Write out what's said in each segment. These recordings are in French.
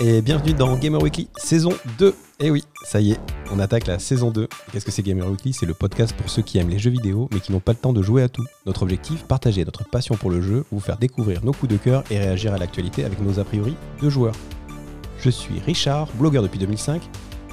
et bienvenue dans Gamer Weekly saison 2. Et oui, ça y est, on attaque la saison 2. Qu'est-ce que c'est Gamer Weekly? C'est le podcast pour ceux qui aiment les jeux vidéo mais qui n'ont pas le temps de jouer à tout. Notre objectif, partager notre passion pour le jeu, vous faire découvrir nos coups de cœur et réagir à l'actualité avec nos a priori de joueurs. Je suis Richard, blogueur depuis 2005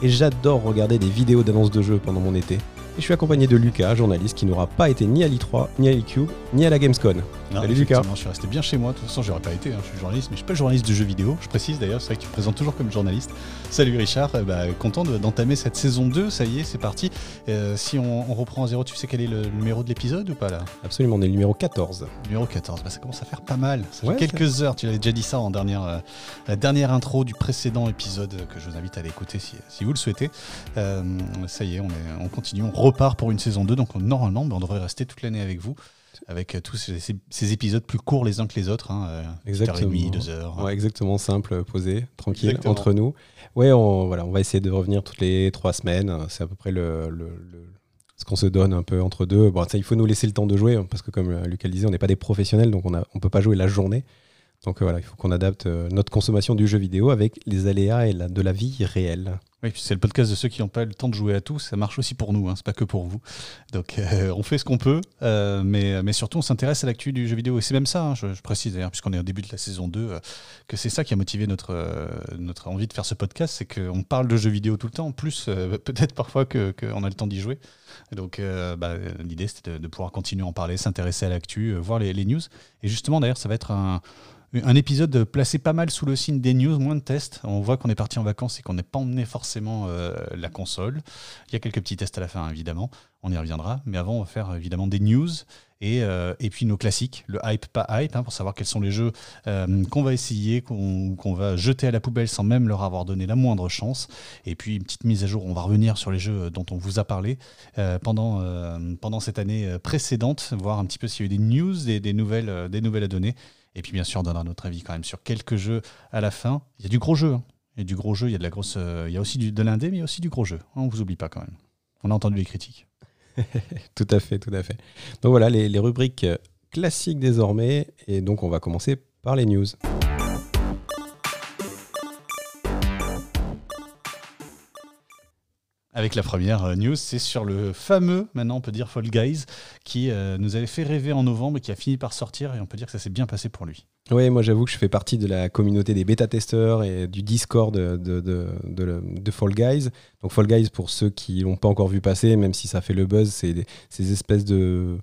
et j'adore regarder des vidéos d'annonces de jeux pendant mon été. Et je suis accompagné de Lucas, journaliste qui n'aura pas été ni à l'I3, ni à l'E-Cube, ni à la Gamescom. Non, Salut Lucas. Je suis resté bien chez moi. De toute façon, j'aurais pas été. hein, Je suis journaliste, mais je suis pas journaliste de jeux vidéo. Je précise d'ailleurs, c'est vrai que tu te présentes toujours comme journaliste. Salut Richard, euh, bah, content de- d'entamer cette saison 2. Ça y est, c'est parti. Euh, si on, on reprend à zéro, tu sais quel est le numéro de l'épisode ou pas là? Absolument, on est le numéro 14. Numéro 14. Bah, ça commence à faire pas mal. Ça Ouais, fait quelques heures. Tu l'avais déjà dit ça en dernière, euh, la dernière intro du précédent épisode que je vous invite à aller écouter si, si vous le souhaitez. Ça y est, on, est, on continue. On repart pour une saison 2. Donc normalement, bah, on devrait rester toute l'année avec vous. Avec euh, tous ces, ces- ces épisodes plus courts les uns que les autres. Hein, euh, Exactement. 1h30, 2 heures. Ouais, exactement, simple, posé, tranquille, Exactement. entre nous. Ouais, on, voilà, on va essayer de revenir toutes les trois semaines. C'est à peu près le, le- le- ce qu'on se donne un peu entre deux. Bon, ça, il faut nous laisser le temps de jouer, hein, parce que comme euh, Lucas le disait, on n'est pas des professionnels, donc on ne on peut pas jouer la journée. Donc euh, voilà, il faut qu'on adapte euh, notre consommation du jeu vidéo avec les aléas et la- de la vie réelle. Oui, c'est le podcast de ceux qui n'ont pas le temps de jouer à tout. Ça marche aussi pour nous, hein, c'est pas que pour vous. Donc euh, on fait ce qu'on peut, euh, mais, surtout on s'intéresse à l'actu du jeu vidéo. Et c'est même ça, hein, je, précise d'ailleurs, puisqu'on est au début de la saison 2, euh, que c'est ça qui a motivé notre, envie de faire ce podcast, c'est qu'on parle de jeux vidéo tout le temps, en plus peut-être parfois qu'on que a le temps d'y jouer. Donc bah, l'idée c'était de, pouvoir continuer à en parler, s'intéresser à l'actu, voir les, les news. Et justement d'ailleurs ça va être un, un épisode placé pas mal sous le signe des news, moins de tests. On voit qu'on est parti en vacances et qu'on n'est pas emmené forcément euh, la console. Il y a quelques petits tests à la fin, évidemment. On y reviendra. Mais avant, on va faire évidemment des news et, euh, et puis nos classiques, le hype, pas hype, hein, pour savoir quels sont les jeux euh, qu'on va essayer, qu'on va jeter à la poubelle sans même leur avoir donné la moindre chance. Et puis une petite mise à jour, on va revenir sur les jeux dont on vous a parlé pendant, pendant cette année précédente, voir un petit peu s'il y a eu des news, des, nouvelles, des nouvelles à donner. Et puis bien sûr, on donnera notre avis quand même sur quelques jeux à la fin. Il y a du gros jeu. hein. Il y a du gros jeu, il y a de la grosse. euh, il y a aussi de l'indé, mais il y a aussi du gros jeu. On vous oublie pas quand même. On a entendu les critiques. Tout à fait, tout à fait. Donc voilà, les, rubriques classiques désormais. Et donc on va commencer par les news. Avec la première euh, news, c'est sur le fameux, maintenant on peut dire Fall Guys, qui euh, nous avait fait rêver en novembre et qui a fini par sortir. Et on peut dire que ça s'est bien passé pour lui. Oui, moi j'avoue que je fais partie de la communauté des bêta-testeurs et du Discord de, de, Fall Guys. Donc Fall Guys, pour ceux qui l'ont pas encore vu passer, même si ça fait le buzz, c'est ces espèces de,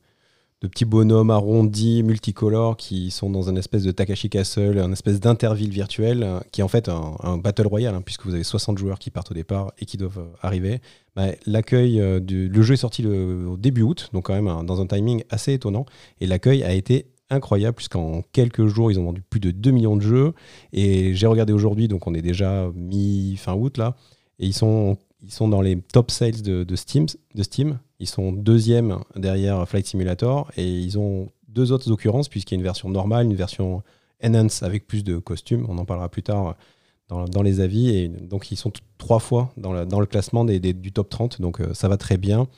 de petits bonhommes arrondis, multicolores, qui sont dans une espèce de Takashi Castle, un espèce d'interville virtuelle, qui est en fait un, un battle royale, hein, puisque vous avez 60 joueurs qui partent au départ et qui doivent arriver. Bah, L'accueil, euh, du le jeu est sorti au début août, donc quand même un- dans un timing assez étonnant, et l'accueil a été incroyable puisqu'en quelques jours ils ont vendu plus de 2 millions de jeux et j'ai regardé aujourd'hui donc on est déjà mi fin août là et ils sont ils sont dans les top sales de, Steam de Steam. Ils sont deuxième derrière Flight Simulator et ils ont deux autres occurrences puisqu'il y a une version normale une version enhance avec plus de costumes. On en parlera plus tard dans, les avis. Et donc ils sont trois fois dans, le classement du top 30 donc euh, ça va très bien.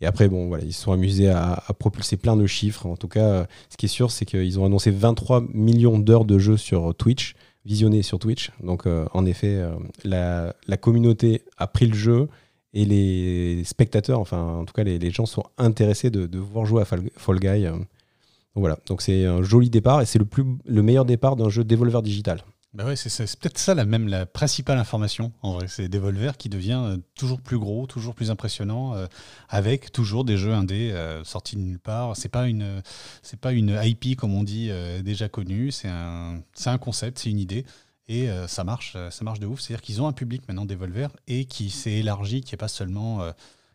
Et après, bon, ils se sont amusés à, à propulser plein de chiffres. En tout cas, euh, ce qui est sûr, c'est qu'ils ont annoncé 23 millions d'heures de jeu sur Twitch, visionnées sur Twitch. Donc, euh, en effet, euh, la, communauté a pris le jeu et les spectateurs, enfin, en tout cas, les, gens sont intéressés de, voir jouer à Fall, Guy. euh. Donc voilà, donc c'est un joli départ et c'est le, le meilleur départ d'un jeu Devolver Digital. Bah ouais, c'est peut-être ça la même la principale information en vrai, c'est Devolver qui devient euh, toujours plus gros, toujours plus impressionnant, euh, avec toujours des jeux indés euh, sortis de nulle part. C'est pas une c'est pas une IP comme on dit euh, déjà connue, c'est un c'est un concept, c'est une idée et ça marche, ça marche de ouf. C'est-à-dire qu'ils ont un public maintenant Devolver et qui s'est élargi, qui est pas seulement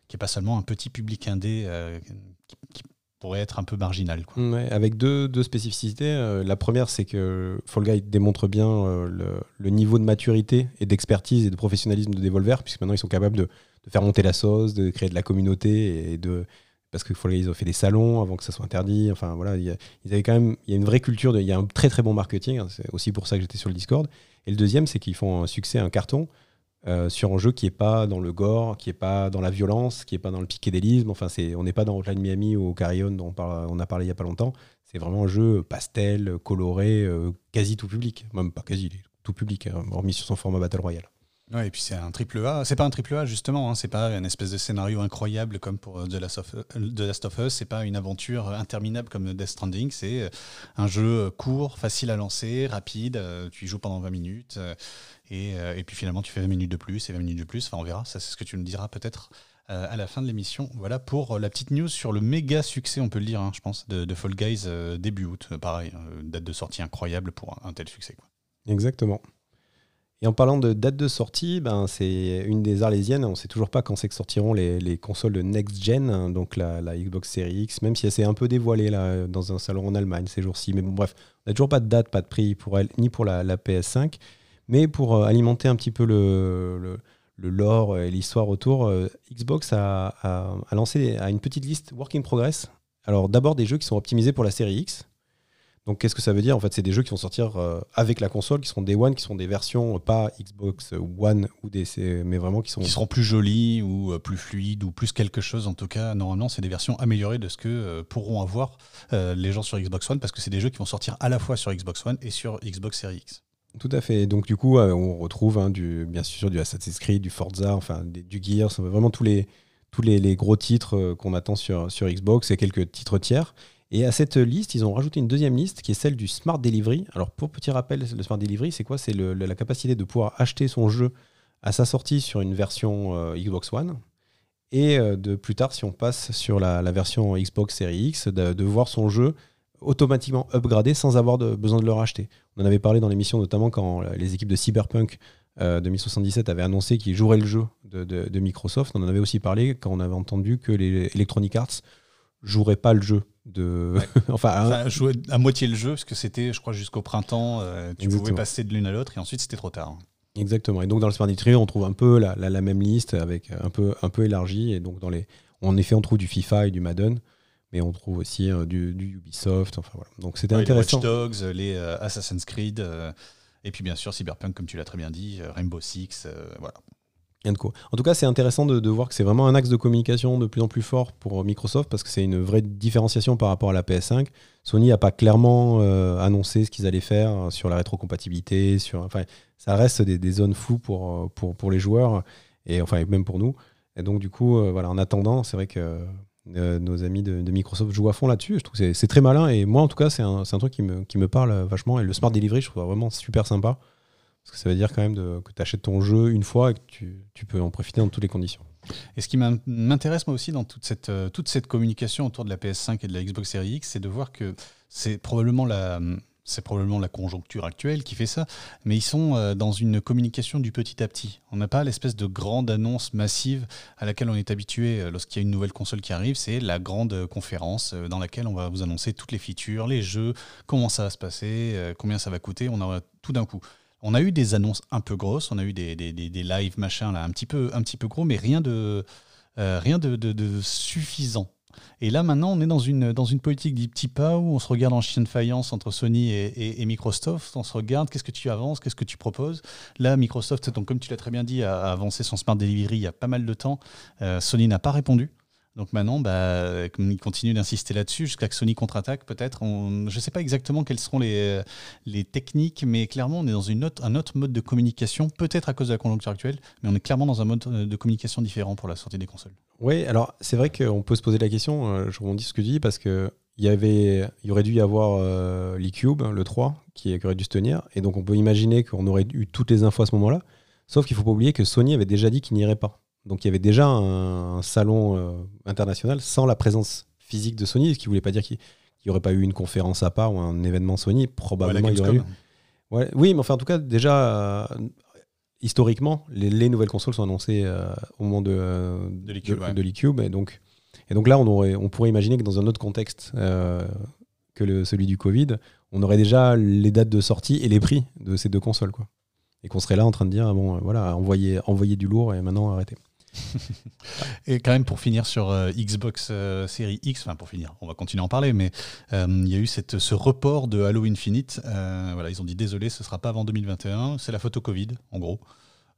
qui est pas seulement un petit public indé qui pourrait être un peu marginal. Avec deux, deux spécificités. Euh, la première, c'est que Fall Guy démontre bien euh, le, niveau de maturité et d'expertise et de professionnalisme de Devolver, puisque maintenant ils sont capables de, faire monter la sauce, de créer de la communauté et de parce que Fall Guy ils ont fait des salons avant que ça soit interdit. Enfin voilà, il y avaient quand même il y a une vraie culture, il y a un très très bon marketing. hein, c'est aussi pour ça que j'étais sur le Discord. Et le deuxième, c'est qu'ils font un succès, un carton. Euh, sur un jeu qui est pas dans le gore, qui est pas dans la violence, qui est pas dans le psychédélisme. Enfin, c'est, on n'est pas dans Hotline Miami ou Carrion dont on, a parlé il y a pas longtemps. C'est vraiment un jeu pastel, coloré, euh, quasi tout public. Même pas quasi, tout public, hein, hormis sur son format Battle Royale. Ouais, et puis c'est un triple A. C'est pas un triple A justement. Hein. C'est pas une espèce de scénario incroyable comme pour euh, The Last of, The Last of Us. C'est pas une aventure interminable comme Death Stranding. C'est euh, un jeu court, facile à lancer, rapide. Euh, tu y joues pendant 20 minutes et, puis finalement tu fais 20 minutes de plus et 20 minutes de plus. Enfin, on verra. Ça, c'est ce que tu nous diras peut-être à la fin de l'émission. Voilà pour la petite news sur le méga succès, on peut le dire, hein, je pense, de, Fall Guys début août. pareil, date de sortie incroyable pour un, tel succès. Exactement. Et en parlant de date de sortie, ben, c'est une des arlésiennes. On ne sait toujours pas quand c'est que sortiront les, consoles de next gen, hein, donc la, Xbox Series X, même si elle s'est un peu dévoilée là, dans un salon en Allemagne ces jours-ci. Mais bon, bref, on n'a toujours pas de date, pas de prix pour elle, ni pour la, PS5. Mais pour euh, alimenter un petit peu le, le, lore et l'histoire autour, euh, Xbox a, a, lancé une petite liste Work in Progress. Alors d'abord des jeux qui sont optimisés pour la série X, donc qu'est-ce que ça veut dire? En fait, c'est des jeux qui vont sortir euh, avec la console, qui seront des One, qui seront des versions euh, pas Xbox One ou des, mais vraiment qui sont qui seront plus jolies ou euh, plus fluides ou plus quelque chose. En tout cas, normalement, c'est des versions améliorées de ce que pourront avoir les gens sur Xbox One, parce que c'est des jeux qui vont sortir à la fois sur Xbox One et sur Xbox Series X. Tout à fait. Donc du coup, on retrouve hein, du, bien sûr du Assassin's Creed, du Forza, enfin du Gears, vraiment tous les tous les, les gros titres qu'on attend sur, sur Xbox et quelques titres tiers. Et à cette liste, ils ont rajouté une deuxième liste qui est celle du Smart Delivery. Alors pour petit rappel, le Smart Delivery, c'est quoi? C'est la capacité de pouvoir acheter son jeu à sa sortie sur une version euh, Xbox One et euh, de plus tard, si on passe sur la, version Xbox Series X, de, voir son jeu automatiquement upgradé sans avoir besoin de le racheter. On en avait parlé dans l'émission notamment quand les équipes de Cyberpunk 2077 euh, avaient annoncé qu'ils joueraient le jeu de, de, Microsoft. On en avait aussi parlé quand on avait entendu que les Electronic Arts joueraient pas le jeu de enfin, jouer à moitié le jeu parce que c'était je crois jusqu'au printemps euh, tu pouvais passer de l'une à l'autre et ensuite c'était trop tard exactement. Et donc dans le Smart Trio on trouve un peu la, la, même liste avec un peu un peu élargie et donc dans les en effet on trouve du FIFA et du Madden mais on trouve aussi euh, du, Ubisoft enfin voilà. Donc c'était intéressant les Watch Dogs les euh, Assassin's Creed et puis bien sûr Cyberpunk comme tu l'as très bien dit Rainbow Six voilà en tout cas, c'est intéressant de, voir que c'est vraiment un axe de communication de plus en plus fort pour Microsoft parce que c'est une vraie différenciation par rapport à la PS5. Sony n'a pas clairement euh, annoncé ce qu'ils allaient faire sur la rétrocompatibilité. Enfin, ça reste des, zones floues pour, pour, les joueurs et enfin même pour nous. Et donc du coup, euh, voilà, en attendant, c'est vrai que euh, nos amis de, Microsoft jouent à fond là-dessus. Je trouve que c'est très malin et moi, en tout cas, c'est un, truc qui me, qui me parle vachement. Et le Smart Delivery, je trouve vraiment super sympa. Parce que ça veut dire quand même que tu achètes ton jeu une fois et que tu, peux en profiter dans toutes les conditions. Et ce qui m'intéresse moi aussi dans toute cette, euh, toute cette communication autour de la PS5 et de la Xbox Series X, c'est de voir que c'est probablement la, c'est probablement la conjoncture actuelle qui fait ça, mais ils sont euh, dans une communication du petit à petit. On n'a pas l'espèce de grande annonce massive à laquelle on est habitué euh, lorsqu'il y a une nouvelle console qui arrive, c'est la grande conférence dans laquelle on va vous annoncer toutes les features, les jeux, comment ça va se passer, combien ça va coûter, on aura tout d'un coup. On a eu des annonces un peu grosses, on a eu des, des, des, lives machin un petit peu, gros, mais rien de, euh, de, suffisant. Et là maintenant, on est dans une, politique des petits pas où on se regarde en chien de faïence entre Sony et, et, Microsoft. On se regarde, qu'est-ce que tu avances, qu'est-ce que tu proposes? Là, Microsoft, donc, comme tu l'as très bien dit, a, avancé son Smart Delivery il y a pas mal de temps. Euh, Sony n'a pas répondu. Donc maintenant, bah, il continue d'insister là-dessus jusqu'à que Sony contre-attaque peut-être. Je ne sais pas exactement quelles seront les, techniques, mais clairement, on est dans un autre mode de communication, peut-être à cause de la conjoncture actuelle, mais on est clairement dans un mode de communication différent pour la sortie des consoles. Oui, alors c'est vrai qu'on peut se poser la question, euh, je rebondis ce que tu dis, parce que il y, aurait dû y avoir euh, l'e-Cube, le 3, qui, qui, aurait dû se tenir, et donc on peut imaginer qu'on aurait eu toutes les infos à ce moment-là, sauf qu'il ne faut pas oublier que Sony avait déjà dit qu'il n'irait pas. Donc il y avait déjà un, salon euh, international sans la présence physique de Sony, ce qui ne voulait pas dire qu'il n'y aurait pas eu une conférence à part ou un événement Sony. Probablement il y aurait eu. oui, mais enfin en tout cas déjà. Euh, historiquement, les, nouvelles consoles sont annoncées euh, au moment de, de l'eCube. et, donc, et donc là, on, aurait, on pourrait imaginer que dans un autre contexte que le, celui du Covid, on aurait déjà les dates de sortie et les prix de ces deux consoles. Quoi. Et qu'on serait là en train de dire, bon, voilà, envoyer, envoyer du lourd et maintenant arrêter. Et quand même, pour finir sur euh, Xbox euh, Series X, enfin pour finir, on va continuer à en parler, mais euh, il y a eu cette, ce report de Halo Infinite. voilà, ils ont dit désolé, ce sera pas avant 2021. C'est la photo Covid, en gros.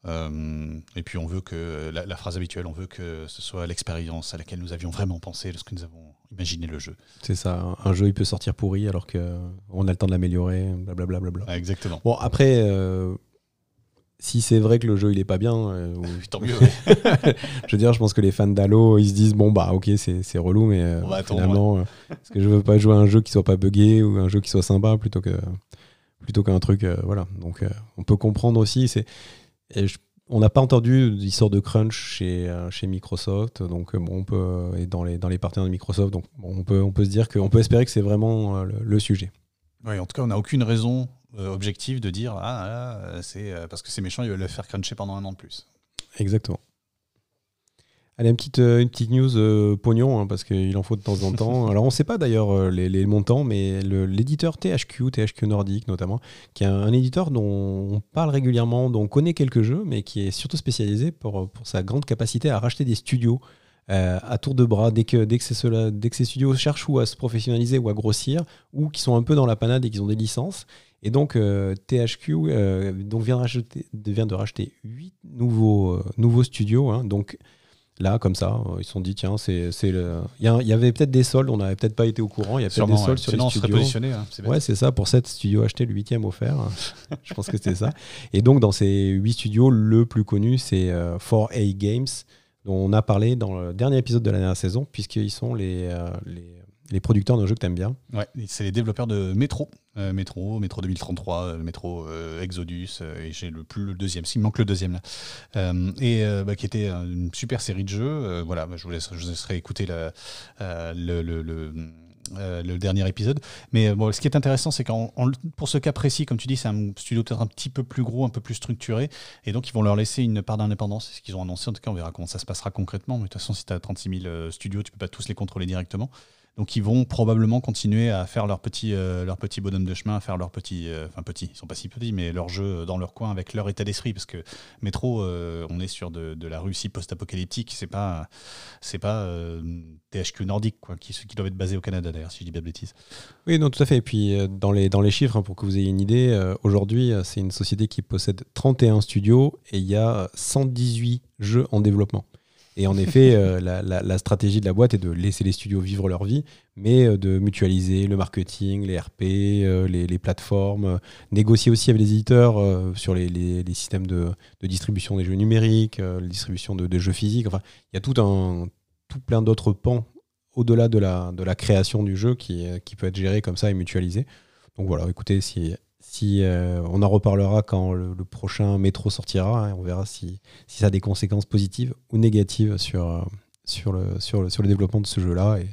et puis on veut que, la, phrase habituelle, on veut que ce soit l'expérience à laquelle nous avions vraiment pensé lorsque nous avons imaginé le jeu. C'est ça, un jeu il peut sortir pourri alors qu'on a le temps de l'améliorer, blablabla. exactement. Bon, après, si c'est vrai que le jeu il est pas bien, euh, ou- Tant mieux. je veux dire, je pense que les fans d'Halo ils se disent bon bah ok c'est relou, mais euh, finalement, euh, parce que je veux pas jouer à un jeu qui soit pas buggé ou un jeu qui soit sympa plutôt que plutôt qu'un truc euh, voilà. Donc euh, on peut comprendre aussi. C'est on n'a pas entendu d'histoire de crunch chez, chez Microsoft, donc bon, on peut et dans les dans les partenaires de Microsoft, donc bon, on peut on peut se dire qu'on peut espérer que c'est vraiment euh, le, le sujet. Oui, en tout cas, on n'a aucune raison euh, objective de dire ah là, euh, c'est euh, parce que c'est méchant, ils veulent le faire cruncher pendant un an de plus. Exactement. Allez, une petite, une petite news euh, pognon, hein, parce qu'il en faut de temps en temps. Alors, on ne sait pas d'ailleurs les, les montants, mais l'éditeur THQ, THQ Nordic notamment, qui est un, un éditeur dont on parle régulièrement, dont on connaît quelques jeux, mais qui est surtout spécialisé pour, pour sa grande capacité à racheter des studios euh, à tour de bras dès que, dès, que c'est cela- dès que ces studios cherchent ou à se professionnaliser ou à grossir, ou qui sont un peu dans la panade et qui ont des licences. Et donc, euh, THQ euh, donc vient, de racheter, vient de racheter 8 nouveaux, nouveaux studios. hein. donc, là, comme ça, ils se sont dit tiens, c'est le. Il y, y avait peut-être des soldes, on n'avait peut-être pas été au courant. Il y a peut-être des soldes ouais. sur Sinon, on les serait studios. positionné. hein, c'est bête. Ouais, c'est ça. Pour 7 studios achetés, le huitième offert. Je pense que c'était ça. Et donc, dans ces 8 studios, le plus connu, c'est euh, 4A Games, on a parlé dans le dernier épisode de la dernière saison, puisqu'ils sont les, euh, producteurs d'un jeu que tu bien. Ouais, c'est les développeurs de Metro. Euh, Metro, Metro 2033, euh, Metro Exodus, et j'ai le plus le deuxième, s'il manque le deuxième là. Et bah, qui était une super série de jeux. Voilà, bah, je, vous laisserai écouter le- euh, le dernier épisode. Mais euh, bon, ce qui est intéressant, c'est qu'en en- pour ce cas précis, comme tu dis, c'est un studio peut-être un petit peu plus gros, un peu plus structuré, et donc ils vont leur laisser une part d'indépendance. C'est ce qu'ils ont annoncé. En tout cas, on verra comment ça se passera concrètement. Mais de toute façon, si tu as 36 000 euh, studios, tu peux pas tous les contrôler directement. Donc ils vont probablement continuer à faire leur petit, euh, bonhomme de chemin, à faire leur petit, euh, enfin petit, ils sont pas si petits, mais leur jeu dans leur coin avec leur état d'esprit, parce que Métro, euh, on est sur de, la Russie post-apocalyptique, c'est pas, c'est pas euh, THQ nordique, quoi, qui, qui doivent être basés au Canada d'ailleurs, si je dis pas de bêtises. Oui, non, tout à fait. Et puis, euh, dans les, dans les chiffres, hein, pour que vous ayez une idée, euh, aujourd'hui, euh, c'est une société qui possède 31 studios et il y a 118 jeux en développement. Et en effet, euh, la, stratégie de la boîte est de laisser les studios vivre leur vie, mais euh, de mutualiser le marketing, les RP, euh, les, plateformes, négocier aussi avec les éditeurs sur les, systèmes de, distribution des jeux numériques, la distribution de, jeux physiques. Enfin, il y a tout un tout plein d'autres pans au-delà de la, création du jeu qui, qui peut être géré comme ça et mutualisé. Donc voilà, écoutez, si, si euh, on en reparlera quand le, prochain métro sortira, hein, on verra si, ça a des conséquences positives ou négatives sur, euh, sur, le, sur, le, sur le développement de ce jeu-là. Et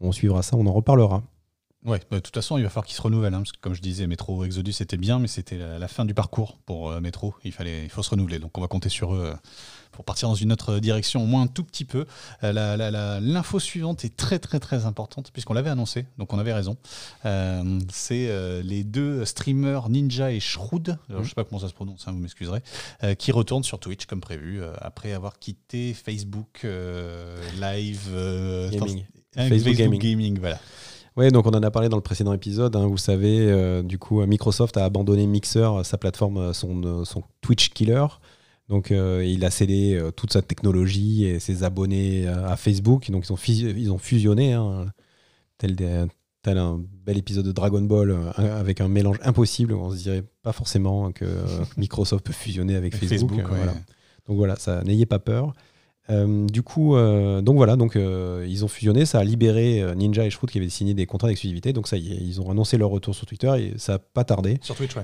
on suivra ça, on en reparlera. Ouais, bah, de toute façon, il va falloir qu'ils se renouvellent, hein, parce que comme je disais, Metro Exodus c'était bien, mais c'était la, la fin du parcours pour euh, Metro. Il fallait, il faut se renouveler, donc on va compter sur eux pour partir dans une autre direction, au moins un tout petit peu. Euh, L'info suivante est très très très importante, puisqu'on l'avait annoncé, donc on avait raison. Euh, C'est euh, les deux streamers Ninja et Shroud, alors, je sais pas comment ça se prononce, hein, vous m'excuserez, euh, qui retournent sur Twitch comme prévu, après avoir quitté Facebook Live, Gaming. enfin, Facebook Gaming. Gaming, voilà. Oui, donc on en a parlé dans le précédent épisode. hein, vous savez, euh, du coup, Microsoft a abandonné Mixer, sa plateforme, son, son Twitch Killer. Donc, euh, il a cédé euh, toute sa technologie et ses abonnés euh, à Facebook. Donc, ils ont, ils ont fusionné, hein, tel, des- tel un bel épisode de Dragon Ball, euh, avec un mélange impossible. On se dirait pas forcément que Microsoft peut fusionner avec Facebook. Facebook, ouais. voilà. Donc voilà, ça n'ayez pas peur. Du coup, donc voilà, donc ils ont fusionné, ça a libéré Ninja et Shroud qui avaient signé des contrats d'exclusivité. Donc ça y est, ils ont annoncé leur retour sur Twitter et ça n'a pas tardé. Sur Twitch, ouais.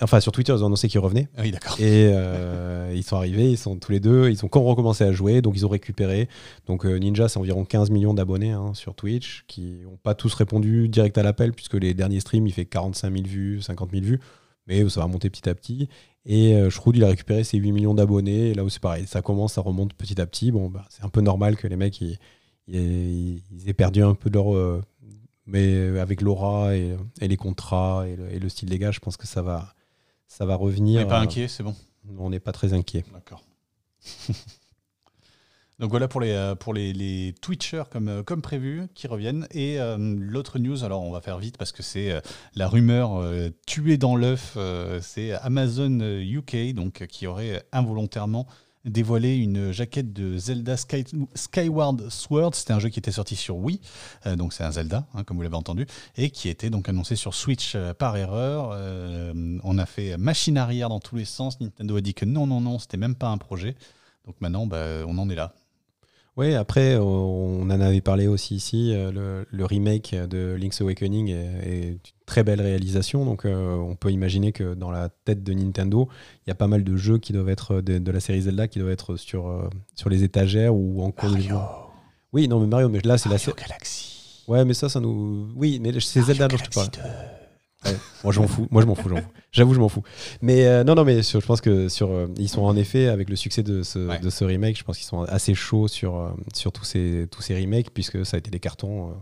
Enfin, sur Twitter, ils ont annoncé qu'ils revenaient. Ah oui, d'accord. Et euh, ils sont arrivés, ils sont tous les deux, ils ont quand recommencé à jouer, donc ils ont récupéré. Donc euh, Ninja, c'est environ 15 millions d'abonnés hein, sur Twitch, qui n'ont pas tous répondu direct à l'appel, puisque les derniers streams, il fait 45 000 vues, 50 000 vues, mais ça va monter petit à petit. Et euh, Shroud, il a récupéré ses 8 millions d'abonnés, et là où c'est pareil, ça commence, ça remonte petit à petit. Bon, bah, c'est un peu normal que les mecs, ils, ils- ils aient perdu un peu de leur... euh, mais avec l'aura et, et les contrats et le, et le style des gars, je pense que ça va, ça va On n'est pas euh, inquiet, c'est bon. on n'est pas très inquiet. D'accord. Donc voilà pour les, euh, pour les, les Twitchers comme, euh, comme prévu qui reviennent. Et euh, l'autre news, alors on va faire vite parce que c'est euh, la rumeur euh, tuée dans l'œuf, c'est Amazon UK donc, qui aurait involontairement dévoilé une jaquette de Zelda Skyward Sword. C'était un jeu qui était sorti sur Wii, euh, donc c'est un Zelda, hein, comme vous l'avez entendu, et qui était donc annoncé sur Switch euh, par erreur. Euh, on a fait machine arrière dans tous les sens. Nintendo a dit que non, non, non, c'était même pas un projet. Donc maintenant, bah, on en est là. Oui, après, on en avait parlé aussi ici. Le, remake de Link's Awakening est, une très belle réalisation. Donc, on peut imaginer que dans la tête de Nintendo, il y a pas mal de jeux qui doivent être de, la série Zelda qui doivent être sur, sur les étagères ou en cours de Oui, non, mais Mario, mais là, c'est la série. Galaxy. Ouais, mais ça, ça nous. Oui, mais c'est Zelda dont je te parle moi je m'en fous, moi je m'en fous, j'avoue je m'en fous. Mais euh, non non mais je pense que sur euh, ils sont en effet avec le succès de ce, de ce remake, je pense qu'ils sont assez chauds sur euh, sur tous ces tous ces remakes puisque ça a été des cartons.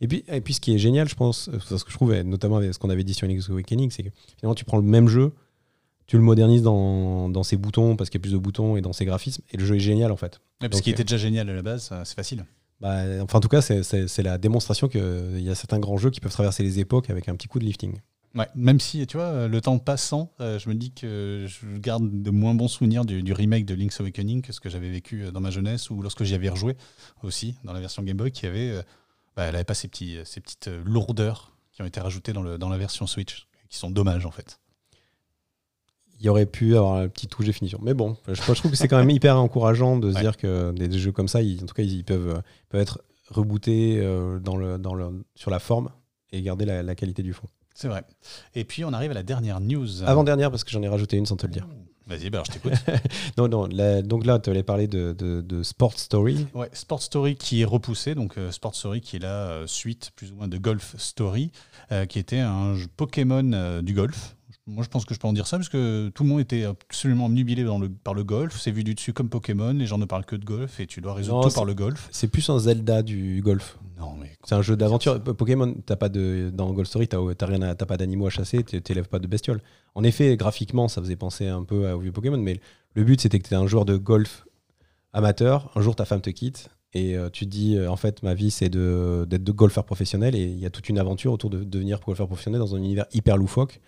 Et puis et puis ce qui est génial, je pense, ce que je trouve notamment avec ce qu'on avait dit sur Link's Awakening, c'est que finalement tu prends le même jeu, tu le modernises dans, dans ses boutons parce qu'il y a plus de boutons et dans ses graphismes et le jeu est génial en fait. parce qu'il était déjà génial à la base, c'est facile. Bah, enfin, en tout cas, c'est la démonstration qu'il y a certains grands jeux qui peuvent traverser les époques avec un petit coup de lifting. Ouais, même si, tu vois, le temps passant, euh, je me dis que je garde de moins bons souvenirs du, remake de Link's Awakening que ce que j'avais vécu euh, dans ma jeunesse ou lorsque j'y avais rejoué aussi, dans la version Game Boy, qui avait, euh, bah, elle n'avait pas ces, ces petites lourdeurs qui ont été rajoutées dans, le, dans la version Switch, qui sont dommages en fait il y aurait pu avoir un petit touche définition. Mais bon, je, je trouve que c'est quand même hyper encourageant de se dire que des, jeux comme ça, en tout cas, ils, peuvent, peuvent être rebootés euh, dans le, dans le, sur la forme et garder la, qualité du fond. C'est vrai. Et puis, on arrive à la dernière news. Avant-dernière, parce que j'en ai rajouté une sans te le dire. Vas-y, bah alors je t'écoute. non, non, donc là, tu allais parler de, de, Sport Story. Ouais, Sport Story qui est repoussé, donc euh, Sport Story qui est la euh, suite plus ou moins de Golf Story, qui était un Pokémon du golf, moi, je pense que je peux en dire ça, parce que tout le monde était absolument omnubilé dans le, par le golf. C'est vu du dessus comme Pokémon, les gens ne parlent que de golf et tu dois résoudre tout par le golf. C'est plus un Zelda du golf. Non, mais. C'est un jeu d'aventure. Pokémon, t'as pas de, dans Golf Story, t'as rien pas d'animaux à chasser, t'élèves pas de bestioles. En effet, graphiquement, ça faisait penser un peu au vieux Pokémon, mais le but c'était que tu un joueur de golf amateur. Un jour, ta femme te quitte et euh, tu te dis euh, en fait ma vie c'est d'être de, golfeur professionnel et il y a toute une aventure autour de devenir golfeur professionnel dans un univers hyper loufoque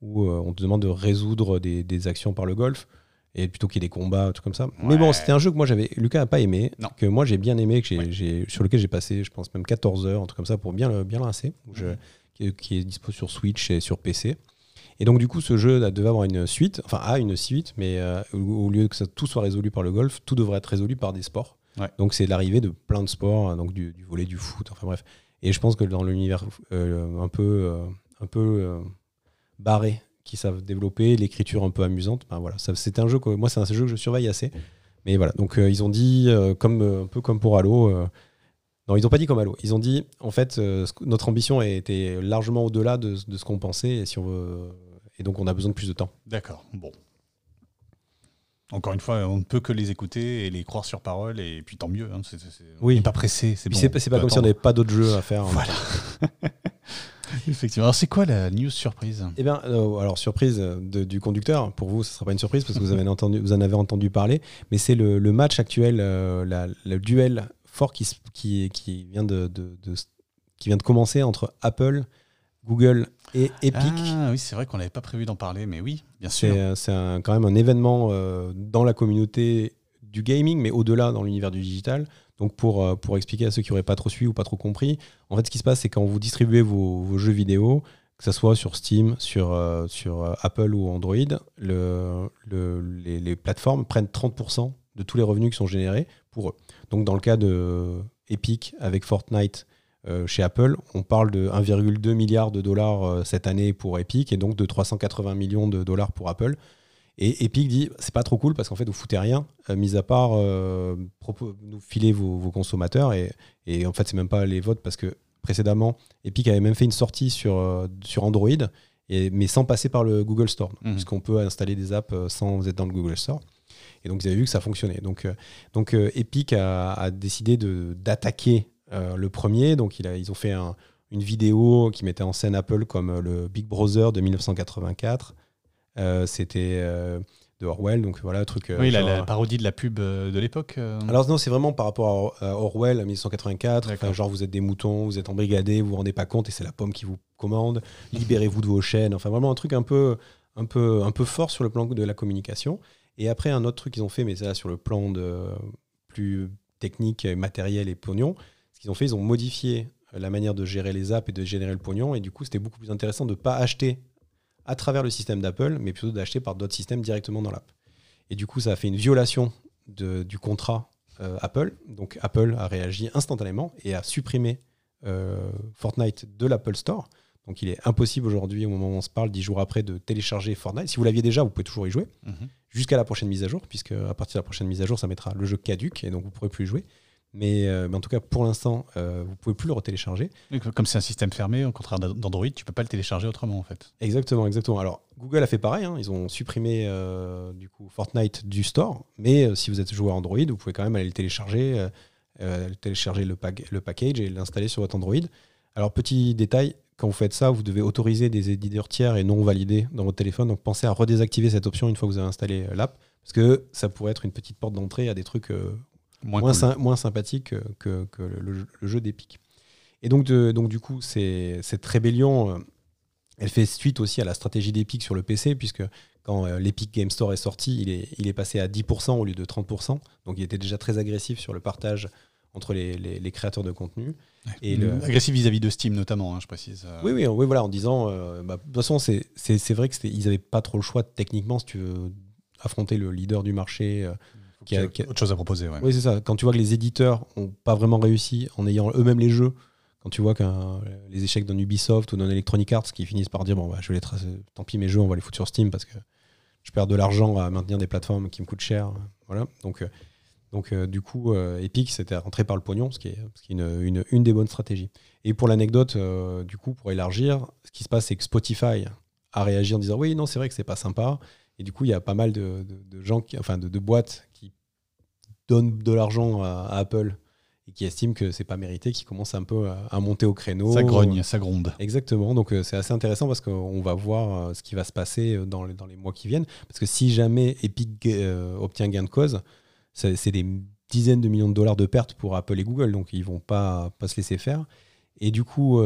où euh, on te demande de résoudre des, actions par le golf et plutôt qu'il y ait des combats, tout comme ça. Mais bon, c'était un jeu que moi j'avais, Lucas n'a pas aimé, que moi j'ai bien aimé, que j'ai, sur lequel j'ai passé, je pense même 14 heures, un truc comme ça, pour bien le, bien lancer, mhm. qui, est dispo sur Switch et sur PC. Et donc du coup, ce jeu devait avoir une suite, enfin a une suite, mais euh, au lieu que ça, tout soit résolu par le golf, tout devrait être résolu par des sports. Donc c'est l'arrivée de plein de sports, donc du, volet, du foot, enfin bref. Et je pense que dans l'univers euh, un peu, un peu barré qui savent développer, l'écriture un peu amusante. Ben voilà, c'est un jeu que moi c'est un jeu que je surveille assez. Mais voilà, donc euh, ils ont dit euh, comme euh, un peu comme pour Halo. non, ils n'ont pas dit comme Halo. Ils ont dit en fait notre ambition était largement au-delà de, de, ce qu'on pensait et si on veut et donc on a besoin de plus de temps. D'accord. Bon. Encore une fois, on ne peut que les écouter et les croire sur parole, et puis tant mieux. Hein, oui. pas pressé. C'est bon, pas comme si on n'avait pas d'autres jeux à faire. Voilà. Effectivement. Alors, c'est quoi la news surprise? Eh bien, euh, alors, surprise du conducteur. Pour vous, ce ne sera pas une surprise parce que vous, avez entendu, vous en avez entendu parler. Mais c'est le, match actuel, euh, le duel fort qui, qui, qui, vient de, qui vient de commencer entre Apple, Google et Epic. Ah oui, c'est vrai qu'on n'avait pas prévu d'en parler, mais oui, bien sûr. C'est quand même un événement euh, dans la communauté du gaming, mais au-delà dans l'univers du digital. Donc pour, euh, pour expliquer à ceux qui n'auraient pas trop suivi ou pas trop compris, en fait ce qui se passe c'est quand vous distribuez vos, jeux vidéo, que ce soit sur Steam, sur, euh, euh, Apple ou Android, le, les, plateformes prennent 30% de tous les revenus qui sont générés pour eux. Donc dans le cas de avec Fortnite chez Apple, on parle de 1,2 milliard de dollars cette année pour Epic et donc de 380 millions de dollars pour Apple. Et Epic dit c'est pas trop cool parce qu'en fait vous foutez rien, euh, mis à part euh, nous filer vos, consommateurs et, et, en fait c'est même pas les votes parce que précédemment Epic avait même fait une sortie sur, euh, sur Android et, mais sans passer par le Google Store mmh. puisqu'on peut installer des apps sans être dans le Google Store. Et donc vous avez vu que ça fonctionnait. Donc, donc Epic a, décidé d'attaquer le premier. Donc il a, ils ont fait une vidéo qui mettait en scène Apple comme le Big Brother de 1984. Euh, c'était euh, de Orwell, donc voilà, truc. Euh, oui, la, parodie de la pub de l'époque. Alors non, c'est vraiment par rapport à, Orwell, 1984. genre, vous êtes des moutons, vous êtes embrigadés, vous vous rendez pas compte, et c'est la pomme qui vous commande. Libérez-vous de vos chaînes. Enfin, vraiment un truc un peu, un peu, un peu fort sur le plan de la communication. Et après, un autre truc qu'ils ont fait, mais c'est là sur le plan de plus technique, matériel et pognon, ce qu'ils ont fait, ils ont modifié la manière de gérer les apps et de générer le pognon. Et du coup, c'était beaucoup plus intéressant de ne pas acheter à travers le système d'Apple, mais plutôt d'acheter par d'autres systèmes directement dans l'app. Et du coup, ça a fait une violation de, du contrat euh, Apple. Donc Apple a réagi instantanément et a supprimé euh, Fortnite de l'Apple Store. Donc il est impossible aujourd'hui, au moment où on se parle, dix jours après, de télécharger Fortnite. Si vous l'aviez déjà, vous pouvez toujours y jouer, mhm. jusqu'à la prochaine mise à jour, puisque à partir de la prochaine mise à jour, ça mettra le jeu caduque et donc vous ne pourrez plus y jouer. Euh, mais, en tout cas, pour l'instant, euh, vous pouvez plus le retélécharger. Comme c'est un système fermé, au contraire d'Android, tu peux pas le télécharger autrement en fait. Exactement, exactement. Alors Google a fait pareil, hein. ils ont supprimé euh, du coup Fortnite du store, mais si vous êtes joueur Android, vous pouvez quand même aller le télécharger, télécharger le, le package et l'installer sur votre Android. Alors petit détail, quand vous faites ça, vous devez autoriser des éditeurs tiers et non validés dans votre téléphone. Donc pensez à redésactiver cette option une fois que vous avez installé l'app, parce que ça pourrait être une petite porte d'entrée à des trucs moins, sympathique que, le, jeu d'Epic. Et donc, donc, du coup, cette rébellion, euh, elle fait suite aussi à la stratégie d'Epic sur le PC, puisque quand euh, l'Epic Game Store est sorti, il est, il est passé à 10% au lieu de 30%. Donc, il était déjà très agressif sur le partage entre les, créateurs de contenu. Et Agressif vis-à-vis de Steam notamment, hein, je précise. Euh. Oui, oui, oui, voilà, en disant, bah, de toute façon, c'est vrai qu'ils n'avaient pas trop le choix techniquement, si tu veux affronter le leader du marché a, autre chose à proposer. Ouais. Oui, c'est ça. Quand tu vois que les éditeurs n'ont pas vraiment réussi en ayant eux-mêmes les jeux, quand tu vois que les échecs d'un Ubisoft ou d'un Electronic Arts qui finissent par dire bon, bah, je vais les tracer, tant pis, mes jeux, on va les foutre sur Steam parce que je perds de l'argent à maintenir des plateformes qui me coûtent cher. Voilà. Donc, euh, donc euh, du coup, euh, Epic, c'était rentré par le pognon, ce qui est, ce qui est une, une, une, des bonnes stratégies. Et pour l'anecdote, du coup, pour élargir, ce qui se passe, c'est que Spotify a réagi en disant oui, non, c'est vrai que c'est pas sympa. Et du coup, il y a pas mal de, de, gens, qui, enfin de, de, boîtes qui donnent de l'argent à, Apple et qui estiment que c'est pas mérité, qui commencent un peu à, monter au créneau. Ça grogne, ça gronde. Exactement. Donc euh, c'est assez intéressant parce qu'on va voir euh, ce qui va se passer euh, dans les, dans les mois qui viennent. Parce que si jamais Epic obtient gain de cause, c'est des dizaines de millions de dollars de pertes pour Apple et Google. Donc ils vont pas, pas se laisser faire. Et du coup,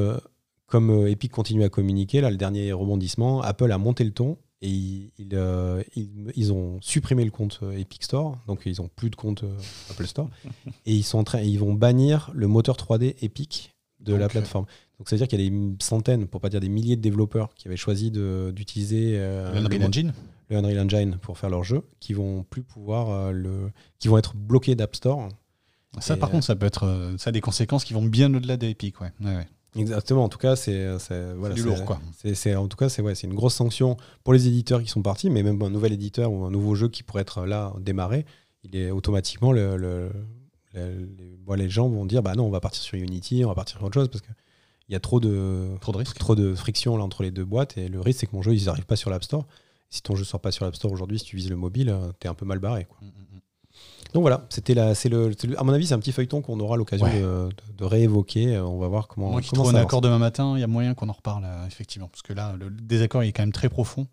comme Epic continue à communiquer, là, le dernier rebondissement, Apple a monté le ton et euh, ils, ils, ont supprimé le compte euh, Epic Store, donc ils n'ont plus de compte euh, Apple Store. et ils, sont en train, ils vont bannir le moteur 3D Epic de la plateforme. Donc ça veut dire qu'il y a des centaines, pour pas dire des milliers de développeurs qui avaient choisi d'utiliser le Unreal Engine le Unreal Engine pour faire leur jeu, qui vont plus pouvoir le, qui vont être bloqués d'App Store. Ça, par contre, ça peut être, ça a des conséquences qui vont bien au-delà d'Epic, ouais. ouais, ouais. Exactement. En tout cas, c'est voilà, du lourd, quoi. C'est en tout cas, c'est ouais, c'est une grosse sanction pour les éditeurs qui sont partis, mais même un nouvel éditeur ou un nouveau jeu qui pourrait être là démarré, il est automatiquement le, le, les, gens vont dire bah non, on va partir sur Unity, on va partir sur autre chose parce que il y a trop de trop de risques. trop de friction là entre les deux boîtes et le risque c'est que mon jeu ils n'arrivent pas sur l'App Store. Si ton jeu sort pas sur l'App Store aujourd'hui, si tu vises le mobile, euh, tu es un peu mal barré. Quoi. Mm, mm, mm. Donc voilà, c'était la, c'est le, à mon avis, c'est un petit feuilleton qu'on aura l'occasion de, réévoquer. On va voir comment. Moi qui trouve un accord demain matin, il y a moyen qu'on en reparle effectivement, parce que là, le désaccord il est quand même très profond.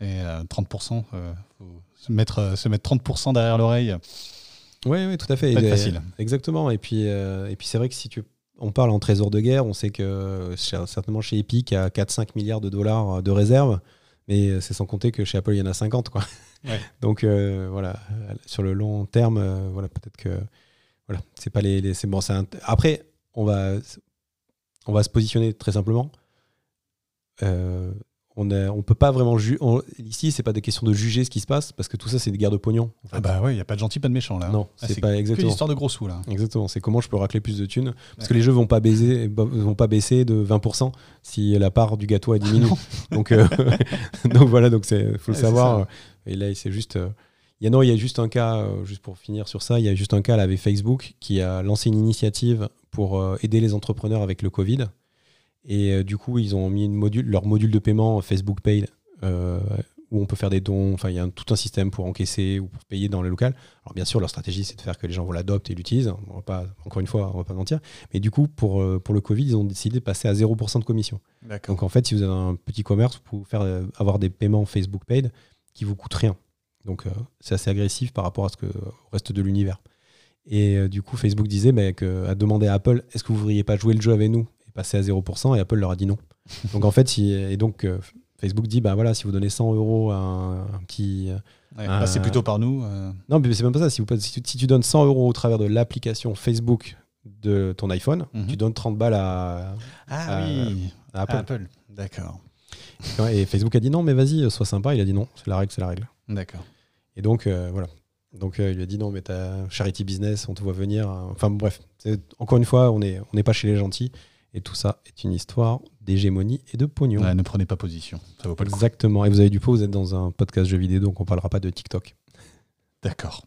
Et 30%, euh, faut se mettre, euh, se mettre 30% derrière l'oreille. Oui, oui, tout à fait. Pas facile. Exactement. Et puis, euh, et puis c'est vrai que si tu, on parle en trésor de guerre, on sait que certainement chez Epic, il y a 4-5 milliards de dollars de réserves. Mais c'est sans compter que chez Apple, il y en a 50. Quoi. Donc euh, voilà, sur le long terme, euh, voilà, peut-être que voilà, c'est pas les, c'est bon, après on va on va se positionner très simplement. Euh, on ne peut pas vraiment juger. Ici, c'est pas des questions de juger ce qui se passe parce que tout ça, c'est des guerres de pognon. Ah bah ouais, il y a pas de gentil, pas de méchant là. Non, ah, c'est pas exactement. une histoire de gros sous là. Exactement. C'est comment je peux racler plus de thunes parce que les jeux vont pas baiser, vont pas baisser de 20% si la part du gâteau a diminué. donc donc voilà, donc c'est faut le savoir. Et là, c'est juste. Euh, il y a, non, il y a juste un cas, euh, juste pour finir sur ça, il y a juste un cas là, avec Facebook qui a lancé une initiative pour euh, aider les entrepreneurs avec le Covid. Et du coup, ils ont mis une module, leur module de paiement Facebook Pay où on peut faire des dons. Enfin, il y a tout un système pour encaisser ou pour payer dans le local. Alors, bien sûr, leur stratégie, c'est de faire que les gens vont l'adopter et l'utilisent. On va pas, encore une fois, on va pas mentir. Mais du coup, pour, pour le Covid, ils ont décidé de passer à 0% de commission. Donc, en fait, si vous avez un petit commerce, vous pouvez faire, avoir des paiements Facebook Paid qui vous coûte rien. Donc euh, c'est assez agressif par rapport à ce que, au reste de l'univers. Et euh, du coup, Facebook disait mais que, a demandé à Apple est-ce que vous ne voudriez pas jouer le jeu avec nous? Passer à 0% Et Apple leur a dit non. donc en fait, et donc euh, Facebook dit bah voilà, si vous donnez 100 euros à un, petit, Ouais, Euh, passer plutôt par nous. euh, Non, mais c'est même pas ça. Si, vous, si, tu, si tu donnes 100 euros au travers de l'application Facebook de ton iPhone, Mhm. tu donnes 30 balles à, Ah oui, à Apple. Apple. D'accord. Et Facebook a dit non, mais vas-y, sois sympa. Il a dit non, c'est la règle, c'est la règle. D'accord. Et donc, euh, voilà. Donc, euh, il lui a dit non, mais t'as charity business, on te voit venir. Enfin, bref. Encore une fois, on n'est on n'est pas chez les gentils. Et tout ça est une histoire d'hégémonie et de pognon. Ne prenez pas position. Ça vaut pas le coup. Exactement. Et vous avez du pot, vous êtes dans un podcast jeux vidéo, donc on parlera pas de TikTok. D'accord.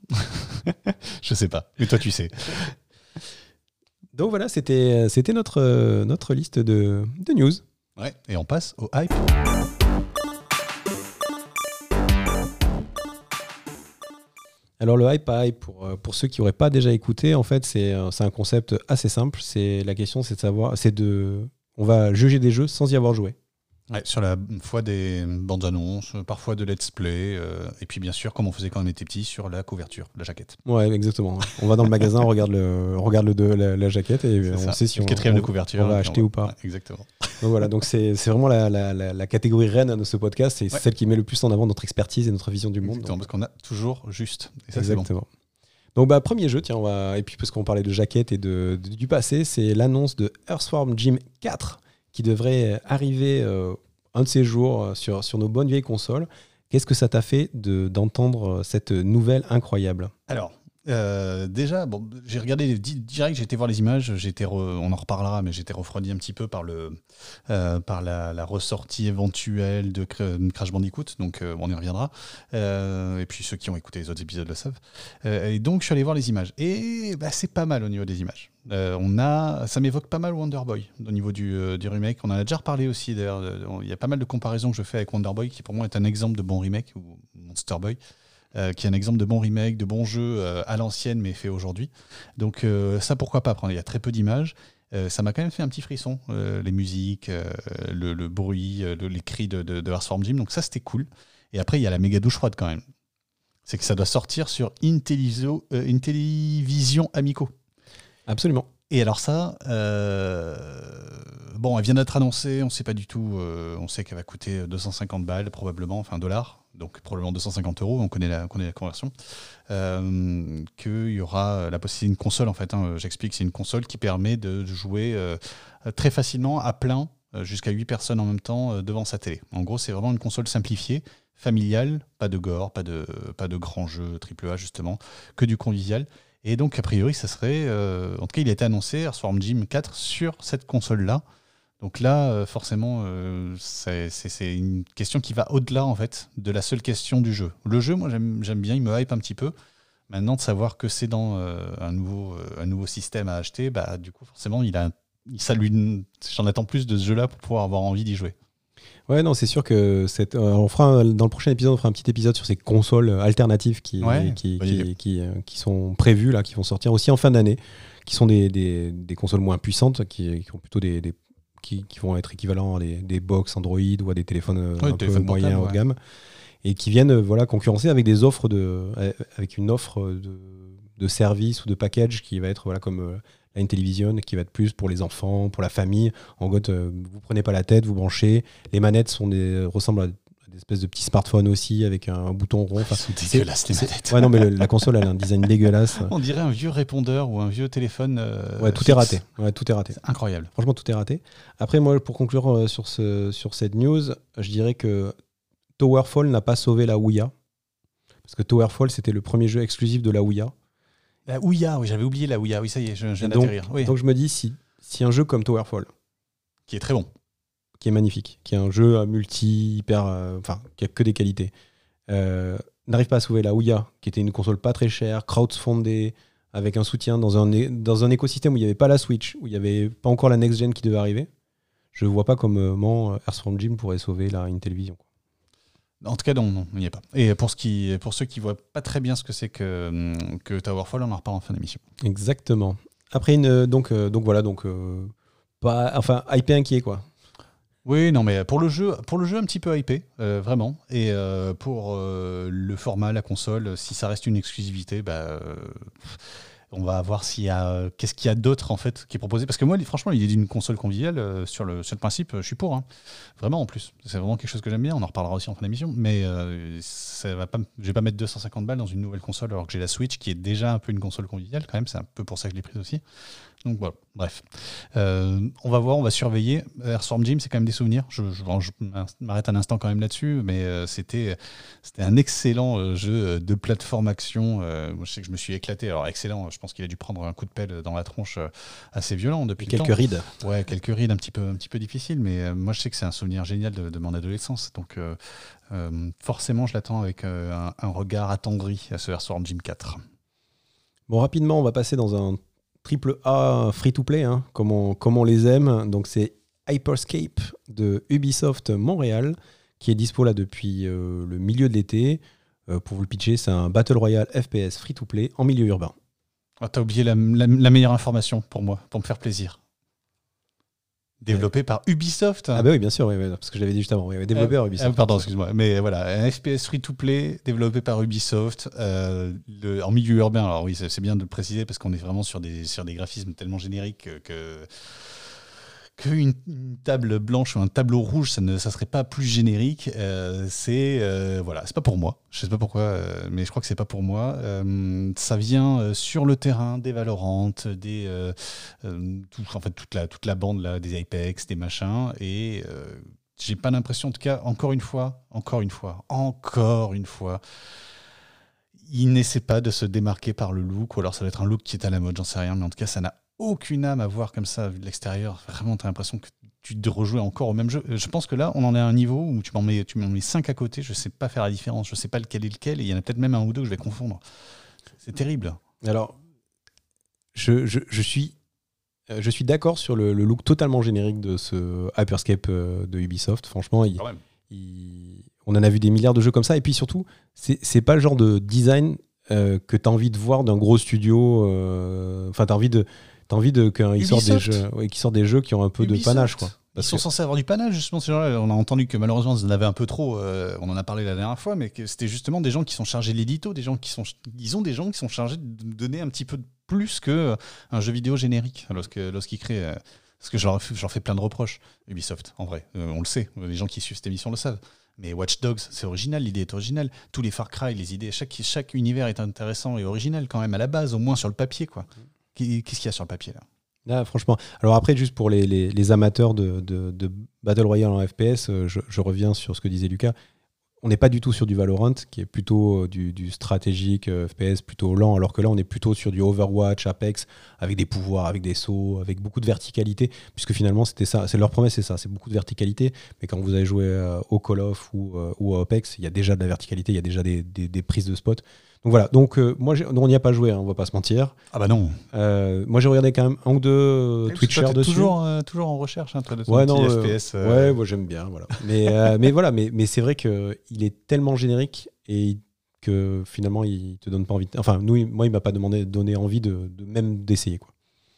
Je sais pas. Mais toi, tu sais. Donc voilà, c'était c'était notre, euh, notre liste de, de news. Ouais. Et on passe au hype. Alors le hype hype, pour, euh, ceux qui n'auraient pas déjà écouté, en fait, c'est euh, un concept assez simple. La question, c'est de savoir, c'est de... On va juger des jeux sans y avoir joué. Ouais, sur la fois des bandes annonces, parfois de let's play, euh, et puis bien sûr, comme on faisait quand on était petit, sur la couverture, la jaquette. Ouais, exactement. On va dans le magasin, on regarde, le, on regarde le, de- la, la jaquette et on ça. sait si le on, quatrième on- de couverture. on va puis acheter ou pas. Ouais, exactement. Donc voilà, donc c'est vraiment la, la- la- catégorie reine de ce podcast. C'est Ouais. celle qui met le plus en avant notre expertise et notre vision du monde. Exactement, parce qu'on a toujours juste. Et ça, c'est bon. Exactement. Donc bah premier jeu, tiens, on va et puis parce qu'on parlait de jaquette et de, de- du passé, c'est l'annonce de Earthworm Jim 4 qui devrait arriver euh, un de ces jours euh, sur, sur nos bonnes vieilles consoles. Qu'est-ce que ça t'a fait de- d'entendre euh, cette nouvelle incroyable? Alors, euh, déjà, bon, j'ai regardé direct, j'ai été voir les images, re- on en reparlera, mais été refroidi un petit peu par, le, euh, par la, ressortie éventuelle de Cra- Crash Bandicoot, donc euh, on y reviendra. Et puis ceux qui ont écouté les autres épisodes le savent. Et donc je suis allé voir les images. Et bah, c'est pas mal au niveau des images. On a, ça m'évoque pas mal Wonder Boy au niveau du, du remake. On en a déjà reparlé aussi d'ailleurs. Il y a pas mal de comparaisons que je fais avec Wonder Boy, qui pour moi est un exemple de bon remake, ou Monster Boy qui est un exemple de bon remake, de bon jeu euh, à l'ancienne mais fait aujourd'hui. Donc euh, ça pourquoi pas prendre? Il y a très peu d'images. Euh, ça m'a quand même fait un petit frisson, euh, les musiques, euh, le, le bruit, euh, le- les cris de, de, de Earthworm Jim. Donc ça c'était cool. Et après il y a la méga douche froide quand même. C'est que ça doit sortir sur Intelliviso, euh, Intellivision Amico. Absolument. Et alors ça, euh, bon, elle vient d'être annoncée, on ne sait pas du tout, euh, on sait qu'elle va coûter 250 balles probablement, enfin dollars, donc probablement 250 euros, on connaît la, on connaît la conversion, euh, qu'il y aura la possibilité une console en fait, hein, j'explique, c'est une console qui permet de jouer euh, très facilement à plein, euh, jusqu'à 8 personnes en même temps euh, devant sa télé. En gros, c'est vraiment une console simplifiée, familiale, pas de gore, pas de, pas de grands jeux AAA justement, que du convivial. Et donc, a priori, ça serait. euh, en tout cas, il a été annoncé, Earthworm Jim 4, sur cette console-là. Donc là, euh, forcément, euh, c'est une question qui va au-delà, en fait, de la seule question du jeu. Le jeu, moi, j'aime bien, il me hype un petit peu. Maintenant, de savoir que c'est dans euh, un, nouveau, un nouveau système à acheter, bah, du coup, forcément, il a, ça lui, j'en attends plus de ce jeu-là pour pouvoir avoir envie d'y jouer. Ouais, non, c'est sûr que cette, euh, on fera un- dans le prochain épisode, on fera un petit épisode sur ces consoles alternatives qui, Ouais, qui, qui, qui, euh, qui sont prévues là, qui vont sortir aussi en fin d'année, qui sont des, des, des consoles moins puissantes, qui, qui ont plutôt des, des- qui, qui vont être équivalents à des, des box Android ou à des téléphones euh, Ouais, un peu moyens haut de gamme, et qui viennent euh, voilà concurrencer avec des offres de, euh, avec une offre de, de service ou de package qui va être voilà comme euh, la Intellivision, qui va être plus pour les enfants, pour la famille. En gros, vous prenez pas la tête, vous branchez. Les manettes sont des, ressemblent à des espèces de petits smartphones aussi avec un, un bouton rond. Enfin, c'est- dégueulasses, les manettes. Ouais, non, mais le- la console, elle a un design dégueulasse. On dirait un vieux répondeur ou un vieux téléphone. euh, Ouais, tout fixe. est raté. Ouais, tout est raté. C'est incroyable. Franchement, tout est raté. Après, moi, pour conclure euh, sur, ce, sur cette news, je dirais que Towerfall n'a pas sauvé la Ouya. Parce que Towerfall, c'était le premier jeu exclusif de la Ouya. La Ouya, oui, j'avais oublié la Ouya. Oui, ça y est, je, je viens Donc- d'atterrir. Oui, Donc, je me dis, si, si un jeu comme Towerfall, qui est très bon. Qui est magnifique, qui est un jeu euh, multi, hyper. euh, Enfin, qui a que des qualités, euh, n'arrive pas à sauver la Ouya, qui était une console pas très chère, crowdfundée, avec un soutien dans un, dans un écosystème où il n'y avait pas la Switch, où il n'y avait pas encore la next-gen qui devait arriver. Je vois pas comment Earthworm Jim pourrait sauver la Intellivision. quoi. En tout cas, non, non, il n'y est pas. Et pour, ce qui, pour ceux qui voient pas très bien ce que c'est que, hum, que Towerfall, on en reparle en fin d'émission. Exactement. Après, une, donc, donc voilà, donc. euh, pas, enfin, hypé inquiet, quoi. Oui, non, mais pour le jeu, pour le jeu un petit peu hypé, euh, vraiment. Et euh, pour euh, le format, la console, si ça reste une exclusivité, bah, on va voir s'il y a qu'est-ce qu'il y a d'autre en fait qui est proposé. Parce que moi franchement l'idée d'une console conviviale sur le sur le principe je suis pour hein. vraiment en plus. C'est vraiment quelque chose que j'aime bien. On en reparlera aussi en fin d'émission. Mais ça va pas je vais pas mettre 250 balles dans une nouvelle console alors que j'ai la Switch qui est déjà un peu une console conviviale quand même. C'est un peu pour ça que je l'ai prise aussi donc voilà, bref. Euh, on va voir, on va surveiller. Airstorm Gym, c'est quand même des souvenirs. Je, m'arrête un instant quand même là-dessus, mais euh, c'était, c'était un excellent euh, jeu de plateforme action. je sais que je me suis éclaté. Alors excellent, je pense qu'il a dû prendre un coup de pelle dans la tronche assez violent depuis quelques rides. Ouais, quelques rides un petit peu, un petit peu difficiles, mais moi je sais que c'est un souvenir génial de, mon adolescence. Donc forcément, je l'attends avec un, un regard attendri à ce Airstorm Gym 4. Bon, rapidement, on va passer dans un triple A free-to-play, hein, comme, on, les aime. Donc c'est Hyperscape de Ubisoft Montréal, qui est dispo là depuis euh, le milieu de l'été. Euh, pour vous le pitcher, c'est un Battle Royale FPS free-to-play en milieu urbain. Ah, T'as oublié la, meilleure information pour moi, pour me faire plaisir. Développé par Ubisoft. Ah bah oui, bien sûr, parce que j'avais dit juste avant. développé par Ubisoft. Ah, pardon, excuse-moi. Mais voilà, un FPS free-to-play développé par Ubisoft euh, en milieu urbain. Alors oui, c'est bien de le préciser parce qu'on est vraiment sur des, sur des graphismes tellement génériques que qu'une table blanche ou un tableau rouge, ça ne ça serait pas plus générique. Euh, c'est euh, voilà, c'est pas pour moi. Je sais pas pourquoi, euh, mais je crois que c'est pas pour moi. ça vient sur le terrain des Valorantes, des tout, en fait toute la toute la bande là, des Apex, des machins, et j'ai pas l'impression, en tout cas, encore une fois, encore une fois, encore une fois. Il n'essaie pas de se démarquer par le look, ou alors ça va être un look qui est à la mode, j'en sais rien, mais en tout cas, ça n'a aucune âme à voir comme ça, vu de l'extérieur. Vraiment, tu as l'impression que tu te rejoues encore au même jeu. Je pense que là, on en est à un niveau où tu m'en mets, tu m'en mets cinq à côté, je sais pas faire la différence, je sais pas lequel est lequel, et il y en a peut-être même un ou deux que je vais confondre. C'est terrible. Alors, je, je, suis, euh, je suis d'accord sur le, look totalement générique de ce Hyperscape euh, de Ubisoft. Franchement, on en a vu des milliards de jeux comme ça, et puis surtout, c'est pas le genre de design euh, que tu as envie de voir d'un gros studio. Enfin, tu as envie de T'as envie de qu'ils sortent des jeux, qui sortent des jeux qui ont un peu de panache, quoi. Ils sont censés avoir du panache, justement, ces gens-là. On a entendu que malheureusement, ils en avaient un peu trop. Euh, on en a parlé la dernière fois, mais que c'était justement des gens qui sont chargés de l'édito, des gens qui sont, disons, des gens qui sont chargés de donner un petit peu plus que euh, un jeu vidéo générique lorsqu'ils créent. Euh, parce que j'en fais plein de reproches, Ubisoft, en vrai. on le sait, les gens qui suivent cette émission le savent. Mais Watch Dogs, c'est original, l'idée est originale. Tous les Far Cry, les idées, chaque, chaque univers est intéressant et original quand même à la base, au moins sur le papier, quoi. Qu'est-ce qu'il y a sur le papier là Là, franchement. Alors après, juste pour les, amateurs de, Battle Royale en FPS, euh, je, reviens sur ce que disait Lucas. On n'est pas du tout sur du Valorant, qui est plutôt euh, du, stratégique euh, FPS, plutôt lent, alors que là, on est plutôt sur du Overwatch, Apex, avec des pouvoirs, avec des sauts, avec beaucoup de verticalité, puisque finalement, c'était ça. C'est leur promesse, c'est ça, c'est beaucoup de verticalité. Mais quand vous avez joué au Call of ou, ou, Apex, il y a déjà de la verticalité, il y a déjà des, des prises de spot. Donc voilà, donc euh, moi on n'y a pas joué, hein, on va pas se mentir. Ah bah non. Euh, moi j'ai regardé quand même un ou deux euh, Twitchers dessus. Toujours, toujours en recherche, hein, de ouais, non, FPS. Ouais, moi j'aime bien, voilà. mais, mais voilà, mais, mais c'est vrai qu'il est tellement générique et que finalement il te donne pas envie. Enfin, nous, moi il m'a pas demandé, donné envie de, même d'essayer quoi.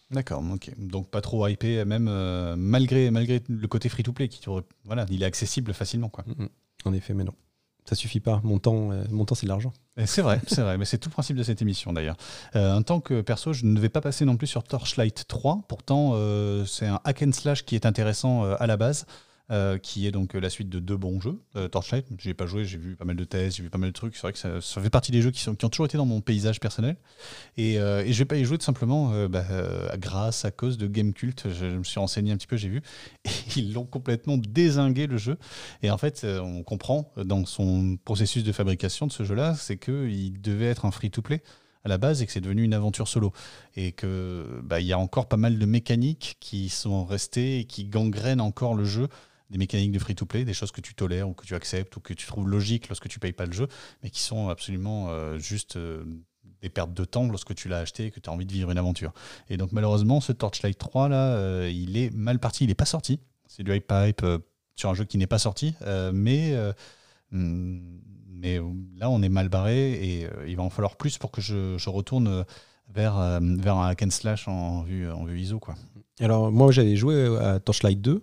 D'accord, ok. Donc pas trop hypé, même malgré, malgré le côté free-to-play, qui voilà, il est accessible facilement. Quoi. Mm. En effet, mais non ça suffit pas. Mon temps, euh, mon temps c'est de l'argent. C'est vrai, c'est vrai, mais c'est tout le principe de cette émission d'ailleurs. Euh, en tant que perso, je ne vais pas passer non plus sur Torchlight 3. Pourtant, euh, c'est un hack and slash qui est intéressant à la base. Euh, qui est donc la suite de deux bons jeux. Euh, Torchlight, j'ai pas joué, j'ai vu pas mal de tests, j'ai vu pas mal de trucs. C'est vrai que ça, fait partie des jeux qui, sont, qui ont toujours été dans mon paysage personnel. Et, euh, je vais pas y jouer tout simplement bah, grâce à cause de Gamecult. Je, je me suis renseigné un petit peu, j'ai vu. Et ils l'ont complètement désingué le jeu. Et en fait, on comprend dans son processus de fabrication de ce jeu-là, c'est qu'il devait être un free-to-play à la base et que c'est devenu une aventure solo. Et que bah, il y a encore pas mal de mécaniques qui sont restées et qui gangrènent encore le jeu des mécaniques de free-to-play, des choses que tu tolères ou que tu acceptes ou que tu trouves logiques lorsque tu payes pas le jeu, mais qui sont absolument euh, juste euh, des pertes de temps lorsque tu l'as acheté et que tu as envie de vivre une aventure. Et donc malheureusement, ce Torchlight 3 là, euh, il est mal parti, il n'est pas sorti. C'est du hype pipe sur un jeu qui n'est pas sorti, mais hmm, mais là on est mal barré et il va en falloir plus pour que je, je retourne vers, vers un hack and slash en vue, en vue ISO quoi. Alors moi j'avais joué à Torchlight 2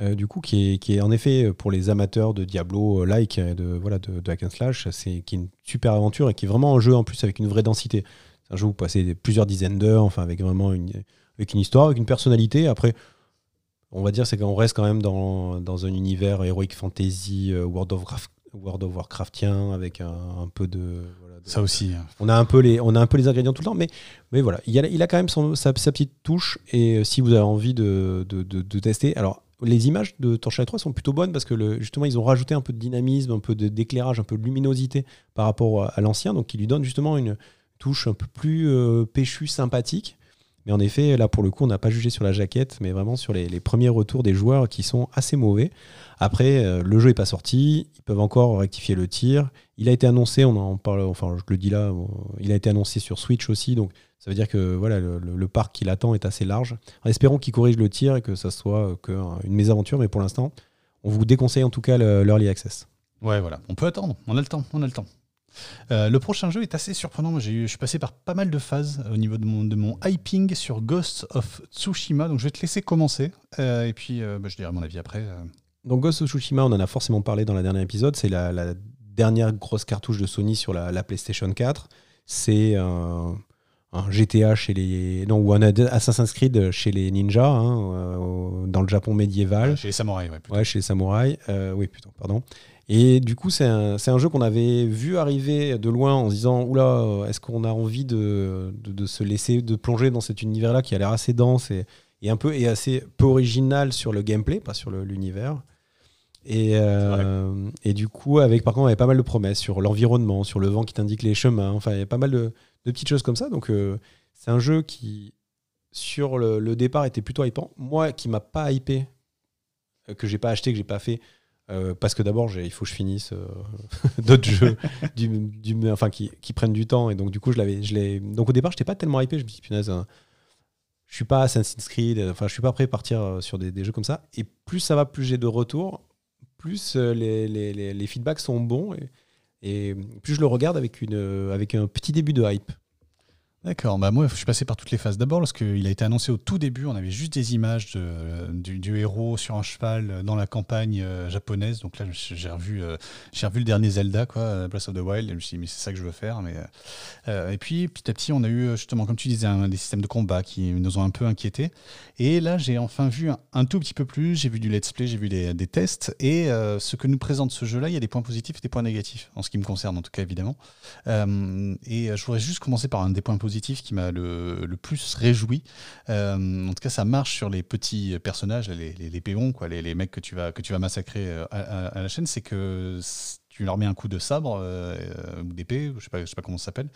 euh, du coup, qui est, qui est, en effet euh, pour les amateurs de Diablo-like, euh, de, voilà, de, de hack and slash, c'est qui est une super aventure et qui est vraiment un jeu en plus avec une vraie densité. un jeu où vous passez plusieurs dizaines d'heures, enfin avec vraiment une, avec une histoire, avec une personnalité. Après, on va dire c'est qu'on reste quand même dans, dans, un univers heroic fantasy, World of Warcraft, World of Warcraftien avec un, un peu de, ça aussi. Hein. On a un peu les, on a un peu les ingrédients tout le temps, mais, mais voilà, il a, il a quand même son, sa, petite touche. Et euh, si vous avez envie de, de, de, tester, alors les images de Torchlight 3 sont plutôt bonnes parce que justement ils ont rajouté un peu de dynamisme, un peu d'éclairage, un peu de luminosité par rapport à, l'ancien, donc qui lui donne justement une touche un peu plus euh, péchue, sympathique. Mais en effet, là pour le coup, on n'a pas jugé sur la jaquette, mais vraiment sur les, les, premiers retours des joueurs qui sont assez mauvais. Après, euh, le jeu n'est pas sorti, ils peuvent encore rectifier le tir. Il a été annoncé, on en parle, enfin je le dis là, il a été annoncé sur Switch aussi, donc ça veut dire que voilà, le, parc qui l'attend est assez large. espérons qu'il corrige le tir et que ça soit qu'une mésaventure, mais pour l'instant, on vous déconseille en tout cas l'Early Access. Ouais, voilà, on peut attendre, on a le temps, on a le temps. Euh, le prochain jeu est assez surprenant. je suis passé par pas mal de phases au niveau de mon, de mon hyping sur Ghost of Tsushima. Donc je vais te laisser commencer. Euh, et puis bah, je dirai mon avis après. Donc Ghost of Tsushima, on en a forcément parlé dans la dernière épisode, c'est la, dernière grosse cartouche de Sony sur la, PlayStation 4. C'est un, GTA chez les... Non, ou un Assassin's Creed chez les ninjas, hein, euh, dans le Japon médiéval. chez les samouraïs, ouais. Ouais, chez les samouraïs. Euh, oui, plutôt, pardon. Et du coup, c'est un, un, jeu qu'on avait vu arriver de loin en se disant Oula, est-ce qu'on a envie de, de, se laisser, de plonger dans cet univers-là qui a l'air assez dense et, et, un peu, et assez peu original sur le gameplay, pas sur l'univers et, euh, et, du coup, avec par contre, il y avait pas mal de promesses sur l'environnement, sur le vent qui t'indique les chemins. Enfin, il y a pas mal de, petites choses comme ça. Donc, euh, c'est un jeu qui, sur le, départ, était plutôt hypant. Moi, qui m'a pas hypé, euh, que j'ai pas acheté, que j'ai pas fait, parce que d'abord, il faut que je finisse d'autres jeux du, enfin, qui, prennent du temps. Et donc, du coup, je l'avais, je. Donc, au départ, j'étais pas tellement hypé. Je me suis dit, punaise, hein, je suis pas Assassin's Creed. Enfin, je suis pas prêt à partir sur des, jeux comme ça. Et plus ça va, plus j'ai de retours plus euh, les, feedbacks sont bons et, plus je le regarde avec, une, avec un petit début de hype. D'accord, bah moi je suis passé par toutes les phases. D'abord, lorsqu'il a été annoncé au tout début, on avait juste des images du, héros sur un cheval dans la campagne euh, japonaise. Donc là, j'ai revu, euh, revu le dernier Zelda, quoi, Breath of the Wild. Et je me suis dit, mais c'est ça que je veux faire. Mais, euh, et puis petit à petit, on a eu justement, comme tu disais, des systèmes de combat qui nous ont un peu inquiétés. Et là, j'ai enfin vu un, tout petit peu plus. J'ai vu du let's play, j'ai vu des, tests. Et ce que nous présente ce jeu-là, il y a des points positifs et des points négatifs, en ce qui me concerne en tout cas, évidemment. et je voudrais juste commencer par un des points positifs qui m'a le, plus réjoui. Euh, en tout cas, ça marche sur les petits personnages, les, les, péons, quoi, les, les, mecs que tu vas, que tu vas massacrer euh, à, la chaîne, c'est que tu leur mets un coup de sabre euh, ou d'épée, je sais pas, je sais pas comment ça s'appelle,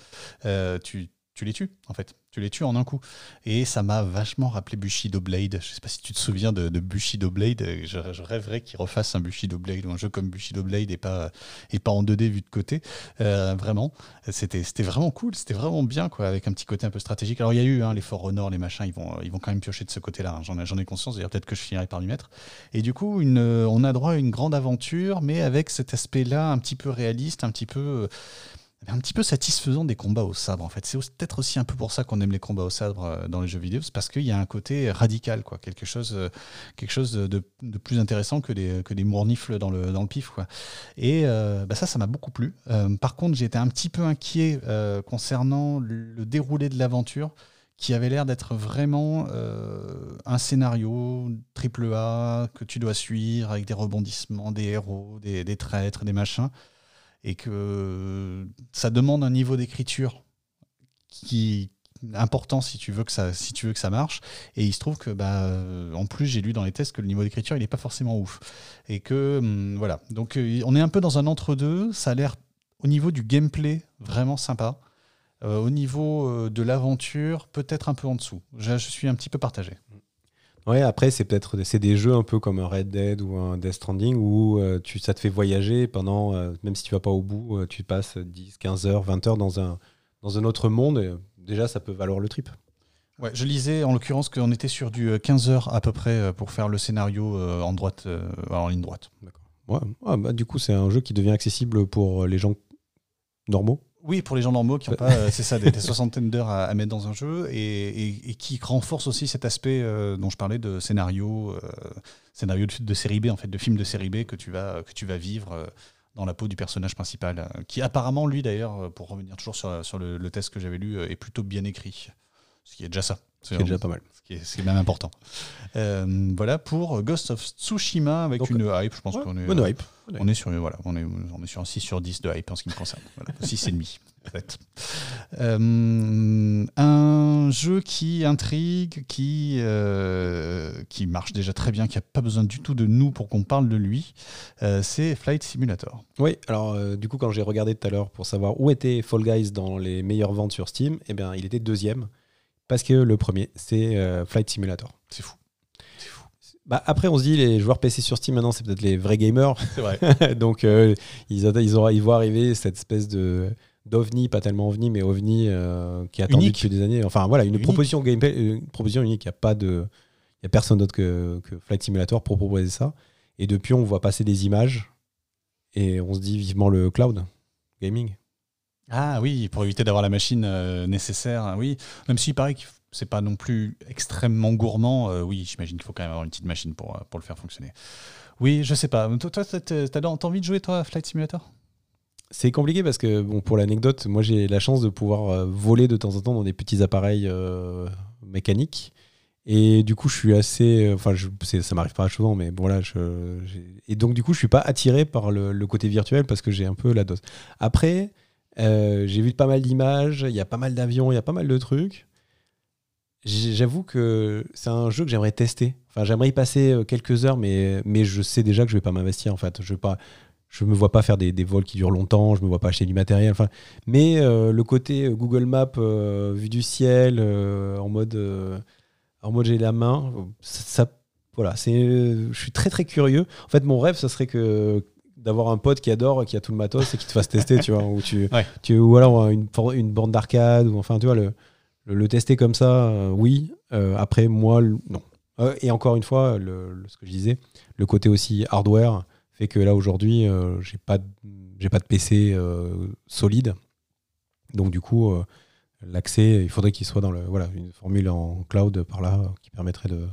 tu, tu les tues en fait. Tu les tues en un coup. Et ça m'a vachement rappelé Bushido Blade. Je sais pas si tu te souviens de, Bushido Blade. Je, rêverais qu'il refasse un Bushido Blade ou un jeu comme Bushido Blade et pas, et pas en 2D vu de côté. Euh, vraiment. C'était vraiment cool. C'était vraiment bien, quoi, avec un petit côté un peu stratégique. Alors il y a eu hein, les Fort Honor, les machins, ils vont, quand même piocher de ce côté-là. Hein. J'en ai conscience. D'ailleurs, peut-être que je finirai par lui mettre. Et du coup, on a droit à une grande aventure, mais avec cet aspect-là un petit peu réaliste, un petit peu un petit peu satisfaisant des combats au sabre en fait. C'est peut-être aussi un peu pour ça qu'on aime les combats au sabre euh, dans les jeux vidéo, c'est parce qu'il y a un côté radical, quoi, quelque chose, euh, quelque chose de, plus intéressant que des, que des mournifles dans le, dans le pif. Quoi. Et euh, bah ça, ça m'a beaucoup plu. par contre, j'étais un petit peu inquiet concernant le déroulé de l'aventure qui avait l'air d'être vraiment un scénario triple A que tu dois suivre avec des rebondissements, des héros, des, des traîtres, des machins et que ça demande un niveau d'écriture qui important si tu veux que ça si tu veux que ça marche. Et il se trouve que bah en plus j'ai lu dans les tests que le niveau d'écriture il n'est pas forcément ouf. Et que hum, voilà. Donc euh, on est un peu dans un entre deux ça a l'air au niveau du gameplay vraiment sympa. Euh, au niveau euh, de l'aventure peut-être un peu en dessous. Je suis un petit peu partagé Ouais, après, c'est peut-être c'est des jeux un peu comme un Red Dead ou un Death Stranding où euh, tu, ça te fait voyager pendant, euh, même si tu vas pas au bout, euh, tu passes 10, 15 heures, 20 heures dans un, dans un autre monde. Et déjà, ça peut valoir le trip. Ouais, je lisais en l'occurrence qu'on était sur du 15 heures à peu près pour faire le scénario en droite, en ligne droite. D'accord. Ouais, bah, du coup, c'est un jeu qui devient accessible pour les gens normaux. Oui, pour les gens normaux qui n'ont pas, euh, c'est ça, des, soixantaines d'heures à, mettre dans un jeu et, qui renforce aussi cet aspect euh, dont je parlais de scénario, euh, scénario de, série B en fait, de film de série B que tu vas que tu vas vivre dans la peau du personnage principal, qui apparemment, lui d'ailleurs, pour revenir toujours sur, sur le, le test que j'avais lu, est plutôt bien écrit. Ce qui est déjà ça. Ce qui est déjà pas mal. Qui est, ce qui est même important. Euh, voilà pour Ghost of Tsushima avec Donc, une hype. Je pense Ouais, qu'on est, bonne hype. on est sur, voilà, on est, on est sur un 6 sur 10 de hype en ce qui me concerne. Voilà, 6,5 en fait. Euh, un jeu qui intrigue, qui, euh, qui marche déjà très bien, qui n'a pas besoin du tout de nous pour qu'on parle de lui, euh, c'est Flight Simulator. Oui, alors du coup, quand j'ai regardé tout à l'heure pour savoir où était Fall Guys dans les meilleures ventes sur Steam, eh bien, il était deuxième. Parce que le premier, c'est euh, Flight Simulator. C'est fou. Bah, après, on se dit, les joueurs PC sur Steam, maintenant, c'est peut-être les vrais gamers. C'est vrai. Donc, euh, ils, ils, ils voient arriver cette espèce de d'ovni, pas tellement ovni, mais ovni euh, qui est attendu Unique. depuis des années. Enfin, voilà, une Unique. proposition gameplay, une proposition unique. Il n'y a pas de. Y a personne d'autre que, que Flight Simulator pour proposer ça. Et depuis, on voit passer des images et on se dit vivement le cloud gaming. Ah oui, pour éviter d'avoir la machine euh, nécessaire, hein, oui. Même s'il paraît que c'est pas non plus extrêmement gourmand, euh, oui, j'imagine qu'il faut quand même avoir une petite machine pour, euh, pour le faire fonctionner. Oui, je sais pas. Toi, t'as envie de jouer, toi, à Flight Simulator? C'est compliqué parce que, bon, pour l'anecdote, moi j'ai la chance de pouvoir voler de temps en temps dans des petits appareils mécaniques. Et du coup, je suis assez. Enfin, je, ça m'arrive pas souvent, mais bon, et donc, du coup, je suis pas attiré par le côté virtuel parce que j'ai un peu la dose. Après, euh, j'ai vu pas mal d'images, il y a pas mal d'avions, il y a pas mal de trucs. J'avoue que c'est un jeu que j'aimerais tester. Enfin, j'aimerais y passer euh, quelques heures, mais, mais je sais déjà que je vais pas m'investir. En fait, je vais pas, je me vois pas faire des, des vols qui durent longtemps. Je me vois pas acheter du matériel. Enfin, mais euh, le côté Google Maps, euh, vue du ciel, en mode, en mode j'ai la main, ça, voilà. C'est, je suis très très curieux. En fait, mon rêve, ce serait que d'avoir un pote qui adore, qui a tout le matos et qui te fasse tester, tu vois, ou tu, Ouais. tu, ou alors une, une borne d'arcade, ou enfin, tu vois, le, le, le tester comme ça, euh, oui. Euh, après, moi, le- non. Euh, et encore une fois, le, ce que je disais, le côté aussi hardware fait que là aujourd'hui, j'ai pas, de- j'ai pas de PC solide. Donc du coup, l'accès, il faudrait qu'il soit dans le, voilà, une formule en cloud par là qui permettrait de,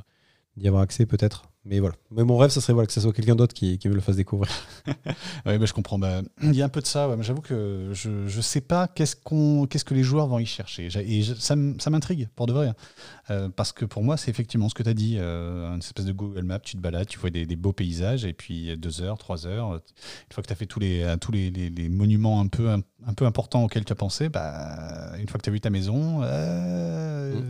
d'y avoir accès peut-être. Mais voilà. Mais mon rêve, ce serait voilà, que ce soit quelqu'un d'autre qui, qui me le fasse découvrir. Oui, bah, je comprends. Bah, il y a un peu de ça. ouais, mais J'avoue que je ne sais pas qu'est-ce qu'on, qu'est-ce que les joueurs vont y chercher. Et je- ça, m'intrigue, pour de vrai. Euh, parce que pour moi, c'est effectivement ce que tu as dit. euh, une espèce de Google Maps, tu te balades, tu vois des, des beaux paysages, et puis deux heures, trois heures, euh, une fois que tu as fait tous les, euh, tous les, les- les monuments un peu, un, un peu importants auxquels tu as pensé, bah, une fois que tu as vu ta maison, euh,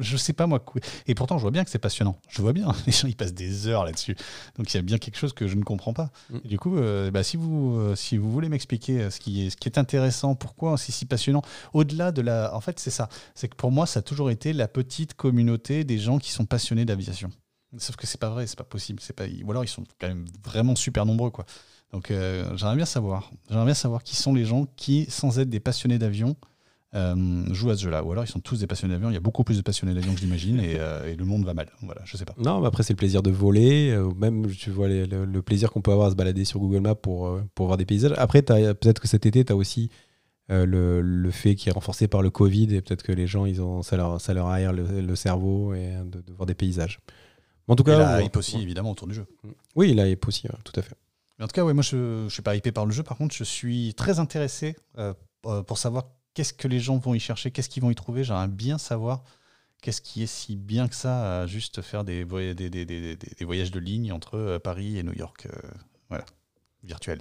je sais pas moi. Et pourtant, je vois bien que c'est passionnant. Je vois bien. Les gens, ils passent des heures là-dessus. Donc il y a bien quelque chose que je ne comprends pas. Mm. Et du coup, euh, bah, si, vous, euh, si vous voulez m'expliquer euh, ce qui, est, ce qui est intéressant, pourquoi c'est si passionnant, au-delà de la... En fait, c'est ça. C'est que pour moi, ça a toujours été la petite communauté des gens qui sont passionnés d'aviation. Sauf que c'est pas vrai, c'est pas possible. C'est pas... Ou alors ils sont quand même vraiment super nombreux. quoi. Donc euh, j'aimerais bien savoir. J'aimerais bien savoir qui sont les gens qui, sans être des passionnés d'avion, euh, jouent à ce jeu-là. Ou alors ils sont tous des passionnés d'avion. Il y a beaucoup plus de passionnés d'avion que j'imagine et, euh, le monde va mal. Voilà, je sais pas. Non, après, c'est le plaisir de voler. même, tu vois, le, plaisir qu'on peut avoir à se balader sur Google Maps pour, pour voir des paysages. Après, peut-être que cet été, tu as aussi euh, le, le fait qui est renforcé par le Covid et peut-être que les gens, ils ont, ça, leur, ça leur aère le, le cerveau et de, de voir des paysages. Mais En tout Et cas, la ouais, hype aussi, évidemment, autour du jeu. Oui, la hype aussi, ouais, tout à fait. Mais en tout cas, ouais, moi, je ne suis pas hypé par le jeu. Par contre, je suis très intéressé euh, euh, pour savoir qu'est-ce que les gens vont y chercher, qu'est-ce qu'ils vont y trouver. J'aimerais bien savoir qu'est-ce qui est si bien que ça à juste faire des, voy- des, des- des- des- des voyages de ligne entre euh, Paris et New York. euh, voilà, virtuel.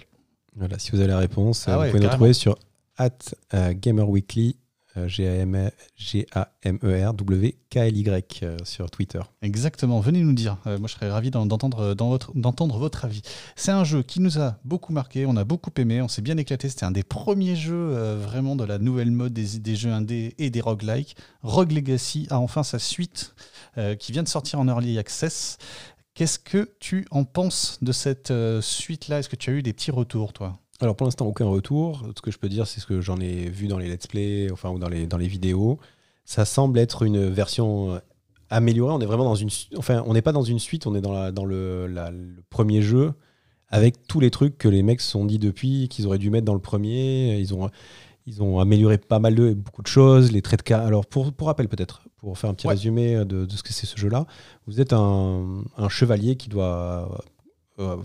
Voilà, si vous avez la réponse, Ah euh, ouais, vous pouvez nous carrément. trouver sur at euh, Gamer Weekly, euh, G-A-M-E-R-W-K-L-Y euh, sur Twitter. Exactement, venez nous dire. Moi, je serais ravi d'en- d'entendre votre, avis. C'est un jeu qui nous a beaucoup marqué, on a beaucoup aimé, on s'est bien éclaté. C'était un des premiers jeux vraiment de la nouvelle mode des, des jeux indés et des roguelikes. Rogue Legacy a enfin sa suite qui vient de sortir en Early Access. Qu'est-ce que tu en penses de cette suite-là? Est-ce que tu as eu des petits retours, toi? Alors pour l'instant, aucun retour. Ce que je peux dire, c'est ce que j'en ai vu dans les let's play, enfin ou dans les, dans les vidéos. Ça semble être une version euh, améliorée. On est vraiment dans une, enfin, on n'est pas dans une suite, on est dans, la, dans le, la- le premier jeu avec tous les trucs que les mecs se sont dit depuis qu'ils auraient dû mettre dans le premier. Ils ont, ils ont amélioré pas mal de beaucoup de choses, les traits de cas. Alors pour, pour rappel peut-être, pour faire un petit Ouais. résumé de, de ce que c'est ce jeu-là, vous êtes un, un chevalier qui doit euh,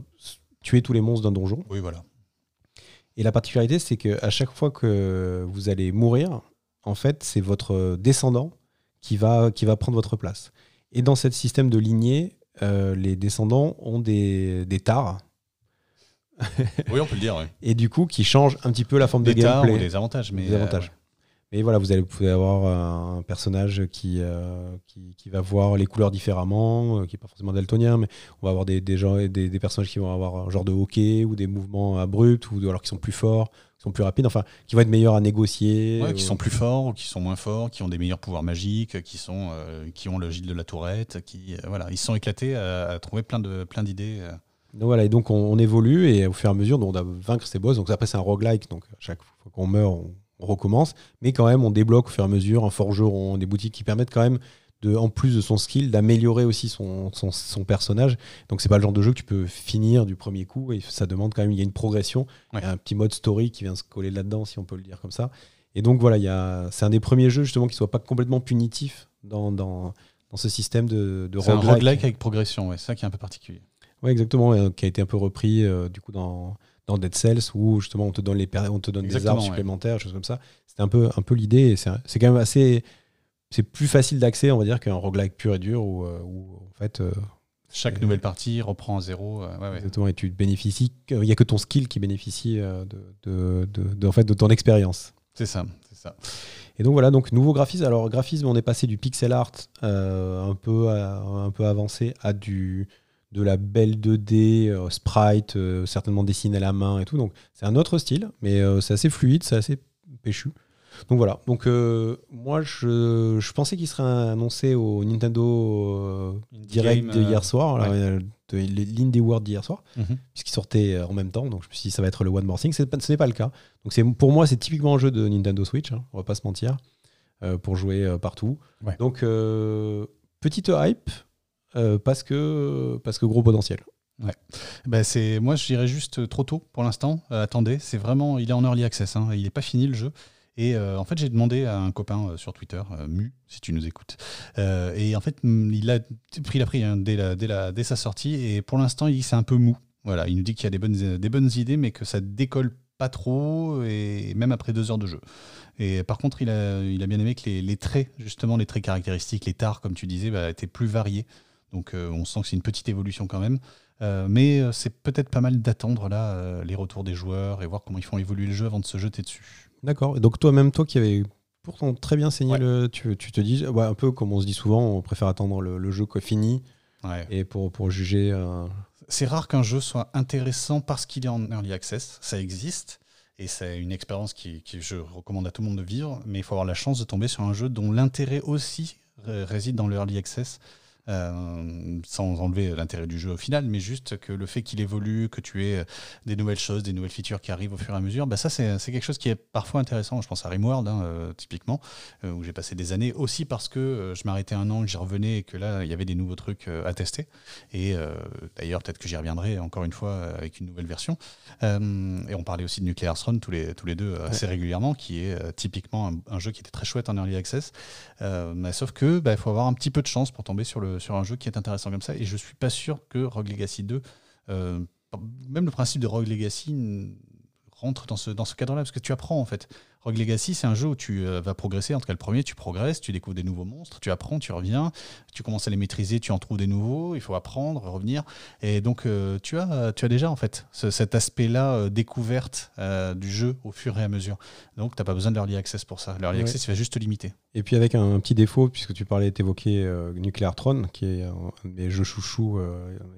tuer tous les monstres d'un donjon. Oui, voilà. Et la particularité, c'est qu'à chaque fois que vous allez mourir, en fait, c'est votre descendant qui va, qui va prendre votre place. Et dans ce système de lignée, euh, les descendants ont des, des tares. oui, on peut le dire. Et du coup, qui changent un petit peu la forme de gameplay. Ou des avantages. Mais des avantages. Euh, mais voilà, vous allez pouvoir avoir un personnage qui, euh, qui, qui, va voir les couleurs différemment, qui n'est pas forcément daltonien, mais on va avoir des, des, gens, des, des, personnages qui vont avoir un genre de hockey ou des mouvements abrupts, ou alors qui sont plus forts, qui sont plus rapides, enfin, qui vont être meilleurs à négocier. qui sont plus forts ou qui sont moins forts, qui ont des meilleurs pouvoirs magiques, qui, sont, qui ont le gîte de la tourette, qui, voilà, ils sont éclatés à, à trouver plein d'idées. Plein donc voilà, et donc on, évolue et au fur et à mesure, on doit vaincre ces boss. Donc après, c'est un roguelike, donc chaque fois qu'on meurt, on, recommence. Mais quand même, on débloque au fur et à mesure un forgeron, des boutiques qui permettent quand même, de, en plus de son skill, d'améliorer aussi son, son, personnage. Donc c'est pas le genre de jeu que tu peux finir du premier coup. Et ça demande quand même, il y a une progression. Il y a un petit mode story qui vient se coller là-dedans, si on peut le dire comme ça. Et donc voilà, c'est un des premiers jeux justement qui soit pas complètement punitif dans, dans, dans ce système de, de roguelike. un roguelike avec progression, ouais, c'est ça qui est un peu particulier. Oui, exactement, euh, qui a été un peu repris euh, du coup dans, dans Dead Cells où justement on te donne, les on te donne des armes supplémentaires, choses comme ça. C'était un peu, un peu l'idée. C'est quand même assez. C'est plus facile d'accès, on va dire, qu'un roguelike pur et dur où, euh, où en fait. chaque nouvelle partie reprend à zéro. Exactement, et tu bénéficies. Il n'y a que ton skill qui bénéficie de, de, de, en fait, de ton expérience. C'est ça, c'est ça. Et donc voilà, donc nouveau graphisme. Alors graphisme, on est passé du pixel art un peu un peu avancé à du de la belle 2D, euh, sprite, euh, certainement dessiné à la main et tout. Donc c'est un autre style, mais euh, c'est assez fluide, c'est assez péchu. Donc voilà. Donc moi, je, je pensais qu'il serait annoncé au Nintendo Direct d'hier soir, de l'Indie World d'hier soir, puisqu'il sortait en même temps. Donc je me suis dit ça va être le One More Thing. Ce n'est pas le cas. Donc c'est pour moi c'est typiquement un jeu de Nintendo Switch. Hein, on va pas se mentir. pour jouer partout. Donc petite hype, euh, parce, que, parce que gros potentiel. Ouais. Bah c'est moi je dirais juste trop tôt pour l'instant. Euh, attendez, c'est vraiment il est en early access, hein, il n'est pas fini le jeu. Et euh, en fait j'ai demandé à un copain sur Twitter, Mu, si tu nous écoutes, et en fait il a pris la pris hein, dès, la, dès, la, dès sa sortie et pour l'instant il c'est un peu mou. Voilà, il nous dit qu'il y a des bonnes, des bonnes idées mais que ça décolle pas trop et même après deux heures de jeu. Et par contre il a, il a bien aimé que les, les traits justement les traits caractéristiques, les tares comme tu disais, bah, étaient plus variés. Donc euh, on sent que c'est une petite évolution quand même. Euh, mais euh, c'est peut-être pas mal d'attendre là les retours des joueurs et voir comment ils font évoluer le jeu avant de se jeter dessus. D'accord. Donc toi-même, toi qui avais pourtant très bien saigné le, tu, te dis, un peu comme on se dit souvent, on préfère attendre le, jeu fini et pour, pour juger. C'est rare qu'un jeu soit intéressant parce qu'il est en early access, ça existe. Et c'est une expérience qui, qui, je recommande à tout le monde de vivre, mais il faut avoir la chance de tomber sur un jeu dont l'intérêt aussi réside dans le early access. Euh, sans enlever l'intérêt du jeu au final, mais juste que le fait qu'il évolue, que tu aies des nouvelles choses, des nouvelles features qui arrivent au fur et à mesure, bah ça c'est quelque chose qui est parfois intéressant. Je pense à Rimworld, hein, euh, typiquement, euh, où j'ai passé des années aussi parce que je m'arrêtais un an, que j'y revenais et que là il y avait des nouveaux trucs à tester. Et d'ailleurs, peut-être que j'y reviendrai encore une fois avec une nouvelle version. et on parlait aussi de Nuclear Throne tous les, tous les deux assez régulièrement, qui est typiquement un, jeu qui était très chouette en early access. sauf que bah, il faut avoir un petit peu de chance pour tomber sur le sur un jeu qui est intéressant comme ça. Et je suis pas sûr que Rogue Legacy 2, euh, même le principe de Rogue Legacy rentre dans ce, dans ce cadre-là, parce que tu apprends en fait. Rogue Legacy, c'est un jeu où tu euh, vas progresser. En tout cas, le premier, tu progresses, tu découvres des nouveaux monstres, tu apprends, tu reviens, tu commences à les maîtriser, tu en trouves des nouveaux, il faut apprendre, revenir. Et donc, euh, tu, as, tu as déjà en fait cet aspect-là, euh, découverte du jeu au fur et à mesure. Donc, tu n'as pas besoin de l'early access pour ça. L'early access, il va juste te limiter. Et puis, avec un, petit défaut, puisque tu parlais, t'évoquais Nuclear Throne, qui est un des jeux chouchou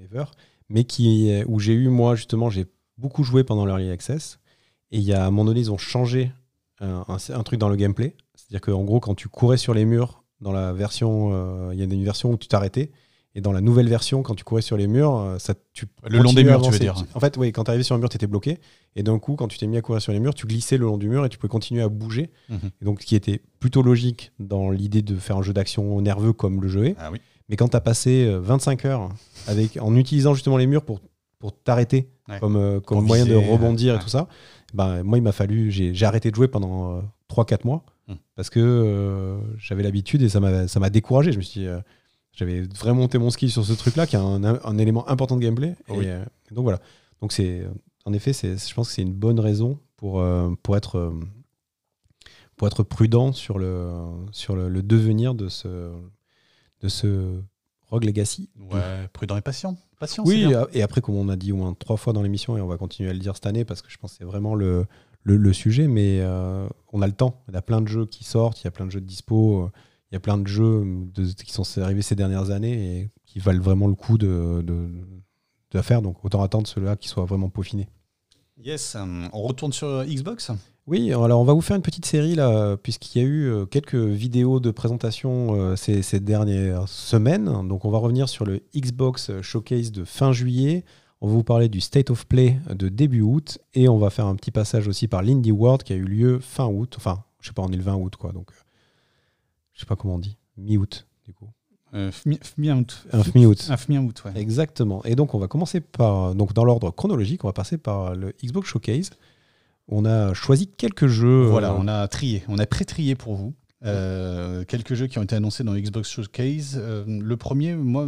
ever, mais qui, où j'ai eu, moi, justement, j'ai beaucoup joué pendant l'early access. Et il y a, à un moment donné, ils ont changé un, un, truc dans le gameplay. C'est-à-dire qu'en gros, quand tu courais sur les murs, dans la version, euh, il y a une version où tu t'arrêtais. Et dans la nouvelle version, quand tu courais sur les murs, euh, ça, tu le long des murs, tu veux dire. En fait, oui, quand tu arrivais sur un mur, tu étais bloqué. Et d'un coup, quand tu t'es mis à courir sur les murs, tu glissais le long du mur et tu pouvais continuer à bouger. Mhm. Et donc, ce qui était plutôt logique dans l'idée de faire un jeu d'action nerveux comme le jeu est. Ah, oui. Mais quand tu as passé 25 euh, heures avec, en utilisant justement les murs pour, pour t'arrêter comme, comme moyen de rebondir et tout ça, ben, moi, il m'a fallu. J'ai arrêté de jouer pendant 3-4 euh, mois hmm. parce que euh, j'avais l'habitude et ça m'a découragé. Je me suis euh, j'avais vraiment monté mon ski sur ce truc-là, qui est un, un, élément important de gameplay. Et, donc voilà. Donc c'est, en effet, je pense que c'est une bonne raison pour, pour, être, pour être prudent sur le, sur le, devenir de ce, de ce Rogue Legacy. Ouais, prudent et patient. patient oui, et après, comme on a dit au moins trois fois dans l'émission, et on va continuer à le dire cette année, parce que je pense que c'est vraiment le, le, sujet, mais on a le temps. Il y a plein de jeux qui sortent, il y a plein de jeux de dispo, il y a plein de jeux qui sont arrivés ces dernières années et qui valent vraiment le coup de, de, de faire. Donc autant attendre ceux-là qui soient vraiment peaufinés. Yes, euh, on retourne sur Xbox? Oui, alors on va vous faire une petite série là, puisqu'il y a eu euh, quelques vidéos de présentation euh, ces, ces, dernières semaines. Donc on va revenir sur le Xbox Showcase de fin juillet. On va vous parler du State of Play de début août et on va faire un petit passage aussi par l'Indie World qui a eu lieu fin août. Enfin, je sais pas, on est le 20 août quoi. Donc je sais pas comment on dit, mi-août du coup. Euh, mi-août. mi-août. mi-août, ouais. Exactement. Et donc on va commencer par, donc dans l'ordre chronologique, on va passer par le Xbox Showcase. On a choisi quelques jeux. Voilà, on a trié, on a pré-trié pour vous. Euh, quelques jeux qui ont été annoncés dans Xbox Showcase. Euh, le premier, moi,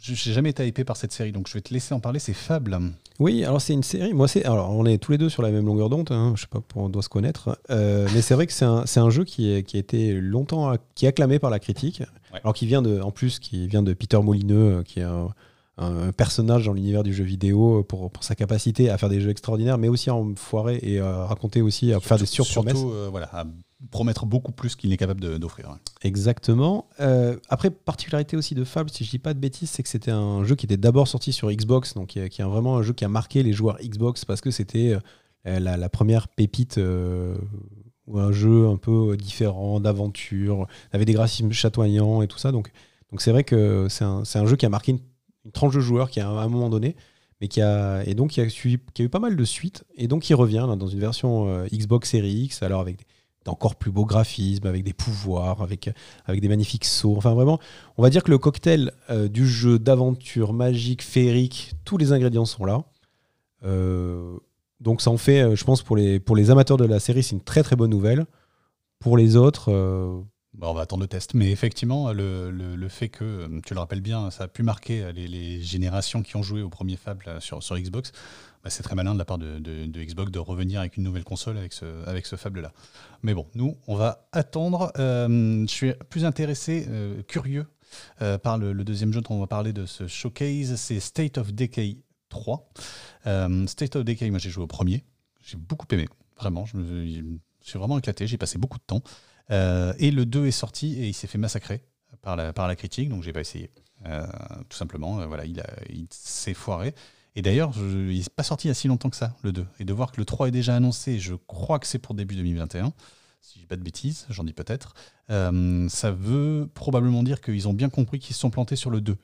j'ai jamais été hypé par cette série, donc je vais te laisser en parler. C'est Fable. Oui, alors c'est une série. Moi, c'est alors on est tous les deux sur la même longueur d'onde. Hein, je sais pas pourquoi on doit se connaître, euh, mais c'est vrai que c'est un, un, jeu qui, est, qui a été longtemps qui est acclamé par la critique. Alors qui vient de, en plus, qui vient de Peter Molineux, qui est un, personnage dans l'univers du jeu vidéo pour, pour, sa capacité à faire des jeux extraordinaires, mais aussi à en foirer et à raconter aussi, à faire des surpromesses. Surtout, voilà, promettre beaucoup plus qu'il n'est capable d'offrir. Exactement. Euh, après, particularité aussi de Fable, si je dis pas de bêtises, c'est que c'était un jeu qui était d'abord sorti sur Xbox, donc qui est, vraiment un jeu qui a marqué les joueurs Xbox parce que c'était euh, la, première pépite euh, ou un jeu un peu différent, d'aventure, avait des graphismes chatoyants et tout ça. Donc, donc c'est vrai que c'est un, un, jeu qui a marqué une, tranche de joueurs qui a à un moment donné mais qui a et donc qui a, eu pas mal de suites et donc qui revient dans une version Xbox Series X alors avec des, encore plus beau graphisme, avec des pouvoirs, avec, avec des magnifiques sauts. Enfin, vraiment, on va dire que le cocktail euh, du jeu d'aventure magique, féerique, tous les ingrédients sont là. Euh, donc, ça en fait, euh, je pense, pour les amateurs de la série, c'est une très très bonne nouvelle. Pour les autres. On va attendre le test. Mais effectivement, le, le, fait que, tu le rappelles bien, ça a pu marquer les, générations qui ont joué au premier Fable sur, sur Xbox. Bah, c'est très malin de la part de, Xbox de revenir avec une nouvelle console avec ce, avec ce Fable-là. Mais bon, nous, on va attendre. Euh, je suis plus intéressé, euh, curieux, euh, par le, deuxième jeu dont on va parler de ce showcase, c'est State of Decay 3. State of Decay, moi j'ai joué au premier, j'ai beaucoup aimé, vraiment, je suis vraiment éclaté, j'ai passé beaucoup de temps. Et le 2 est sorti et il s'est fait massacrer par la, par la critique, donc j'ai pas essayé. tout simplement, voilà, il, il s'est foiré. Et d'ailleurs, il n'est pas sorti il y a si longtemps que ça, le 2. Et de voir que le 3 est déjà annoncé, je crois que c'est pour début 2021, si je dis pas de bêtises, j'en dis peut-être, euh, ça veut probablement dire qu'ils ont bien compris qu'ils se sont plantés sur le 2.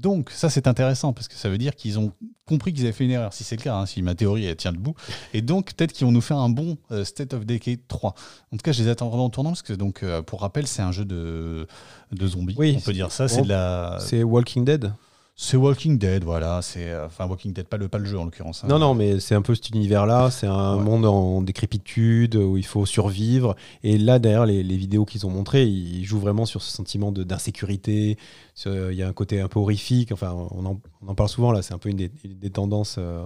Donc ça c'est intéressant parce que ça veut dire qu'ils ont compris qu'ils avaient fait une erreur, si c'est le cas, hein, si ma théorie elle tient debout. Et donc peut-être qu'ils vont nous faire un bon euh, State of Decay 3. En tout cas je les attends vraiment en tournant parce que donc euh, pour rappel c'est un jeu de, de zombies, oui, on peut dire ça. C'est de la... C'est Walking Dead c'est Walking Dead, voilà. C'est euh, enfin Walking Dead, pas le pas le jeu en l'occurrence. Hein. Non, non, mais c'est un peu cet univers-là. C'est un monde en décrépitude où il faut survivre. Et là, derrière les, vidéos qu'ils ont montrées, ils jouent vraiment sur ce sentiment d'insécurité. Il y a un côté un peu horrifique. Enfin, on en, on en parle souvent là. C'est un peu une des, tendances. Euh,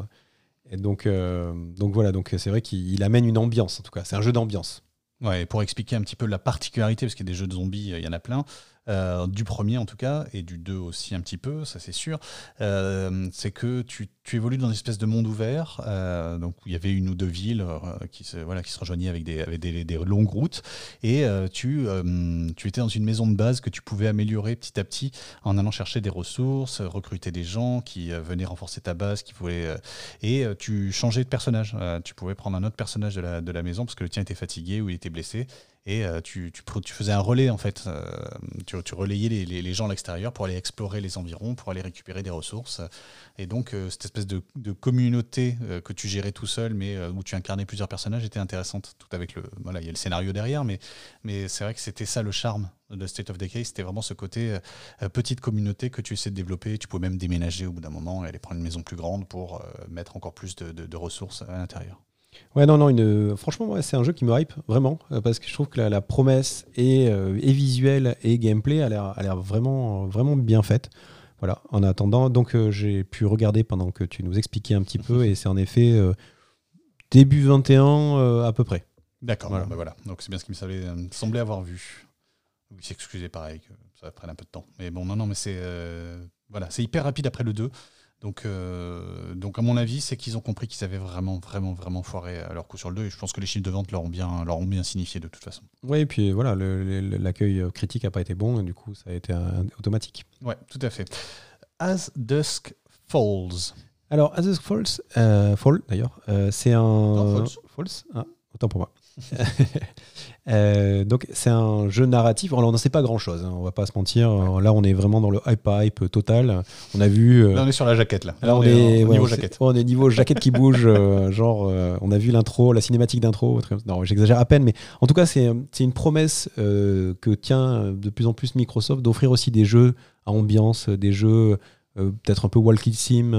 et donc, euh, donc voilà. Donc c'est vrai qu'il amène une ambiance. En tout cas, c'est un jeu d'ambiance. Ouais, pour expliquer un petit peu la particularité, parce qu'il y a des jeux de zombies, il y en a plein. Euh, du premier en tout cas, et du 2 aussi un petit peu, ça c'est sûr, euh, c'est que tu, évolues dans une espèce de monde ouvert, euh, donc où il y avait une ou deux villes qui, se, voilà, qui se rejoignaient avec des, longues routes, et tu, tu étais dans une maison de base que tu pouvais améliorer petit à petit en allant chercher des ressources, recruter des gens qui venaient renforcer ta base, qui et tu changeais de personnage. tu pouvais prendre un autre personnage de la maison parce que le tien était fatigué ou il était blessé, et euh, tu, faisais un relais en fait. Euh, tu, relayais les, gens à l'extérieur pour aller explorer les environs, pour aller récupérer des ressources. Et donc euh, cette espèce de, communauté que tu gérais tout seul, mais où tu incarnais plusieurs personnages, était intéressante. Tout avec le voilà, il y a le scénario derrière, mais c'est vrai que c'était ça le charme de State of Decay, c'était vraiment ce côté petite communauté que tu essaies de développer. Tu pouvais même déménager au bout d'un moment et aller prendre une maison plus grande pour mettre encore plus de ressources à l'intérieur. Ouais, non, non, une... franchement, c'est un jeu qui me hype vraiment, euh, parce que je trouve que la, promesse est, euh, visuelle et gameplay a l'air vraiment, vraiment bien faite. Voilà, en attendant, donc euh, j'ai pu regarder pendant que tu nous expliquais un petit peu, et c'est en effet début 21 à peu près. D'accord, voilà. Bah voilà. donc c'est bien ce qui me semblait, semblait avoir vu. Oui, s'excuser pareil, que ça prenne un peu de temps. Mais bon, non, non, mais c'est voilà, c'est hyper rapide après le 2. Donc, euh, donc à mon avis, c'est qu'ils ont compris qu'ils avaient vraiment, vraiment, vraiment foiré à leur coup sur le 2. Et je pense que les chiffres de vente leur ont bien, leur ont bien signifié de toute façon. Oui, et puis voilà, l'accueil critique n'a pas été bon et du coup, ça a été automatique. Ouais, tout à fait. As Dusk Falls. Alors, As Dusk Falls, euh, Fall d'ailleurs, euh, c'est un. falls. Ah, autant pour moi. Euh, donc c'est un jeu narratif. Alors on n'en sait pas grand chose, hein, on va pas se mentir. Là on est vraiment dans le hype hype total. On a vu. Euh, là on est sur la jaquette là. là on, est, niveau jaquette. On est niveau jaquette qui bouge. Euh, genre on a vu l'intro, la cinématique d'intro. Non j'exagère à peine, mais en tout cas c'est une promesse que tient de plus en plus Microsoft d'offrir aussi des jeux à ambiance, des jeux peut-être un peu walkie sim.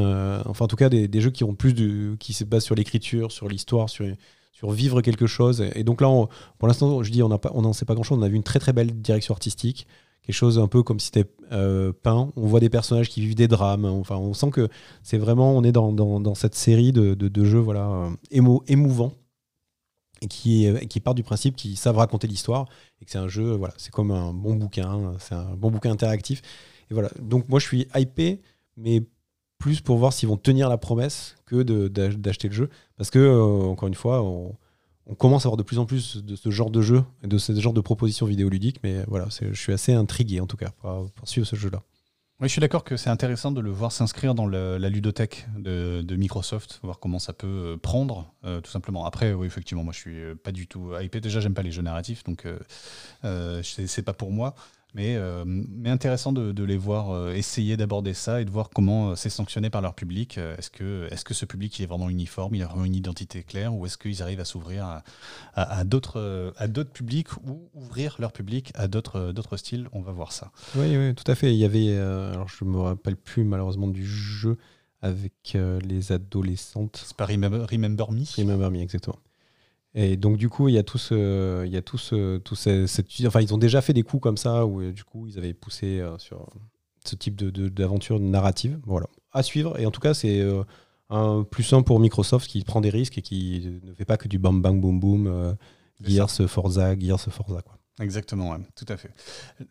enfin en tout cas des, des, jeux qui ont plus de, qui se basent sur l'écriture, sur l'histoire, sur sur vivre quelque chose. Et donc là, pour l'instant, je dis, on n'en sait pas grand-chose. On a vu une très très belle direction artistique, quelque chose un peu comme si c'était euh, peint. On voit des personnages qui vivent des drames. Enfin, on sent que c'est vraiment, on est dans, dans, cette série de, de, jeux voilà, euh, émo, émouvants et qui, qui part du principe qu'ils savent raconter l'histoire et que c'est un jeu, voilà, c'est comme un bon bouquin, c'est un bon bouquin interactif. Et voilà. Donc moi, je suis hypé, mais plus pour voir s'ils vont tenir la promesse que d'acheter le jeu. Parce que, euh, encore une fois, on, commence à avoir de plus en plus de ce genre de jeu et de ce genre de propositions vidéoludiques. Mais voilà, je suis assez intrigué en tout cas pour, suivre ce jeu-là. Oui, je suis d'accord que c'est intéressant de le voir s'inscrire dans la ludothèque de, Microsoft, voir comment ça peut euh, prendre, euh, tout simplement. Après, oui, effectivement, moi je suis pas du tout hypé. Déjà, j'aime pas les jeux narratifs, donc c'est pas pour moi. Mais, euh, mais intéressant de, les voir euh, essayer d'aborder ça et de voir comment euh, c'est sanctionné par leur public. Est-ce que, est que ce public il est vraiment uniforme, il a vraiment une identité claire, ou est-ce qu'ils arrivent à s'ouvrir à, à, d'autres publics ou ouvrir leur public à d'autres styles? On va voir ça. Oui, oui, tout à fait. Il y avait, alors je ne me rappelle plus malheureusement du jeu avec les adolescentes. C'est pas Remember, Remember Me? Remember Me, exactement. Et donc du coup, il y a tous, il y a tous, tous enfin ils ont déjà fait des coups comme ça où du coup ils avaient poussé euh, sur ce type de, d'aventure narrative. Voilà, à suivre. Et en tout cas, c'est euh, un plus un pour Microsoft qui prend des risques et qui ne fait pas que du bam bang boom boom, euh, Gears Forza, Gears Forza quoi. Exactement, tout à fait.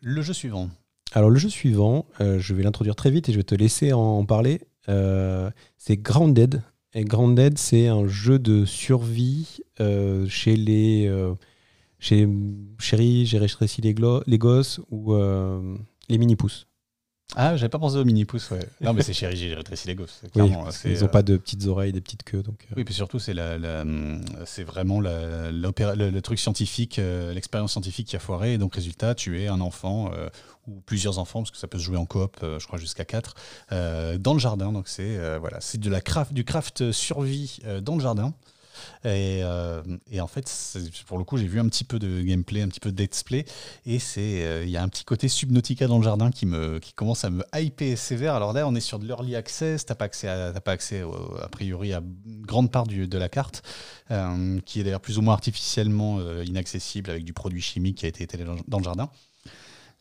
Le jeu suivant. Alors le jeu suivant, je vais l'introduire très vite et je vais te laisser en parler. c'est Grounded, et Grounded, c'est un jeu de survie euh, chez les. Euh, chez Chéri, j'ai rétréci les, les gosses ou euh, les mini-pousses. Ah, j'avais pas pensé aux mini-pousses, ouais. Non, mais c'est chéri, j'ai rétréci les gosses. Oui, ils n'ont pas de petites oreilles, des petites queues. Donc, Oui, puis surtout, c'est la, c'est vraiment la, le, le, truc scientifique, l'expérience scientifique qui a foiré. Et donc, résultat, tu es un enfant ou plusieurs enfants, parce que ça peut se jouer en coop, euh, je crois jusqu'à 4, euh, dans le jardin. Donc c'est euh, voilà, c'est de la craft, du craft survie dans le jardin. Et, et, en fait, pour le coup, j'ai vu un petit peu de gameplay, un petit peu de display, et c'est il y a un petit côté Subnautica dans le jardin qui me qui commence à me hyper sévère. Alors là, on est sur de l'early access, t'as pas accès pas accès a priori à grande part du, de la carte, qui est d'ailleurs plus ou moins artificiellement inaccessible avec du produit chimique qui a été étalé dans le jardin.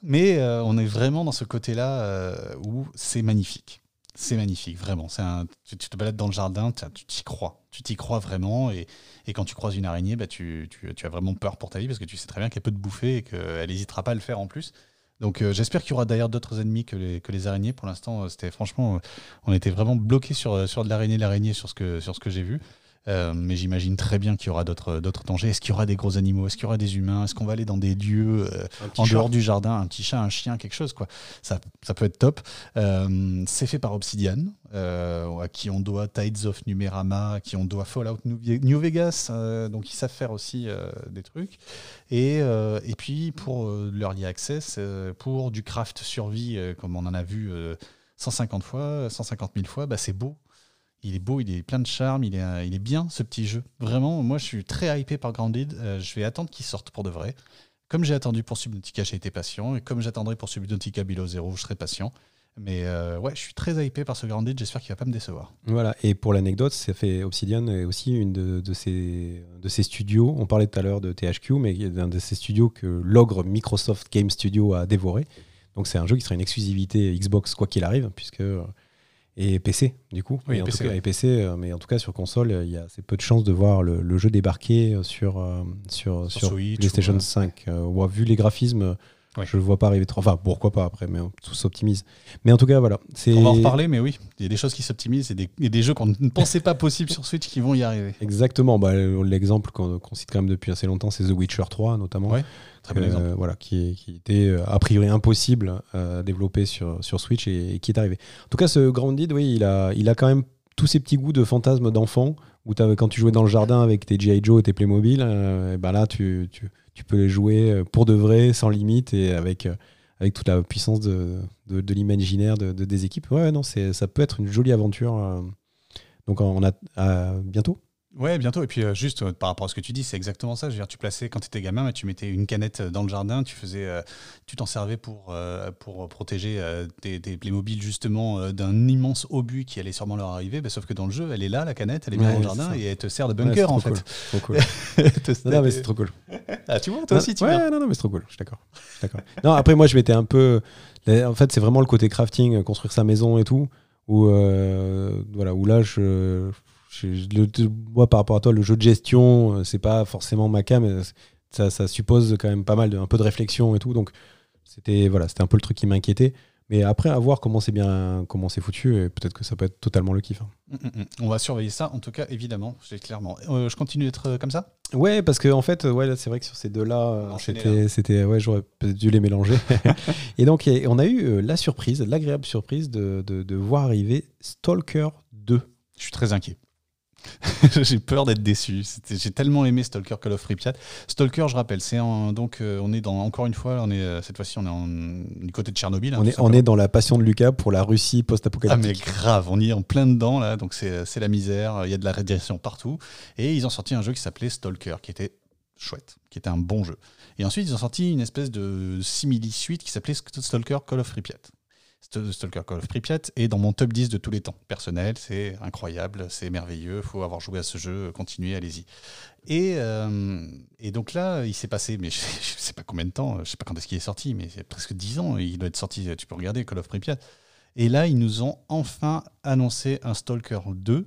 Mais euh, on est vraiment dans ce côté-là euh, où c'est magnifique. C'est magnifique, vraiment. Tu, te balades dans le jardin, tu t'y crois. Tu t'y crois vraiment. Et, quand tu croises une araignée, bah, tu, as vraiment peur pour ta vie parce que tu sais très bien qu'elle peut te bouffer et qu'elle n'hésitera pas à le faire en plus. Donc euh, j'espère qu'il y aura d'ailleurs d'autres ennemis que les, araignées. Pour l'instant, c'était franchement, on était vraiment bloqué sur, de l'araignée, l'araignée sur ce que j'ai vu. Euh, mais j'imagine très bien qu'il y aura d'autres dangers. Est-ce qu'il y aura des gros animaux? Est-ce qu'il y aura des humains? Est-ce qu'on va aller dans des lieux euh, en dehors du jardin? Un petit chat, un chien, quelque chose quoi. Ça, ça peut être top. Euh, c'est fait par Obsidian, à qui on doit Tides of Numerama, à qui on doit Fallout New Vegas. donc ils savent faire aussi des trucs. Et, et puis pour l'early access, pour du craft survie, comme on en a vu 150 fois, 150 000 fois, bah, c'est beau il est beau, il est plein de charme, il est, euh, il est bien ce petit jeu. Vraiment, moi je suis très hypé par Grounded. Euh, je vais attendre qu'il sorte pour de vrai. Comme j'ai attendu pour Subnautica, j'ai été patient. Et comme j'attendrai pour Subnautica Below Zero, je serai patient. Mais euh, ouais, je suis très hypé par ce Grounded. J'espère qu'il va pas me décevoir. Voilà. Et pour l'anecdote, ça fait Obsidian est aussi une de, de, ces, de studios. On parlait tout à l'heure de THQ, mais il y a un de ces studios que l'ogre Microsoft Game Studio a dévoré. Donc c'est un jeu qui sera une exclusivité Xbox quoi qu'il arrive, puisque et PC du coup. Oui, Et en PC, tout cas, ouais. et PC, euh, mais en tout cas sur console, euh, il y a assez peu de chances de voir le, le jeu débarquer euh, sur sur, Sur sur Switch PlayStation ou, euh, 5. Euh, ouais, vu les graphismes, Ouais. je le vois pas arriver trop. Enfin, pourquoi pas après, mais tout s'optimise. Mais en tout cas, voilà. On va en reparler, mais oui, il y a des choses qui s'optimisent et des, et des jeux qu'on ne pensait pas possibles sur Switch qui vont y arriver. Exactement. Bah, L'exemple qu'on qu'on cite quand même depuis assez longtemps, c'est The Witcher 3 notamment. Ouais, Très bon Euh, exemple. Voilà, qui, qui était euh, a priori impossible euh, à développer sur, sur Switch et, et qui est arrivé. En tout cas, ce Grounded, oui, il a, il a quand même tous ces petits goûts de fantasme d'enfant où quand tu jouais dans le jardin avec tes G.I. Joe et tes Playmobil, euh, et ben là, tu, tu, tu peux les jouer pour de vrai, sans limite et avec, avec toute la puissance de, de, de l'imaginaire de, de- des équipes. Ouais, non, c'est- ça peut être une jolie aventure. donc, on a à bientôt. Ouais, bientôt. Et puis, euh, juste euh, par rapport à ce que tu dis, c'est exactement ça. Je veux dire, tu plaçais, quand tu étais gamin, tu mettais une canette dans le jardin, tu faisais, euh, tu t'en servais pour, euh, pour protéger euh, tes, tes Playmobil, justement, euh, d'un immense obus qui allait sûrement leur arriver. Bah, sauf que dans le jeu, elle est là, la canette, elle est bien Ouais, dans le jardin ça. et elle te sert de bunker, en fait. Trop cool. Non, non, mais c'est trop cool. Ah, tu vois, toi aussi, tu ouais, viens. non, non, mais c'est trop cool. Je suis d'accord. Non, après, moi, je m'étais un peu. En fait, c'est vraiment le côté crafting, euh, construire sa maison et tout. Où, euh, voilà, où là, je- le- moi, par rapport à toi, le jeu de gestion, euh, c'est pas forcément ma cam. mais Ça, ça suppose quand même pas mal, de, un peu de réflexion et tout. Donc, c'était voilà, c'était un peu le truc qui m'inquiétait. Mais après, à voir comment c'est bien, comment c'est foutu, et peut-être que ça peut être totalement le kiff. hein. Mm, mm, mm. On va surveiller ça, en tout cas, évidemment, clairement. Euh, je continue d'être euh, comme ça? Ouais, parce que en fait, ouais, c'est vrai que sur ces deux-là, Enchaîner, c'était, ouais, j'aurais dû les mélanger. et donc, on a eu la surprise, l'agréable surprise de, de, de voir arriver Stalker 2. Je suis très inquiet. J'ai peur d'être déçu. J'ai tellement aimé Stalker Call of Pripyat. Stalker, je rappelle, c'est donc euh, on est dans encore une fois, on est euh, cette fois-ci on est en- du côté de Tchernobyl. hein, on, est, on est dans la passion de Lucas pour la Russie Ah mais post-apocalyptique. grave, on y est en plein dedans là, donc c'est c'est la misère, il y a de la radiation partout. Et ils ont sorti un jeu qui s'appelait Stalker, qui était chouette, qui était un bon jeu. Et ensuite ils ont sorti une espèce de simili-suite qui s'appelait Stalker Call of Pripyat. St- Stalker Call of Pripyat est dans mon top 10 de tous les temps. Personnel, c'est incroyable, c'est merveilleux, faut avoir joué à ce jeu, continuez, allez-y. Et, euh, donc là, il s'est passé, mais je, je sais pas combien de temps, je sais pas quand est-ce qu'il est sorti, mais c'est presque 10 ans, il doit être sorti, tu peux regarder Call of Pripyat. Et là, ils nous ont enfin annoncé un Stalker 2.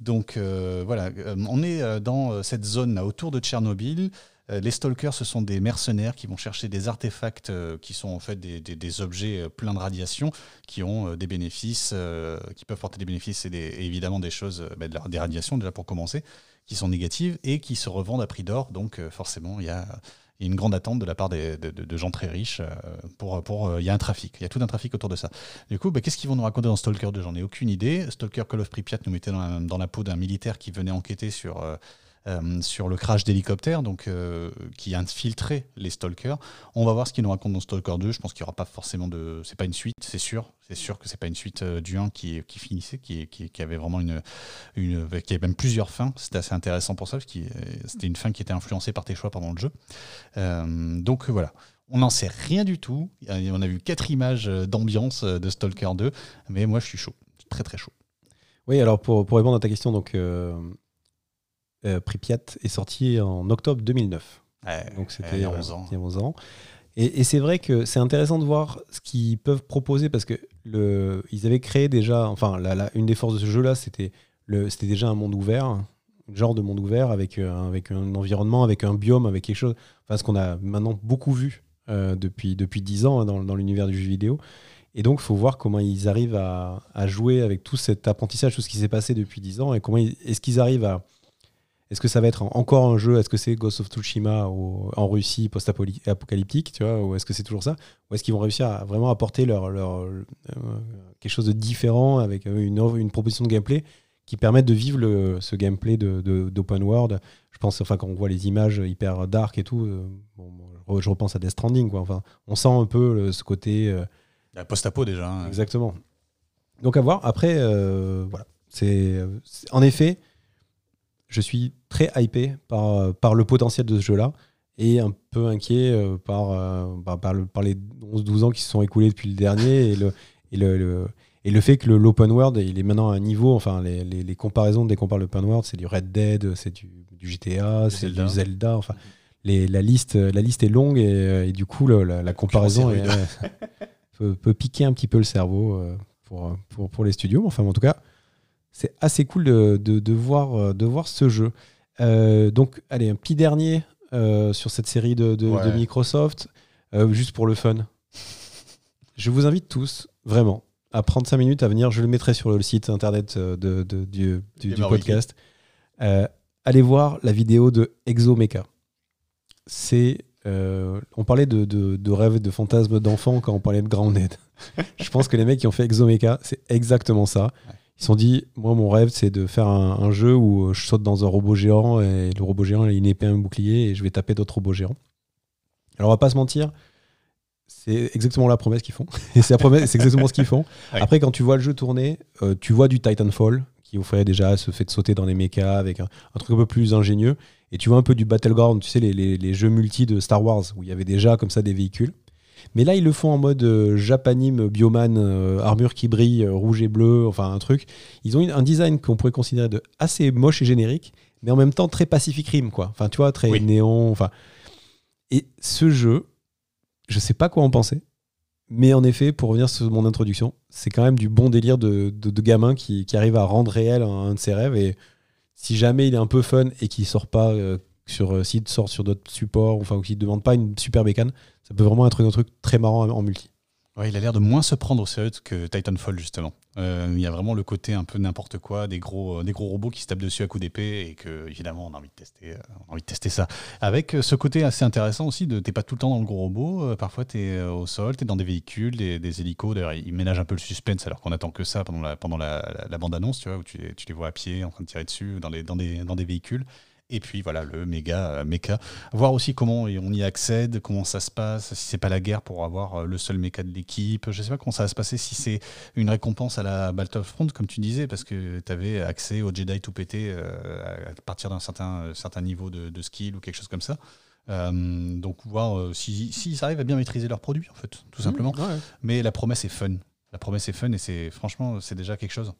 Donc euh, voilà, euh, on est dans cette zone là autour de Tchernobyl. Euh, Les stalkers, ce sont des mercenaires qui vont chercher des artefacts euh, qui sont en fait des, objets euh, pleins de radiation, qui ont des bénéfices, qui peuvent porter des bénéfices et, évidemment des choses, bah, des radiations déjà pour commencer, qui sont négatives et qui se revendent à prix d'or. Donc forcément, il y a, une grande attente de la part des- de, gens très riches. pour, pour, il y a un trafic, il y a tout un trafic autour de ça. Du coup, bah, qu'est-ce qu'ils vont nous raconter dans Stalker 2 J'en ai aucune idée. Stalker Call of Pripyat nous mettait dans la peau d'un militaire qui venait enquêter sur, euh, sur le crash d'hélicoptère, donc euh, qui infiltrait les stalkers. On va voir ce qu'ils nous racontent dans Stalker 2. Je pense qu'il n'y aura pas forcément de. C'est pas une suite, c'est sûr. C'est sûr que c'est pas une suite euh, du 1 qui, qui finissait, qui, qui, avait vraiment une, une. qui avait même plusieurs fins. C'était assez intéressant pour ça, parce que c'était une fin qui était influencée par tes choix pendant le jeu. Donc voilà. On n'en sait rien du tout. On a vu quatre images d'ambiance de Stalker 2, mais moi je suis chaud. Très très chaud. Oui, alors pour, pour répondre à ta question, donc euh, Pripyat est sorti en octobre 2009. Donc c'était il y a euh, 11 ans. il y a 11 ans. Et, et c'est vrai que c'est intéressant de voir ce qu'ils peuvent proposer parce que le, ils avaient créé déjà, enfin, la- la- une des forces de ce jeu-là, c'était déjà un monde ouvert, un genre de monde ouvert avec, euh, avec un environnement, avec un biome, avec quelque chose, enfin, ce qu'on a maintenant beaucoup vu euh, depuis, depuis 10 ans hein, dans, dans l'univers du jeu vidéo. Et donc, il faut voir comment ils arrivent à, à jouer avec tout cet apprentissage, tout ce qui s'est passé depuis 10 ans, et comment est-ce qu'ils arrivent à, est-ce que ça va être en- encore un jeu? Est-ce que c'est Ghost of Tsushima au- en Russie post-apocalyptique, tu vois? Ou est-ce que c'est toujours ça? Ou est-ce qu'ils vont réussir à vraiment apporter leur, leur, euh, quelque chose de différent avec euh, une, proposition de gameplay qui permette de vivre le- ce gameplay de- de- d'open world? Je pense, enfin, quand on voit les images hyper dark et tout, euh, bon, je repense à Death Stranding, quoi. Enfin, on sent un peu le- ce côté. euh, Il y a post-apo déjà. hein. Exactement. Donc à voir. Après, voilà. C'est- en effet, je suis très hypé par, par le potentiel de ce jeu-là et un peu inquiet euh, par, euh, par, par le- par les 11-12 ans qui se sont écoulés depuis le dernier et le, et le, le- et le fait que l'open world, il est maintenant à un niveau, enfin les, les, les comparaisons dès qu'on parle d'open world, c'est du Red Dead, c'est du, du GTA, c'est Zelda. du Zelda, enfin les, la, liste, la liste est longue et, et du coup le- la, la comparaison est ouais, peut, peut piquer un petit peu le cerveau. euh, pour, pour, pour les studios. Enfin, en tout cas, c'est assez cool de, de, de voir, de voir ce jeu. Euh, donc, allez, un petit dernier euh, sur cette série de, de- Ouais. de Microsoft, euh, juste pour le fun. Je vous invite tous, vraiment, à prendre 5 minutes à venir. Je le mettrai sur le site internet de, du, du- du Gamer podcast. Allez voir la vidéo de Exomecha. C'est. on parlait de, de, rêves, de fantasmes d'enfants quand on parlait de Grounded. je pense que les mecs qui ont fait Exomecha, c'est exactement ça. Ils se sont dit, moi, mon rêve, c'est de faire un, un jeu où je saute dans un robot géant et le robot géant il a une épée, un bouclier et je vais taper d'autres robots géants. Alors, on va pas se mentir, c'est exactement la promesse qu'ils font. et c'est la promesse- c'est exactement ce qu'ils font. Ouais. Après, quand tu vois le jeu tourner, euh, tu vois du Titanfall qui offrait déjà ce fait de sauter dans les mechas avec un, un truc un peu plus ingénieux. Et tu vois un peu du Battleground, tu sais, les, les- les jeux multi de Star Wars où il y avait déjà comme ça des véhicules. Mais là, ils le font en mode euh, Japanime, Bioman, euh, armure qui brille, euh, rouge et bleu, enfin un truc. Ils ont une- un design qu'on pourrait considérer de assez moche et générique, mais en même temps très Pacific Rim, quoi. Enfin, tu vois, très Oui. néon. Enfin, et ce jeu, je sais pas quoi en penser. Mais en effet, pour revenir sur mon introduction, c'est quand même du bon délire de, de, de gamin qui, qui arrive à rendre réel un, un de ses rêves. Et si jamais il est un peu fun et qu'il sort pas sur, euh, s'il sort sur d'autres supports, enfin, ou qu'il demande pas une super bécane, ça peut vraiment être un truc très marrant en, multi. Il a l'air de moins se prendre au sérieux que Titanfall, justement. Euh, il y a vraiment le côté un peu n'importe quoi, des gros, euh, des gros robots qui se tapent dessus à coups d'épée et que, évidemment, on a envie de tester, envie de tester ça. Avec ce côté assez intéressant aussi de t'es pas tout le temps dans le gros robot, parfois tu es au sol, tu es dans des véhicules, des, des hélicos. D'ailleurs, ils ménagent un peu le suspense alors qu'on attend que ça pendant la, pendant la, bande-annonce, tu vois, où tu, les- vois à pied en train de tirer dessus dans, dans, des, dans des véhicules. Et puis voilà, le méga euh, méca. Voir aussi comment on y accède, comment ça se passe, si c'est pas la guerre pour avoir euh, le seul méca de l'équipe. Je sais pas comment ça va se passer, si c'est une récompense à la Battlefront, comme tu disais, parce que tu avais accès au Jedi tout pété euh, à partir d'un certain, certain niveau de, de skill ou quelque chose comme ça. Euh, donc voir euh, si- s'ils arrivent à bien maîtriser leurs produits, en fait, tout simplement. Ouais. Mais la promesse est fun. La promesse est fun et c'est franchement, c'est déjà quelque chose.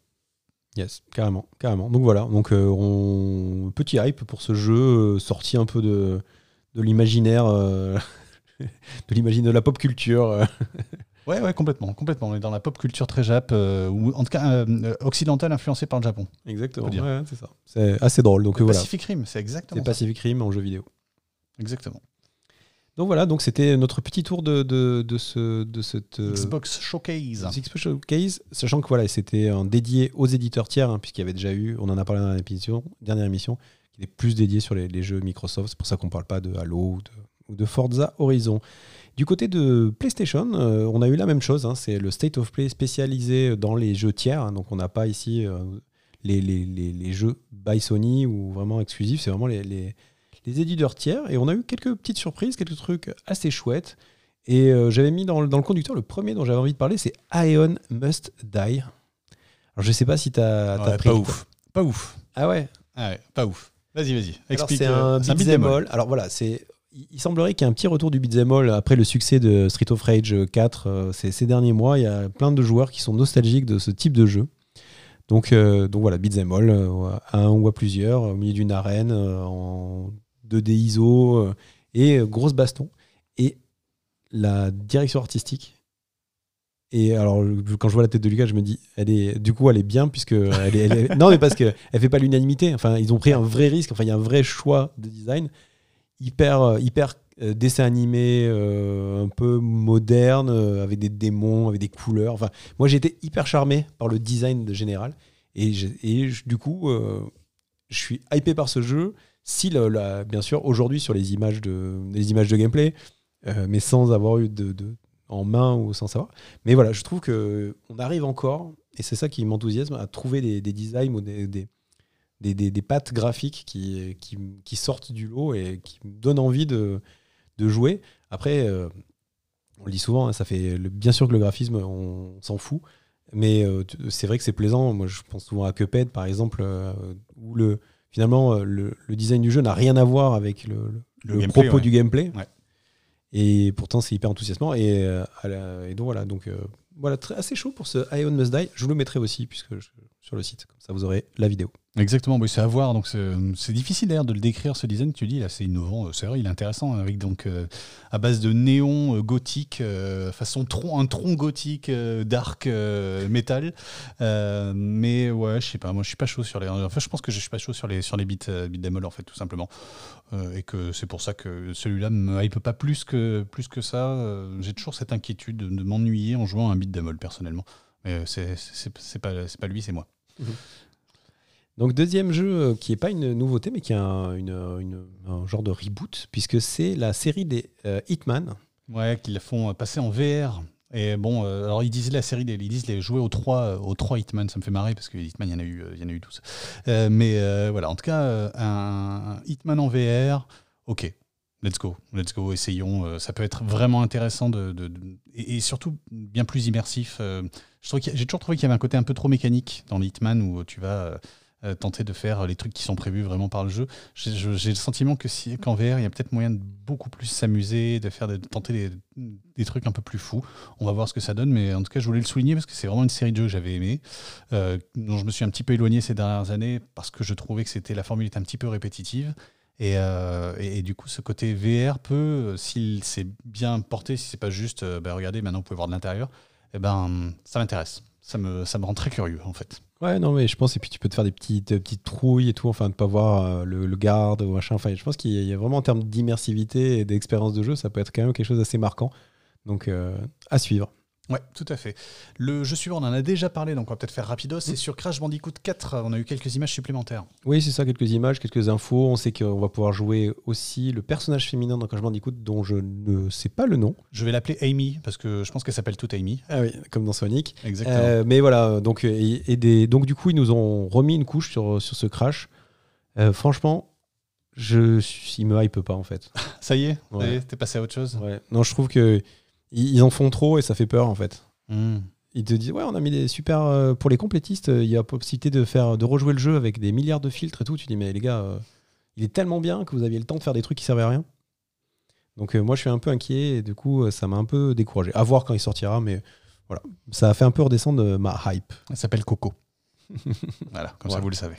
Yes, carrément, carrément. Donc voilà, donc euh, on... petit hype pour ce jeu euh, sorti un peu de, de l'imaginaire, euh, de l'imaginaire de la pop culture. Ouais, ouais, complètement, complètement. On est dans la pop culture très jap, euh, ou en tout cas occidentale influencée par le Japon. Exactement. Ouais, c'est ça. C'est assez drôle. Donc voilà, Pacific Rim, c'est exactement c'est. Pacific Rim en jeu vidéo. Exactement. Donc voilà, donc c'était notre petit tour de, de, de ce de cette euh, Xbox Showcase. Xbox Showcase, sachant que voilà, c'était un dédié aux éditeurs tiers, hein, puisqu'il y avait déjà eu, on en a parlé dans la émission, dernière émission, qui est plus dédié sur les, les jeux Microsoft. C'est pour ça qu'on parle pas de Halo ou de, ou de Forza Horizon. Du côté de PlayStation, euh, on a eu la même chose. hein, c'est le State of Play spécialisé dans les jeux tiers. hein, donc on n'a pas ici euh, les, les- les jeux by Sony ou vraiment exclusifs. C'est vraiment les, les éditeurs tiers. Et on a eu quelques petites surprises, quelques trucs assez chouettes. Et euh, j'avais mis dans, le- dans le conducteur, le premier dont j'avais envie de parler, c'est Aeon Must Die. Alors je sais pas si tu as, Ouais, pris. pas ouf. Pas ouf. Ah ouais? Ah ouais, pas ouf. Vas-y, vas-y. Explique. c'est euh, un beat'em all. all. Alors voilà, c'est. Il semblerait qu'il y ait un petit retour du beat'em all après le succès de Street of Rage 4 euh, ces, ces derniers mois. Il y a plein de joueurs qui sont nostalgiques de ce type de jeu. Donc, euh, donc voilà, beat'em all, à un ou à plusieurs, au milieu d'une arène, en 2D ISO, euh, et euh, grosse baston. Et la direction artistique. Et alors, quand je vois la tête de Lucas, je me dis, elle est, du coup, elle est bien, puisque elle est, non, mais parce qu'elle fait pas l'unanimité. Enfin, ils ont pris un vrai risque. Enfin, il y a un vrai choix de design hyper, euh, hyper dessin animé, un peu moderne, avec des démons, avec des couleurs. Enfin, moi, j'ai été hyper charmé par le design de général. Et, et du coup, je suis hypé par ce jeu. Si, bien sûr, aujourd'hui, sur les images de, les images de gameplay, euh, mais sans avoir eu de, en main ou sans savoir. Mais voilà, je trouve que on arrive encore, et c'est ça qui m'enthousiasme, à trouver des, des designs ou des, des, des, des- pattes graphiques qui, qui, sortent du lot et qui me donnent envie de, de jouer. Après, euh, on le dit souvent, hein, ça fait bien sûr que le graphisme, on, s'en fout. Mais euh, c'est vrai que c'est plaisant. Moi, je pense souvent à Cuphead, par exemple, où le, finalement, euh, le, le design du jeu n'a rien à voir avec le, propos ouais. du gameplay. Ouais. Et pourtant, c'est hyper enthousiasmant. Et, euh, à la- et donc voilà, donc euh, voilà, très, assez chaud pour ce Ion Must Die. Je vous le mettrai aussi puisque je- sur le site, comme ça vous aurez la vidéo. Exactement, c'est à voir. Donc c'est difficile d'ailleurs de le décrire ce design. Tu dis là, c'est innovant. C'est vrai, il est intéressant avec donc euh, à base de néon euh, gothique, euh, façon tronc, un tronc gothique dark metal. mais ouais, je sais pas. Moi, je suis pas chaud sur les. Enfin, je pense que je suis pas chaud sur les sur les beats, beats en fait, tout simplement. et que c'est pour ça que celui-là me hype pas plus que plus que ça. J'ai toujours cette inquiétude de, m'ennuyer en jouant un beat personnellement. Mais c'est pas pas lui, c'est moi. Mhm. Donc deuxième jeu euh, qui n'est pas une nouveauté, mais qui est un, genre de reboot, puisque c'est la série des euh, Hitman. Ouais, qu'ils font passer en VR. Et bon, euh, alors ils disent la série, des, ils disent les jouer aux trois, aux trois Hitman, ça me fait marrer parce que Hitman, il y en a eu, il y en a eu tous. mais voilà, en tout cas, un, Hitman en VR, ok, let's go, let's go, essayons. ça peut être vraiment intéressant de, et, surtout bien plus immersif. j'ai toujours trouvé qu'il y avait un côté un peu trop mécanique dans les Hitman où tu vas euh, tenter de faire les trucs qui sont prévus vraiment par le jeu. J'ai le sentiment que si, qu'en VR, il y a peut-être moyen de beaucoup plus s'amuser, de faire de tenter des, trucs un peu plus fous. On va voir ce que ça donne, mais en tout cas, je voulais le souligner parce que c'est vraiment une série de jeux que j'avais aimé, euh, dont je me suis un petit peu éloigné ces dernières années parce que je trouvais que c'était la formule était un petit peu répétitive. Et, euh, et, du coup, ce côté VR peut, s'il c'est bien porté, si c'est pas juste, bah, regardez, maintenant vous pouvez voir de l'intérieur, eh ben, ça m'intéresse. Ça me, ça me rend très curieux, en fait. Ouais, non, mais je pense, et puis tu peux te faire des petites, petites trouilles et tout, enfin, de pas voir euh, le, le, garde ou machin. Enfin, je pense qu'il y, a vraiment en termes d'immersivité et d'expérience de jeu, ça peut être quand même quelque chose d'assez marquant. Donc, euh, à suivre. Ouais, tout à fait. Le jeu suivant, on en a déjà parlé, donc on va peut-être faire rapido. C'est mm. sur Crash Bandicoot 4. On a eu quelques images supplémentaires. Oui, c'est ça, quelques images, quelques infos. On sait qu'on va pouvoir jouer aussi le personnage féminin dans Crash Bandicoot, dont je ne sais pas le nom. Je vais l'appeler Amy, parce que je pense qu'elle s'appelle toute Amy. Ah oui, comme dans Sonic. Exactement. Euh, mais voilà, donc, et, des, donc du coup, ils nous ont remis une couche sur, sur ce Crash. Euh, franchement, je, il me hype pas en fait. ça y est, ouais. t'es passé à autre chose ouais. Non, je trouve que ils en font trop et ça fait peur en fait. Hmm. Ils te disent ouais on a mis des super euh, pour les complétistes il y a possibilité de faire de rejouer le jeu avec des milliards de filtres et tout tu dis mais les gars euh, il est tellement bien que vous aviez le temps de faire des trucs qui servaient à rien donc euh, moi je suis un peu inquiet et du coup ça m'a un peu découragé à voir quand il sortira mais voilà ça a fait un peu redescendre ma hype ça s'appelle Coco voilà comme ça vous le savez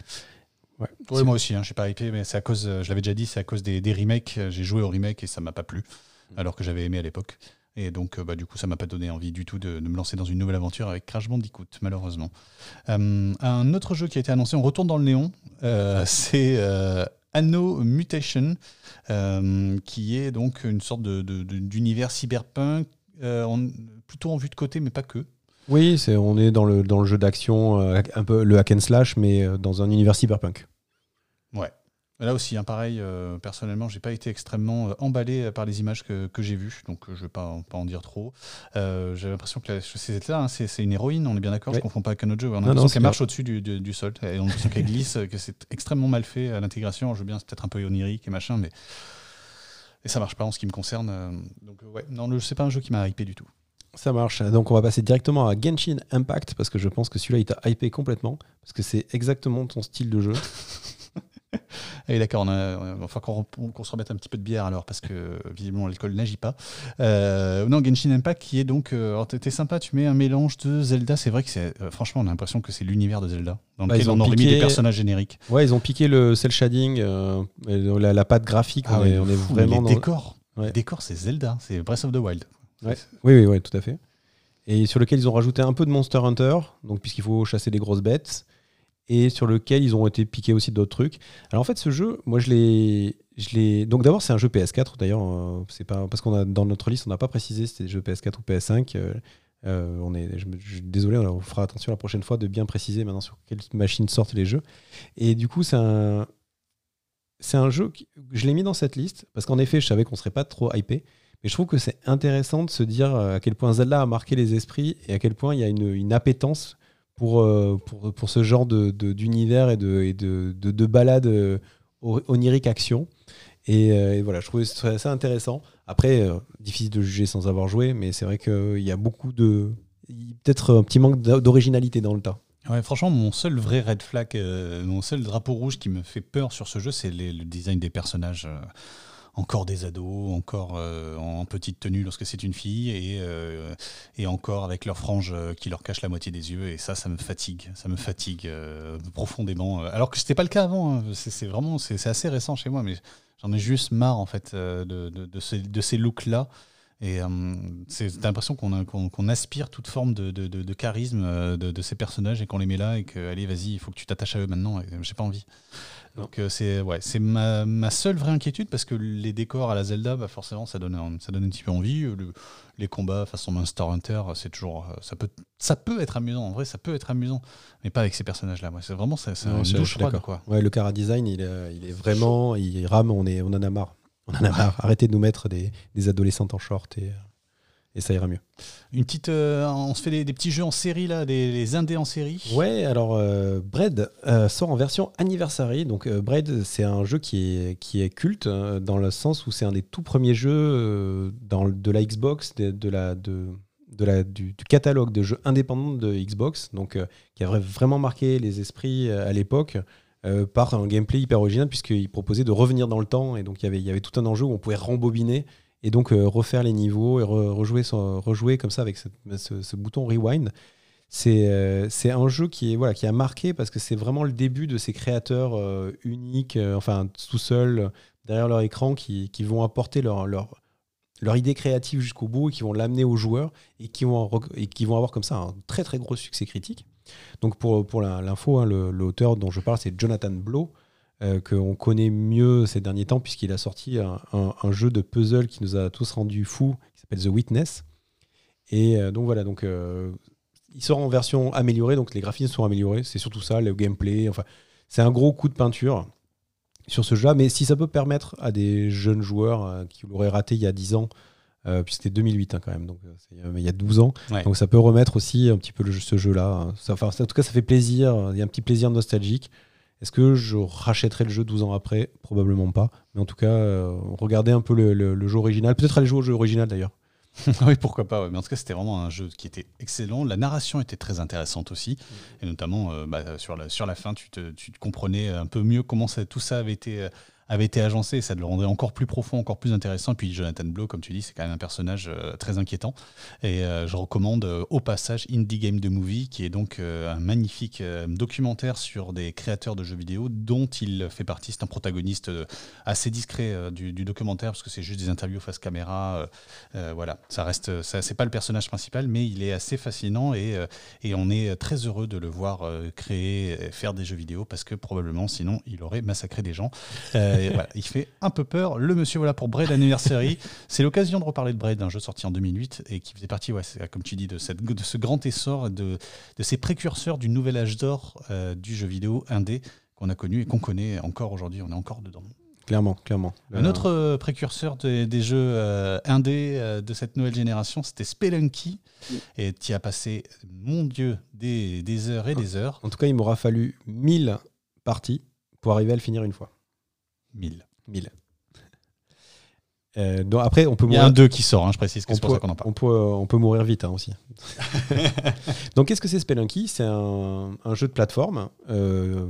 ouais. moi aussi, hein, je suis pas hypé, mais c'est à cause, je l'avais déjà dit, c'est à cause des, des remakes. J'ai joué au remake et ça m'a pas plu, alors que j'avais aimé à l'époque. Et donc, euh, bah, du coup, ça m'a pas donné envie du tout de, me lancer dans une nouvelle aventure avec Crash Bandicoot, malheureusement. Euh, un autre jeu qui a été annoncé, on retourne dans le néon, euh, c'est Anno Mutation, qui est donc une sorte d'univers cyberpunk, plutôt en vue de côté, mais pas que. Oui, c'est on est dans le, dans le jeu d'action, un peu le hack and slash, mais dans un univers cyberpunk. Ouais. Là aussi, hein, pareil, euh, personnellement, j'ai pas été extrêmement euh, emballé par les images que, j'ai vues, donc euh, je vais pas, pas en dire trop. j'ai l'impression que c'est là, hein, c'est une héroïne, on est bien d'accord, je confonds pas avec un autre jeu. On a l'impression qu'elle marche au-dessus du, du, sol, et on a l'impression qu'elle glisse, que c'est extrêmement mal fait à l'intégration. Je veux bien, c'est peut-être un peu onirique et machin, mais et ça marche pas en ce qui me concerne. Donc ouais, non, c'est pas un jeu qui m'a hypé du tout. Ça marche. Donc on va passer directement à Genshin Impact parce que je pense que celui-là il t'a hypé complètement parce que c'est exactement ton style de jeu. Et d'accord, on a, enfin qu'on se remette un petit peu de bière alors, parce que visiblement l'alcool n'agit pas. Euh, non, Genshin Impact qui est donc. Euh, t'es sympa, tu mets un mélange de Zelda. C'est vrai que c'est. Euh, franchement, on a l'impression que c'est l'univers de Zelda. Dans bah, lequel ils ont on aurait mis des personnages génériques. Ouais, ils ont piqué le cel shading, la, la, patte graphique. Ah on, est, on, est, vraiment. Les décors. Les décors, c'est Zelda. C'est Breath of the Wild. Ouais. Oui, oui, oui, tout à fait. Et sur lequel ils ont rajouté un peu de Monster Hunter, donc puisqu'il faut chasser des grosses bêtes et sur lequel ils ont été piqués aussi d'autres trucs. Alors en fait, ce jeu, moi je l'ai. Je. Donc d'abord, c'est un jeu PS4 d'ailleurs. Euh, c'est pas parce qu'on a dans notre liste, on n'a pas précisé si c'était jeu PS4 ou PS5. Euh, euh, on est, je, suis désolé, on fera attention la prochaine fois de bien préciser maintenant sur quelle machine sortent les jeux. Et du coup, c'est un, c'est un jeu que je l'ai mis dans cette liste parce qu'en effet, je savais qu'on serait pas trop hypé. Mais je trouve que c'est intéressant de se dire à quel point Zelda a marqué les esprits et à quel point il y a une, une appétence pour, euh, pour, pour, ce genre d'univers de, de, et de, de, de balades euh, oniriques action. Et, euh, et, voilà, je trouvais ça intéressant. Après, difficile de juger sans avoir joué, mais c'est vrai qu'il y a beaucoup de. Peut-être un petit manque d'originalité dans le tas. Ouais, franchement, mon seul vrai red flag, mon seul drapeau rouge qui me fait peur sur ce jeu, c'est le design des personnages encore des ados, encore en petite tenue lorsque c'est une fille, et, et encore avec leur frange qui leur cache la moitié des yeux. Et ça, ça me fatigue, ça me fatigue profondément. Alors que c'était pas le cas avant. Hein. C'est vraiment, c'est assez récent chez moi, mais j'en ai juste marre en fait de, ces, looks-là. Et euh, c'est l'impression qu'on aspire toute forme de, charisme euh, de, ces personnages et qu'on les met là et que, allez, vas-y, il faut que tu t'attaches à eux maintenant. J'ai pas envie. Donc euh, c'est ouais, c'est ma, ma, seule vraie inquiétude parce que les décors à la Zelda, bah forcément, ça donne, ça donne un petit peu envie. les combats façon Monster Hunter, c'est toujours, ça peut, ça peut être amusant. En vrai, ça peut être amusant, mais pas avec ces personnages-là. c'est vraiment, c'est une douche froide, quoi. Ouais, le cara design, il est, il est vraiment, il rame. On est, on en a marre. On en a marre. Arrêtez de nous mettre des, adolescentes en short et, et ça ira mieux. Une petite, euh, on se fait des, petits jeux en série là, des, indés en série. Ouais, alors euh, Braid euh, sort en version anniversary. Donc Braid, c'est un jeu qui est, qui est culte dans le sens où c'est un des tout premiers jeux dans, de la Xbox, de, la, de, de la, du, catalogue de jeux indépendants de Xbox, donc qui a vraiment marqué les esprits à l'époque. Euh, par un gameplay hyper original puisqu'il proposait de revenir dans le temps et donc il y avait, y avait tout un enjeu où on pouvait rembobiner et donc euh, refaire les niveaux et rejouer, comme ça avec ce, bouton rewind. Euh, c'est un jeu qui, a marqué parce que c'est vraiment le début de ces créateurs uniques, enfin tout seuls, derrière leur écran, qui, vont apporter leur, idée créative jusqu'au bout et qui vont l'amener aux joueurs et qui, vont, avoir comme ça un très très gros succès critique. Donc pour, pour l'info, hein, l'auteur dont je parle, c'est Jonathan Blow, euh, qu'on connaît mieux ces derniers temps, puisqu'il a sorti un, jeu de puzzle qui nous a tous rendus fous, qui s'appelle The Witness. Et euh, donc voilà, donc, euh, il sort en version améliorée, donc les graphismes sont améliorés, c'est surtout ça, le gameplay, enfin, c'est un gros coup de peinture sur ce jeu-là, mais si ça peut permettre à des jeunes joueurs qui l'auraient raté il y a 10 ans euh, puis c'était 2008 hein, quand même, donc euh, il y a 12 ans. Donc ça peut remettre aussi un petit peu le, ce jeu-là. Hein. Ça, en tout cas, ça fait plaisir, il y a un petit plaisir nostalgique. Est-ce que je rachèterai le jeu 12 ans après? Probablement pas. Mais en tout cas, euh, regardez un peu le, jeu original. Peut-être aller jouer au jeu original d'ailleurs. oui, pourquoi pas. Mais en tout cas, c'était vraiment un jeu qui était excellent. La narration était très intéressante aussi. Et notamment, bah, sur, la, sur la fin, tu te, tu te, comprenais un peu mieux comment ça, tout ça avait été avait été agencé, ça le rendrait encore plus profond, encore plus intéressant. puis Jonathan Blow, comme tu dis, c'est quand même un personnage euh, très inquiétant. Et euh, je recommande euh, au passage Indie Game de Movie, qui est donc un magnifique documentaire sur des créateurs de jeux vidéo dont il fait partie. C'est un protagoniste assez discret du, documentaire parce que c'est juste des interviews face caméra. voilà, ça reste, c'est pas le personnage principal, mais il est assez fascinant et, et on est très heureux de le voir créer, faire des jeux vidéo parce que probablement sinon il aurait massacré des gens il fait un peu peur. Le monsieur voilà pour Braid Anniversary. C'est l'occasion de reparler de Braid, un jeu sorti en 2008 et qui faisait partie, ouais, comme tu dis, de, cette, de ce grand essor, de, de ces précurseurs du nouvel âge d'or euh, du jeu vidéo indé qu'on a connu et qu'on connaît encore aujourd'hui. On est encore dedans. Clairement, clairement. Un autre euh, précurseur des, jeux euh, indés de cette nouvelle génération, c'était Spelunky. Et tu as passé, mon Dieu, des, des heures et des heures. En tout cas, il m'aura fallu 1000 parties pour arriver à le finir une fois. 1000. 1000. Euh, donc après, on peut Il y a un 2 qui sort, hein, je précise que c'est pour ça qu'on en parle. On peut, on peut mourir vite hein, aussi. donc qu'est-ce que c'est Spelunky? C'est un, un, jeu de plateforme. Euh,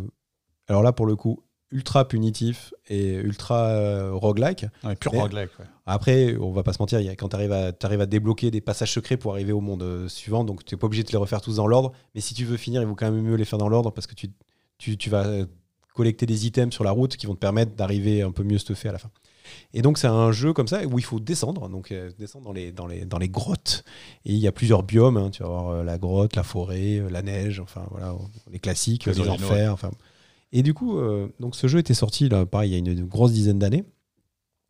alors là, pour le coup, ultra punitif et ultra euh, roguelike. pur roguelike. Après, on va pas se mentir, y a, quand tu arrives, à, arrives à débloquer des passages secrets pour arriver au monde euh, suivant, donc tu n'es pas obligé de les refaire tous dans l'ordre. Mais si tu veux finir, il vaut quand même mieux les faire dans l'ordre parce que tu, tu, tu vas collecter des items sur la route qui vont te permettre d'arriver un peu mieux stuffé à la fin. Et donc c'est un jeu comme ça où il faut descendre, donc euh, descendre dans les, dans, les, dans les grottes. Et il y a plusieurs biomes, hein. tu vas avoir euh, la grotte, la forêt, euh, la neige, enfin voilà, les classiques, les, enfers. Enfin. Et du coup, donc ce jeu était sorti là, pareil, il y a une, grosse dizaine d'années.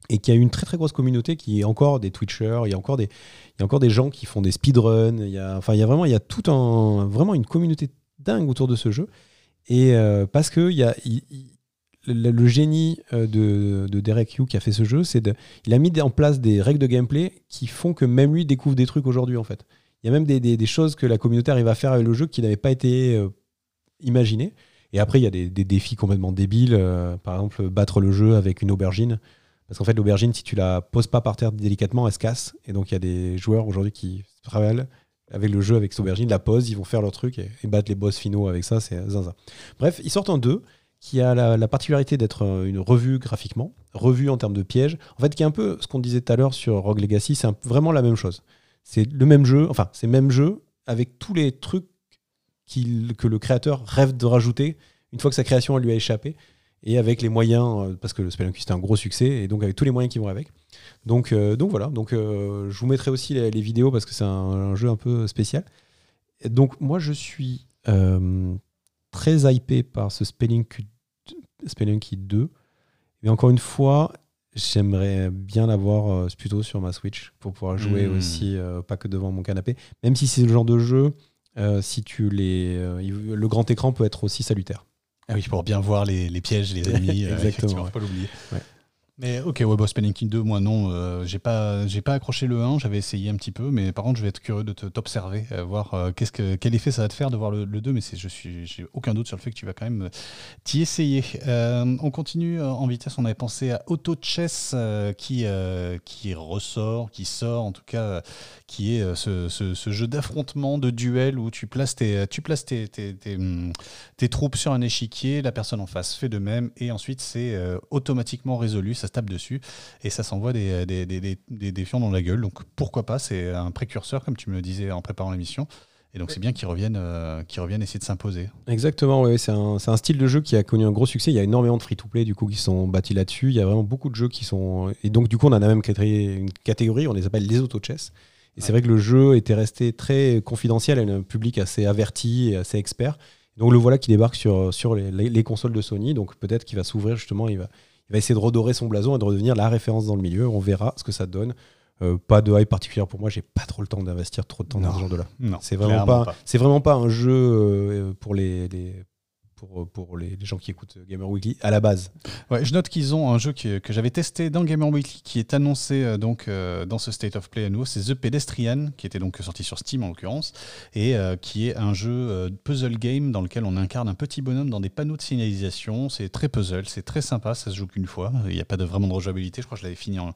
Et qui a une très très grosse communauté qui est encore des Twitchers, il y a encore des, il y a encore des gens qui font des speedruns, il y a, enfin il y a vraiment, il y a tout un, vraiment une communauté dingue autour de ce jeu. Et euh, parce que y a, le, génie euh, de, de, Derek Hugh qui a fait ce jeu, c'est il a mis en place des règles de gameplay qui font que même lui découvre des trucs aujourd'hui en fait. Il y a même des, choses que la communauté arrive à faire avec le jeu qui n'avaient pas été euh, imaginées. Et après, il y a des, défis complètement débiles. par exemple, battre le jeu avec une aubergine. Parce qu'en fait, l'aubergine, si tu la poses pas par terre délicatement, elle se casse. Et donc, il y a des joueurs aujourd'hui qui travaillent avec le jeu, avec cette aubergine, la pose, ils vont faire leur truc et, battre les boss finaux avec ça, c'est zinzin. Bref, ils sortent un 2 qui a la, particularité d'être une revue graphiquement, revue en termes de pièges. En fait, qui est un peu ce qu'on disait tout à l'heure sur Rogue Legacy, c'est vraiment la même chose. C'est le même jeu, enfin, c'est le même jeu avec tous les trucs que le créateur rêve de rajouter une fois que sa création lui a échappé et avec les moyens, parce que le Spelunky c'était un gros succès, et donc avec tous les moyens qui vont avec. Donc, donc voilà, donc, je vous mettrai aussi les, vidéos parce que c'est un, jeu un peu spécial. donc moi je suis très hypé par ce Spelunky, Spelunky 2. Mais encore une fois, j'aimerais bien l'avoir euh, plutôt sur ma Switch pour pouvoir jouer hmm. aussi, euh, pas que devant mon canapé. Même si c'est le genre de jeu, euh, si tu les, le grand écran peut être aussi salutaire. Ah oui, pour bien voir les, les pièges, les ennemis. Exactement. pas l'oublier. Mais ok, ouais, Boss Spelling King 2, moi non, euh, j'ai pas, pas accroché le 1, j'avais essayé un petit peu, mais par contre, je vais être curieux de t'observer, euh, voir euh, quel effet ça va te faire de voir le, 2, mais je suis, j'ai aucun doute sur le fait que tu vas quand même t'y essayer. on continue en vitesse, on avait pensé à Auto Chess qui, qui ressort, qui sort en tout cas, qui est ce, jeu d'affrontement, de duel où tu places tes, tu places tes, hum, tes, troupes sur un échiquier, la personne en face fait de même, et ensuite c'est automatiquement résolu. Tape dessus et ça s'envoie des, des, des, des, fions dans la gueule. Donc pourquoi pas, c'est un précurseur, comme tu me le disais en préparant l'émission. Et donc c'est bien qu'ils reviennent, euh, reviennent essayer de s'imposer. Exactement, oui. c'est un, un, style de jeu qui a connu un gros succès. Il y a énormément de free-to-play du coup qui sont bâtis là-dessus. Il y a vraiment beaucoup de jeux qui sont... Et donc du coup on a même créé une catégorie, on les appelle les auto-chess. Et c'est vrai que le jeu était resté très confidentiel à un public assez averti et assez expert. Donc le voilà qui débarque sur, sur les, les consoles de Sony. Donc peut-être qu'il va s'ouvrir justement, il va, il va essayer de redorer son blason et de redevenir la référence dans le milieu. On verra ce que ça donne. Euh, pas de hype particulière pour moi, j'ai pas trop le temps d'investir trop de temps dans ce genre de là. C'est vraiment pas, c'est vraiment pas un jeu euh, pour les, pour, pour les, gens qui écoutent Gamer Weekly à la base. Ouais, je note qu'ils ont un jeu que j'avais testé dans Gamer Weekly qui est annoncé euh, donc euh, dans ce State of Play à nouveau. C'est The Pedestrian qui était donc sorti sur Steam en l'occurrence et euh, qui est un jeu puzzle game dans lequel on incarne un petit bonhomme dans des panneaux de signalisation. C'est très puzzle, c'est très sympa, ça se joue qu'une fois. Il n'y a pas de, vraiment de rejouabilité. Je crois que je l'avais fini en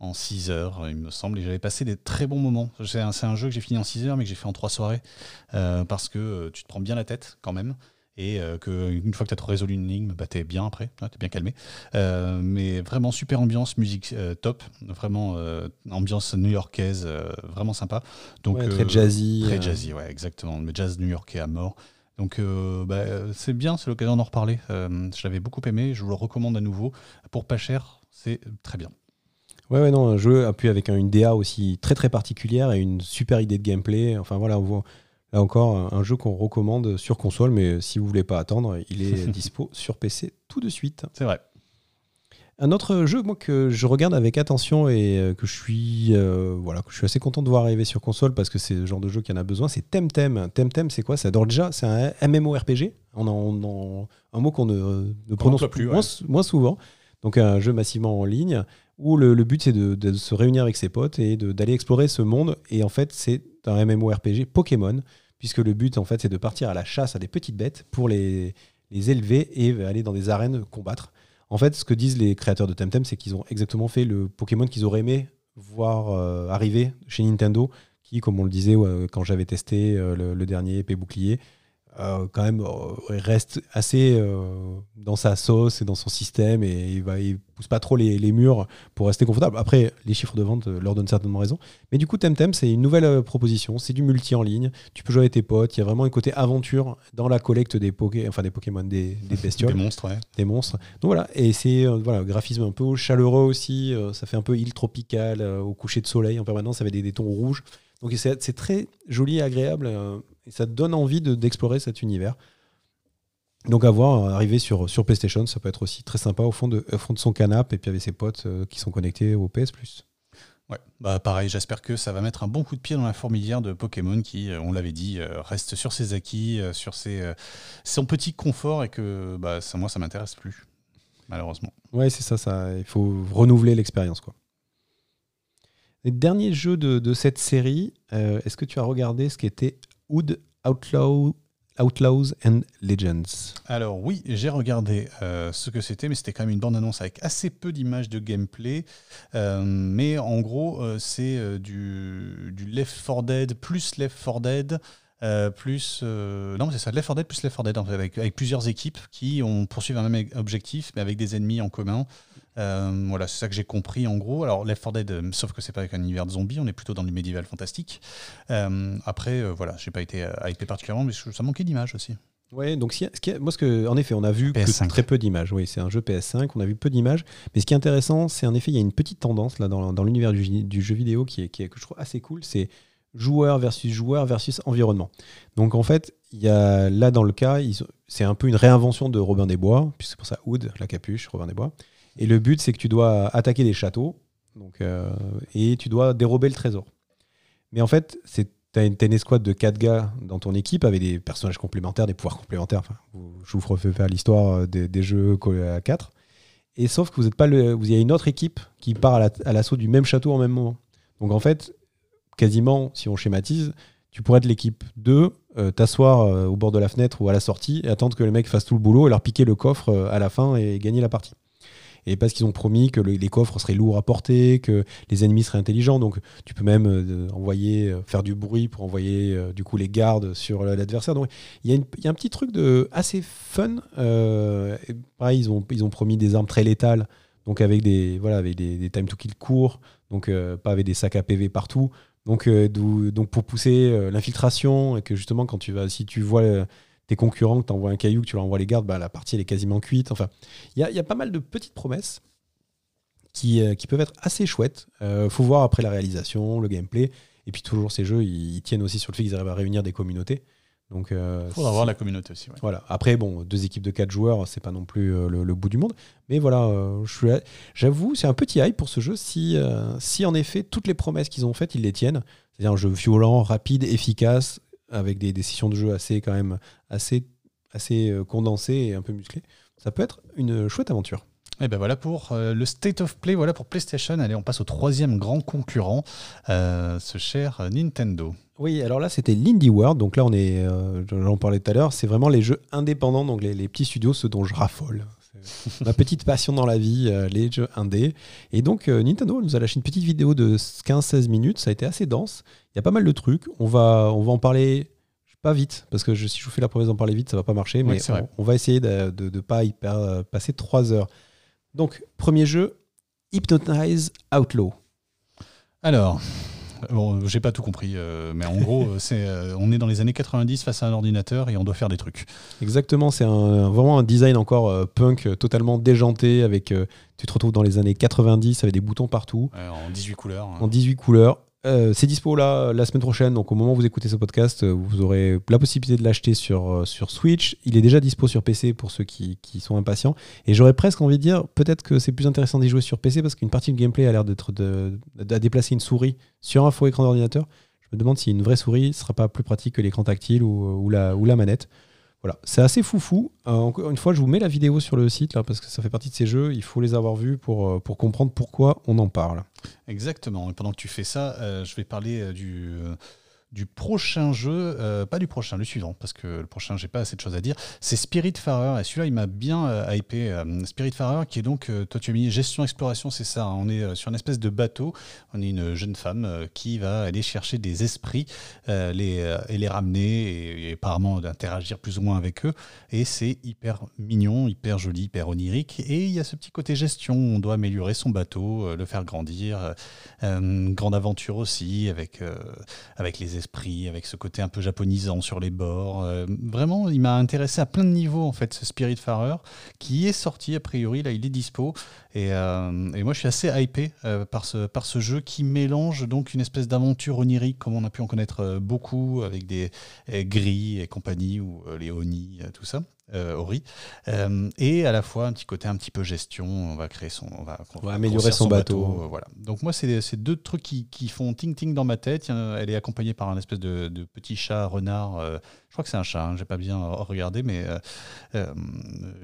en 6 heures, il me semble, et j'avais passé des très bons moments. C'est un, jeu que j'ai fini en 6 heures, mais que j'ai fait en 3 soirées, parce que tu te prends bien la tête quand même et euh, qu'une fois que tu as résolu une énigme, bah, tu es bien après, tu es bien calmé. Euh, mais vraiment super ambiance, musique euh, top, vraiment ambiance new-yorkaise, vraiment sympa. Donc, très jazzy. Très jazzy, ouais, exactement. Le jazz new-yorkais à mort. Donc bah, c'est bien, c'est l'occasion d'en reparler. je l'avais beaucoup aimé, je vous le recommande à nouveau. Pour pas cher, c'est très bien. Ouais, ouais, non, un jeu appuyé avec une DA aussi très très particulière et une super idée de gameplay. Enfin voilà, on voit Là encore, un jeu qu'on recommande sur console, mais si vous voulez pas attendre, il est dispo sur PC tout de suite. C'est vrai. Un autre jeu moi, que je regarde avec attention et euh, que je suis, euh, voilà, que je suis assez content de voir arriver sur console parce que c'est le genre de jeu qui en a besoin, c'est Temtem. Temtem, c'est quoi? Ça adore déjà, c'est un MMORPG, on en, un mot qu'on ne, prononce plus, moins, souvent. Donc un jeu massivement en ligne où le, but c'est de, de, se réunir avec ses potes et d'aller explorer ce monde. Et en fait, c'est un MMORPG Pokémon puisque le but, en fait, c'est de partir à la chasse à des petites bêtes pour les, les élever et aller dans des arènes combattre. En fait, ce que disent les créateurs de Temtem, c'est qu'ils ont exactement fait le Pokémon qu'ils auraient aimé voir euh, arriver chez Nintendo, qui, comme on le disait quand j'avais testé euh, le, dernier épée bouclier, euh, quand même euh, reste assez euh, dans sa sauce et dans son système et il, va, il pousse pas trop les, murs pour rester confortable. Après, les chiffres de vente leur donnent certainement raison. Mais du coup, Temtem, c'est une nouvelle proposition. C'est du multi en ligne. Tu peux jouer avec tes potes. Il y a vraiment un côté aventure dans la collecte des, poké, enfin, des Pokémon, des, des bestioles. des monstres, ouais. Des monstres. Donc voilà. Et c'est voilà, graphisme un peu chaleureux aussi. ça fait un peu île tropicale au coucher de soleil en permanence avec des, des tons rouges. Donc c'est très joli et agréable et ça te donne envie d'explorer cet univers. Donc à voir, euh, arriver sur, sur PlayStation, ça peut être aussi très sympa au fond de, fond de son canapé et puis avec ses potes euh, qui sont connectés au PS Plus. Ouais, bah pareil, j'espère que ça va mettre un bon coup de pied dans la fourmilière de Pokémon qui, euh, on l'avait dit, reste sur ses acquis, sur ses, son petit confort et que bah, ça, moi ça m'intéresse plus, malheureusement. Ouais, c'est ça, ça, il faut renouveler l'expérience. quoi. Les derniers jeux de, de cette série, est-ce que tu as regardé ce qui était Wood Outlaw, Outlaws and Legends. Alors oui, j'ai regardé euh, ce que c'était, mais c'était quand même une bande-annonce avec assez peu d'images de gameplay. Euh, mais en gros, euh, c'est du, Left 4 Dead plus Left 4 Dead plus non c'est ça Left 4 Dead plus Left 4 Dead avec, avec, plusieurs équipes qui ont poursuivent un même objectif mais avec des ennemis en commun euh, voilà c'est ça que j'ai compris en gros alors Left 4 Dead sauf que c'est pas avec un univers de zombies on est plutôt dans du médiéval fantastique après voilà j'ai pas été hypé particulièrement mais ça manquait d'image aussi Ouais, donc ce qui, moi, ce que, en effet, on a vu que très peu d'images. Oui, c'est un jeu PS5, on a vu peu d'images. Mais ce qui est intéressant, c'est en effet, il y a une petite tendance là dans, dans l'univers du, du, jeu vidéo qui est, qui est, que je trouve assez cool. C'est joueur versus joueur versus environnement. Donc en fait, il y a là dans le cas, c'est un peu une réinvention de Robin des Bois, puisque c'est pour ça Hood, la capuche, Robin des Bois. Et le but, c'est que tu dois attaquer des châteaux, euh, et tu dois dérober le trésor. Mais en fait, c'est tu as une, escouade de 4 gars dans ton équipe avec des personnages complémentaires, des pouvoirs complémentaires. Enfin, je vous refais faire l'histoire euh, des, jeux à 4. Et sauf que vous êtes pas le, vous y a une autre équipe qui part à l'assaut du même château en même moment. Donc en fait, quasiment, si on schématise, tu pourrais être l'équipe 2, euh, t'asseoir au bord de la fenêtre ou à la sortie et attendre que les mecs fassent tout le boulot et leur piquer le coffre à la fin et gagner la partie et parce qu'ils ont promis que les coffres seraient lourds à porter, que les ennemis seraient intelligents. Donc tu peux même euh, envoyer, euh, faire du bruit pour envoyer euh, du coup les gardes sur l'adversaire. Donc il y, a un petit truc de assez fun. pareil, ils ont, ils ont promis des armes très létales, donc avec des voilà avec des, time to kill courts, donc pas avec des sacs à PV partout. Donc, donc pour pousser l'infiltration et que justement quand tu vas, si tu vois tes concurrents, que tu envoies un caillou, que tu leur envoies les gardes, bah, la partie elle est quasiment cuite. Enfin, il y a, pas mal de petites promesses qui, euh, qui peuvent être assez chouettes. Euh, faut voir après la réalisation, le gameplay. Et puis toujours ces jeux, ils, tiennent aussi sur le fait qu'ils arrivent à réunir des communautés. Donc, euh, faudra voir la communauté aussi. Voilà. Après, bon, deux équipes de quatre joueurs, c'est pas non plus euh, le, bout du monde. Mais voilà, j'avoue, c'est un petit hype pour ce jeu. Si, si en effet toutes les promesses qu'ils ont faites, ils les tiennent. C'est-à-dire un jeu violent, rapide, efficace, avec des, décisions de jeu assez quand même assez, assez euh, condensées et un peu musclées. Ça peut être une chouette aventure. Et ben voilà pour euh, le State of Play, voilà pour PlayStation. Allez, on passe au troisième grand concurrent, euh, ce cher Nintendo. Oui, alors là c'était l'Indie World, donc là on est, j'en parlais tout à l'heure, c'est vraiment les jeux indépendants, donc les, les, petits studios, ceux dont je raffole. ma petite passion dans la vie, les jeux indés. Et donc Nintendo nous a lâché une petite vidéo de 15-16 minutes, ça a été assez dense. Il y a pas mal de trucs. On va, on va en parler pas vite, parce que si je vous fais la promesse d'en parler vite, ça va pas marcher, mais on, va essayer de ne pas y passer trois heures. Donc, premier jeu, Hypnotize Outlaw. Alors, bon, j'ai pas tout compris, euh, mais en gros, c'est, euh, on est dans les années 90 face à un ordinateur et on doit faire des trucs. Exactement, c'est un, vraiment un design encore euh, punk, totalement déjanté, avec, tu te retrouves dans les années 90 avec des boutons partout. en 18 couleurs. En 18 couleurs. Euh, c'est dispo là la semaine prochaine, donc au moment où vous écoutez ce podcast, euh, vous aurez la possibilité de l'acheter sur, euh, sur Switch. Il est déjà dispo sur PC pour ceux qui, qui sont impatients. Et j'aurais presque envie de dire, peut-être que c'est plus intéressant d'y jouer sur PC parce qu'une partie du gameplay a l'air d'être de, déplacer une souris sur un faux écran d'ordinateur. Je me demande si une vraie souris ne sera pas plus pratique que l'écran tactile ou, ou, la, ou la manette. Voilà, c'est assez foufou. Euh, encore une fois, je vous mets la vidéo sur le site là parce que ça fait partie de ces jeux. Il faut les avoir vus pour, euh, comprendre pourquoi on en parle. Exactement. Et pendant que tu fais ça, euh, je vais parler du du prochain jeu, euh, pas du prochain, le suivant, parce que le prochain, j'ai pas assez de choses à dire. C'est Spiritfarer, et celui-là, il m'a bien euh, hypé. Euh, Spiritfarer, qui est donc, toi tu as mis gestion exploration, c'est ça. Hein. on est sur une espèce de bateau. On est une jeune femme qui va aller chercher des esprits les, et les ramener, et, apparemment d'interagir plus ou moins avec eux. Et c'est hyper mignon, hyper joli, hyper onirique. Et il y a ce petit côté gestion. On doit améliorer son bateau, le faire grandir. grande aventure aussi avec, avec les esprits avec ce côté un peu japonisant sur les bords. Euh, vraiment, il m'a intéressé à plein de niveaux, en fait, ce Spiritfarer, qui est sorti, a priori, là, il est dispo. Et, euh, moi, je suis assez hypé euh, par, ce, par ce jeu qui mélange donc une espèce d'aventure onirique, comme on a pu en connaître beaucoup, avec des gris et compagnie, ou les Oni, tout ça euh, Ori, euh, et à la fois un petit côté un petit peu gestion. On va créer son, on va, améliorer son, bateau. Euh, voilà. Donc moi, c'est ces deux trucs qui, qui, font ting ting dans ma tête. Elle est accompagnée par un espèce de, petit chat renard. Euh, je crois que c'est un chat. Hein, J'ai pas bien regardé, mais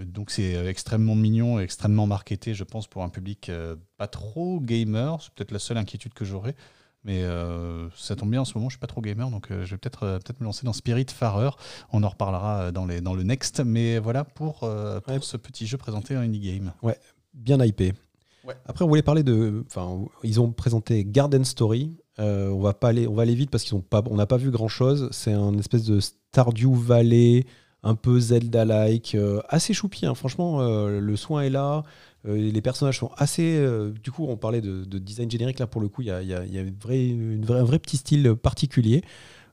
donc c'est extrêmement mignon, extrêmement marketé, je pense, pour un public pas trop gamer. C'est peut-être la seule inquiétude que j'aurais. Mais euh, ça tombe bien en ce moment, je suis pas trop gamer, donc euh, je vais peut-être euh, peut me lancer dans Spirit Farer. On en reparlera dans, les, dans le next. Mais voilà pour, ce petit jeu présenté en indie game. Ouais, bien hypé. Après, on voulait parler de. Enfin, ils ont présenté Garden Story. on va pas aller, on va aller vite parce qu'ils ont pas, on n'a pas vu grand chose. C'est un espèce de Stardew Valley, un peu Zelda-like, assez choupi. Hein. Franchement, le soin est là. Les personnages sont assez. du coup, on parlait de, design générique là pour le coup. Il y a, un vrai petit style particulier.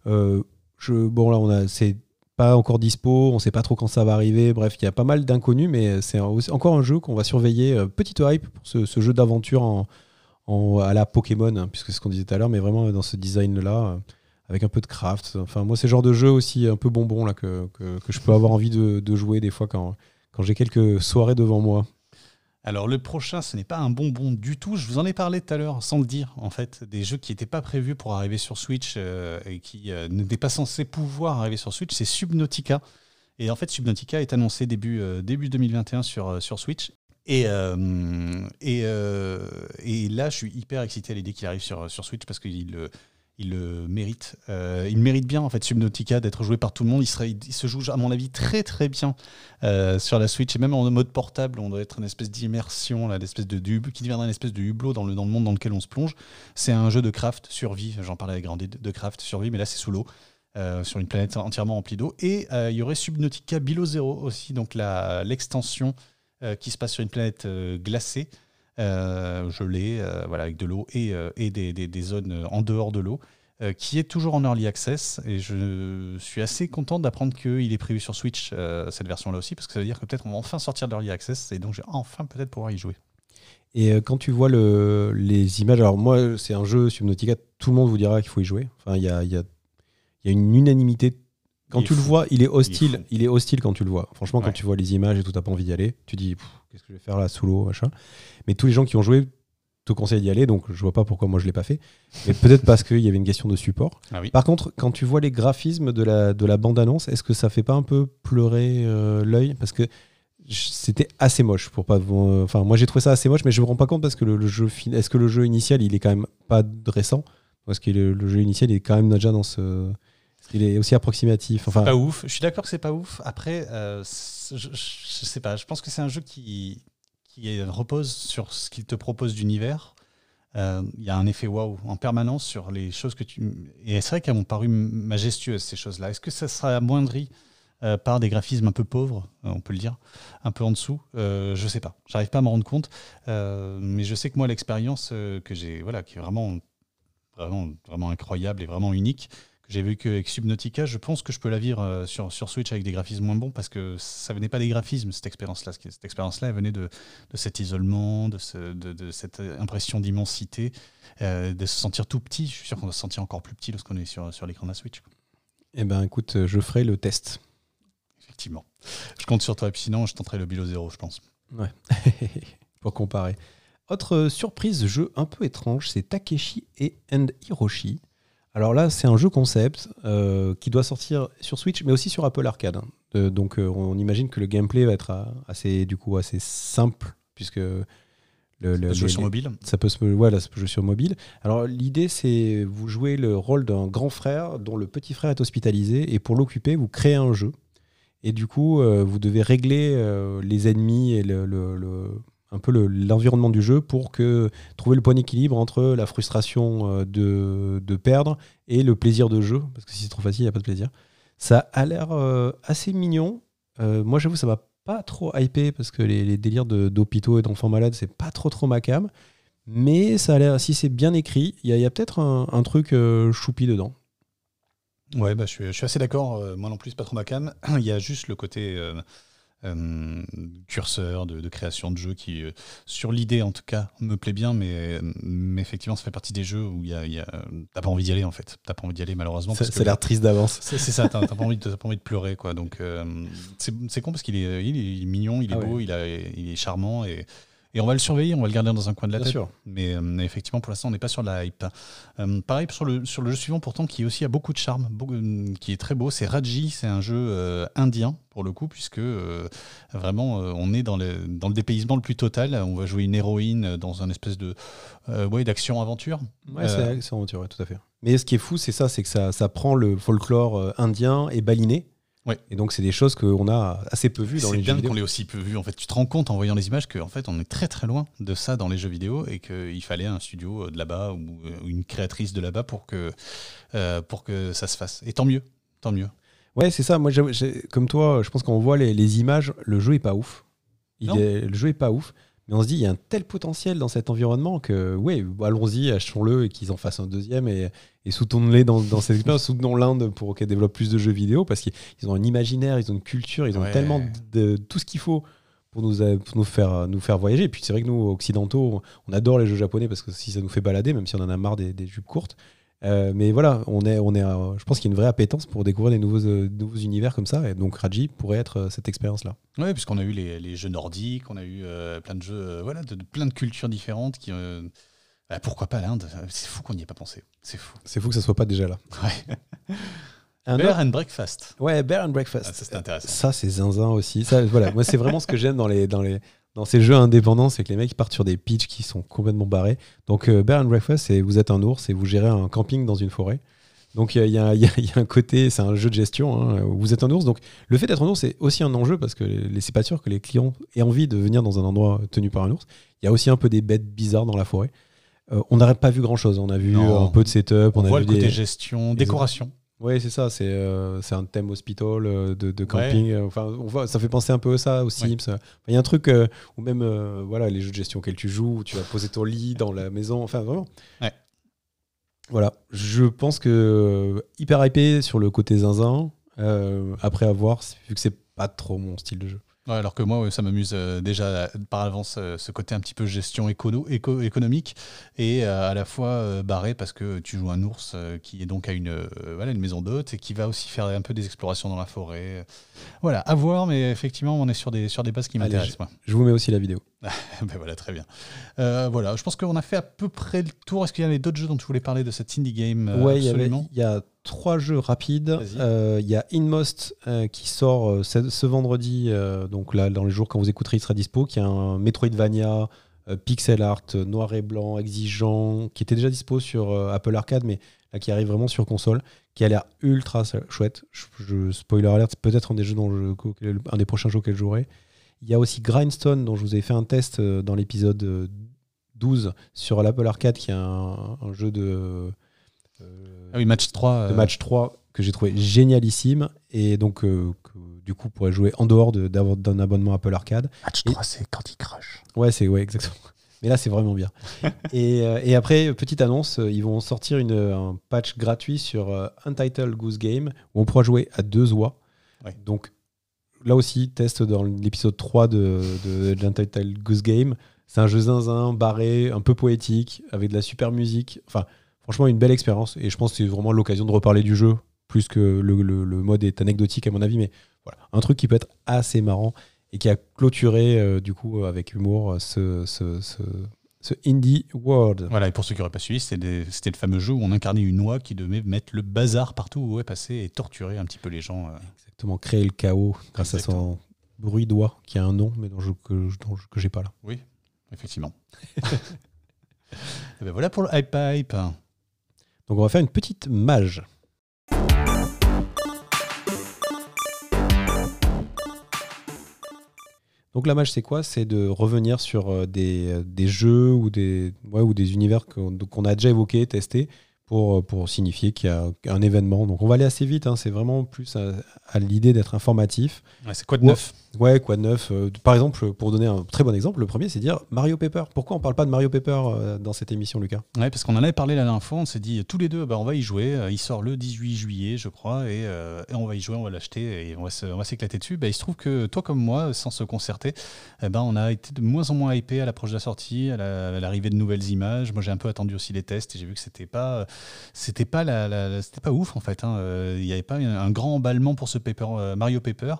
je, bon là, on a, c'est pas encore dispo, on sait pas trop quand ça va arriver. Bref, il y a pas mal d'inconnus, mais c'est encore un jeu qu'on va surveiller. Euh, petite hype pour ce, jeu d'aventure en, à la Pokémon, hein, puisque c'est ce qu'on disait tout à l'heure, mais vraiment dans ce design-là, euh, avec un peu de craft. Enfin, moi, c'est le genre de jeu aussi un peu bonbon là, que, je peux avoir envie de, jouer des fois quand j'ai quelques soirées devant moi. Alors le prochain, ce n'est pas un bonbon du tout. Je vous en ai parlé tout à l'heure, sans le dire, en fait, des jeux qui n'étaient pas prévus pour arriver sur Switch euh, et qui euh, n'étaient pas censés pouvoir arriver sur Switch. C'est Subnautica. Et en fait, Subnautica est annoncé début, euh, début 2021 sur, sur Switch. Et, là, je suis hyper excité à l'idée qu'il arrive sur, sur Switch parce qu'il il mérite. Euh, il mérite bien, en fait, Subnautica, d'être joué par tout le monde. Il, se joue, à mon avis, très très bien euh, sur la Switch et même en mode portable. On doit être une espèce d'immersion, espèce de, qui deviendra une espèce de hublot dans le, dans le monde dans lequel on se plonge. C'est un jeu de craft, survie. J'en parlais avec Grandi de craft, survie, mais là, c'est sous l'eau. Euh, sur une planète entièrement remplie d'eau. Et il y aurait Subnautica Below Zero aussi, donc l'extension qui se passe sur une planète glacée. Euh, gelé, euh, voilà, avec de l'eau et, euh, et des, des, zones en dehors de l'eau. qui est toujours en early access et je suis assez content d'apprendre qu'il est prévu sur Switch cette version-là aussi parce que ça veut dire que peut-être on va enfin sortir de l'early access et donc j'ai enfin peut-être pouvoir y jouer. Et quand tu vois le, les images, alors moi c'est un jeu Subnautica, tout le monde vous dira qu'il faut y jouer. Enfin il y a, y, y a, une unanimité. Quand tu le vois, il est hostile. Il est, hostile quand tu le vois. Franchement, quand tu vois les images et tout, t'as pas envie d'y aller. Tu dis qu'est-ce que je vais faire là sous l'eau, machin. Mais tous les gens qui ont joué te conseillent d'y aller, donc je vois pas pourquoi moi je l'ai pas fait. Mais peut-être parce qu'il y avait une question de support. Ah Par contre, quand tu vois les graphismes de la, de la bande-annonce, est-ce que ça fait pas un peu pleurer euh, l'œil? Parce que c'était assez moche pour pas enfin moi j'ai trouvé ça assez moche mais je me rends pas compte parce que le, jeu est-ce que le jeu initial il est quand même pas récent? Parce que le, jeu initial il est quand même déjà dans ce il est aussi approximatif enfin pas ouf je suis d'accord que c'est pas ouf après euh, je, je, sais pas je pense que c'est un jeu qui qui repose sur ce qu'il te propose d'univers. Euh, il y a un effet waouh en permanence sur les choses que tu. Et c'est vrai qu'elles m'ont paru majestueuses, ces choses-là. Est-ce que ça sera amoindri euh, par des graphismes un peu pauvres, euh, on peut le dire, un peu en dessous? Je ne sais pas. J'arrive pas à m'en rendre compte. mais je sais que moi, l'expérience que j'ai, voilà, qui est vraiment, vraiment, vraiment incroyable et vraiment unique, j'ai vu qu'avec Subnautica, je pense que je peux la vivre euh, sur, sur Switch avec des graphismes moins bons parce que ça venait pas des graphismes, cette expérience-là. Cette expérience-là, elle venait de, de, cet isolement, de, ce, de, de cette impression d'immensité, euh, de se sentir tout petit. Je suis sûr qu'on va se sentir encore plus petit lorsqu'on est sur, sur l'écran de la Switch. Eh ben, écoute, euh, je ferai le test. Effectivement. Je compte sur toi, et puis sinon, je tenterai le Bilo Zero, je pense. Ouais, pour comparer. Autre surprise, jeu un peu étrange, c'est Takeshi et and Hiroshi. Alors là, c'est un jeu concept euh, qui doit sortir sur Switch, mais aussi sur Apple Arcade. Hein. donc euh, on imagine que le gameplay va être euh, assez, du coup, assez simple, puisque le, ça peut jouer sur mobile. Ça peut, se, ça peut jouer sur mobile. Alors l'idée, c'est vous jouez le rôle d'un grand frère dont le petit frère est hospitalisé, et pour l'occuper, vous créez un jeu. Et du coup, vous devez régler les ennemis et le, un peu l'environnement du jeu pour que trouver le point d'équilibre entre la frustration euh, de, de, perdre et le plaisir de jeu, parce que si c'est trop facile, il n'y a pas de plaisir. Ça a l'air euh, assez mignon. Euh, moi, j'avoue, ça m'a pas trop hypé parce que les, délires d'hôpitaux et d'enfants malades, c'est pas trop trop ma cam. Mais ça a l'air, si c'est bien écrit, il y a, peut-être un, truc choupi dedans. Ouais, bah, je, suis, je suis assez d'accord. moi non plus, pas trop ma cam. il y a juste le côté euh, curseur de, création de jeux qui, euh, sur l'idée en tout cas, me plaît bien, mais, mais effectivement, ça fait partie des jeux où y a, y a t'as pas envie d'y aller en fait. T'as pas envie d'y aller malheureusement. Ça, a l'air triste d'avance. C'est ça, t'as pas, envie de, pas envie de pleurer quoi. Donc euh, c'est con parce qu'il est, il est mignon, il est ah beau, il, a, il est charmant et et on va le surveiller, on va le garder dans un coin de la tête. Sûr. Mais euh, effectivement, pour l'instant, on n'est pas sur la hype. Euh, pareil sur le, sur le jeu suivant, pourtant, qui aussi a beaucoup de charme, euh, qui est très beau. C'est Raji, c'est un jeu indien, pour le coup, puisque vraiment, on est dans le, dans le dépaysement le plus total. On va jouer une héroïne dans un espèce de ouais, d'action-aventure. Ouais, c'est action-aventure, tout à fait. Mais ce qui est fou, c'est ça, c'est que ça, ça prend le folklore indien et baliné Ouais. Et donc, c'est des choses qu'on a assez peu vues dans C'est les jeux bien vidéo. qu'on l'ait aussi peu vu. En fait, tu te rends compte en voyant les images qu'en fait, on est très très loin de ça dans les jeux vidéo et qu'il fallait un studio de là-bas ou euh, une créatrice de là-bas pour que, euh, pour que ça se fasse. Et tant mieux, tant mieux. Ouais, c'est ça. Moi, comme toi, je pense qu'on voit les, les images, le jeu est pas ouf. Il est, le jeu est pas ouf. Mais on se dit, il y a un tel potentiel dans cet environnement que, ouais, allons-y, achetons-le et qu'ils en fassent un deuxième et, et soutenons-les dans, dans cette expérience. Soutenons l'Inde pour qu'elle développe plus de jeux vidéo parce qu'ils ils ont un imaginaire, ils ont une culture, ils ont Ouais. tellement de, de tout ce qu'il faut pour nous, pour nous, faire, nous faire voyager. Et puis, c'est vrai que nous, occidentaux, on adore les jeux japonais parce que si ça nous fait balader, même si on en a marre des, des jupes courtes. Euh, mais voilà, on est, on est, je pense qu'il y a une vraie appétence pour découvrir des nouveaux, euh, nouveaux univers comme ça. Et donc Raji pourrait être euh, cette expérience-là. Oui, puisqu'on a eu les, les jeux nordiques, on a eu plein de jeux, voilà, de, de plein de cultures différentes. Qui, bah, pourquoi pas l'Inde? C'est fou qu'on n'y ait pas pensé. C'est fou. C'est fou que ça soit pas déjà là. Ouais. Un Bear autre- and Breakfast. Ouais, Bear and Breakfast. Ah, ça, c'est intéressant. Ça, c'est zinzin aussi. Ça, voilà, moi, c'est vraiment ce que j'aime dans les, dans les, dans ces jeux indépendants, c'est que les mecs partent sur des pitchs qui sont complètement barrés. Donc, euh, Bear and Breakfast, c'est vous êtes un ours et vous gérez un camping dans une forêt. Donc, il y, a- y y un côté, c'est un jeu de gestion. hein, où vous êtes un ours. Donc, le fait d'être un ours, c'est aussi un enjeu parce que c'est pas sûr que les clients aient envie de venir dans un endroit tenu par un ours. Il y a aussi un peu des bêtes bizarres dans la forêt. Euh, on n'aurait pas vu grand chose. On a vu Non. un peu de setup. On, On, a voit vu le côté des... gestion, décoration. Oui, c'est ça. C'est euh, c'est un thème hospital euh, de, de camping. Euh, Enfin, on voit, ça fait penser un peu à ça, aux Sims. Il y a un truc, euh, ou même voilà, les jeux de gestion auxquels tu joues, où tu vas poser ton lit dans la maison. Enfin, vraiment. Ouais. Voilà. Je pense que hyper hypé sur le côté zinzin. après avoir, vu que c'est pas trop mon style de jeu. Ouais, alors que moi, ça m'amuse euh, déjà euh, par avance euh, ce côté un petit peu gestion écono, éco- économique et à la fois barré parce que tu joues un ours qui est donc à une, voilà, une maison d'hôte et qui va aussi faire un peu des explorations dans la forêt. Voilà, à voir, mais effectivement, on est sur des, sur des bases qui m'intéressent. Je vous mets aussi la vidéo. ben voilà, très bien. Euh, voilà, je pense qu'on a fait à peu près le tour. Est-ce qu'il y avait d'autres jeux dont tu voulais parler de cette indie game euh, ouais, il y a trois jeux rapides. Euh, Il y a Inmost euh, qui sort ce, ce vendredi, donc là, dans les jours quand vous écouterez, il sera dispo, qui est un Metroidvania, pixel art, noir et blanc, exigeant, qui était déjà dispo sur Apple Arcade, mais là qui arrive vraiment sur console, qui a l'air ultra chouette. Je, je- spoiler alert, c'est peut-être un des jeux dont je, un des prochains jeux que je jouerai. Il y a aussi Grindstone, dont je vous ai fait un test euh, dans l'épisode euh, 12 sur l'Apple Arcade, qui est un, un jeu de. euh, Ah oui, match 3. de euh, match 3 que j'ai trouvé génialissime et donc euh, que, du coup pourrait jouer en dehors de- d'un abonnement Apple Arcade. match Et- 3, c'est Candy Crush. Ouais, c'est ouais, exactement. Mais là, c'est vraiment bien. et, euh, et après, petite annonce, euh, ils vont sortir une, un patch gratuit sur euh, Untitled Goose Game où on pourra jouer à deux oies. Ouais. Donc là aussi, test dans l'épisode 3 de, de, d'Untitled Goose Game. C'est un jeu zinzin, barré, un peu poétique, avec de la super musique. Enfin, franchement, une belle expérience. Et je pense que c'est vraiment l'occasion de reparler du jeu, plus que le, mode est anecdotique à mon avis. Mais voilà, un truc qui peut être assez marrant et qui a clôturé, euh, du coup, avec humour, euh, ce, Indie World. Voilà, et pour ceux qui n'auraient pas suivi, c'était le fameux jeu où on incarnait une oie qui devait mettre le bazar partout où elle passait et torturer un petit peu les gens. euh. Exactement, créer le chaos grâce à son bruit d'oie, qui a un nom, mais dont je, que, dont je- que j'ai pas là. Oui, effectivement. et ben voilà pour le Hype Hype. Donc on va faire une petite mage. Donc la mage c'est quoi? C'est de revenir sur euh, des, euh, des jeux ou des, ouais, ou des univers qu'on qu'on a déjà évoqués, testés, pour, euh, pour signifier qu'il y a un événement. Donc on va aller assez vite, hein, c'est vraiment plus à, à l'idée d'être informatif. Ouais, c'est quoi de neuf? Ouais, quoi de neuf euh, Par exemple, pour donner un très bon exemple, le premier c'est dire Mario Paper. Pourquoi on parle pas de Mario Paper euh, dans cette émission, Lucas? Ouais, parce qu'on en avait parlé la dernière on s'est dit tous les deux, bah, on va y jouer. Euh, Il sort le 18 juillet, je crois, et, on va y jouer, on va l'acheter et on va s'éclater dessus. Bah, il se trouve que toi comme moi, sans se concerter, eh ben, on a été de moins en moins hypé à l'approche de la sortie, à la- à l'arrivée de nouvelles images. Moi, j'ai un peu attendu aussi les tests et j'ai vu que c'était pas, pas la, c'était pas ouf en fait. hein. Il n'y avait pas un, grand emballement pour ce paper, Mario Paper.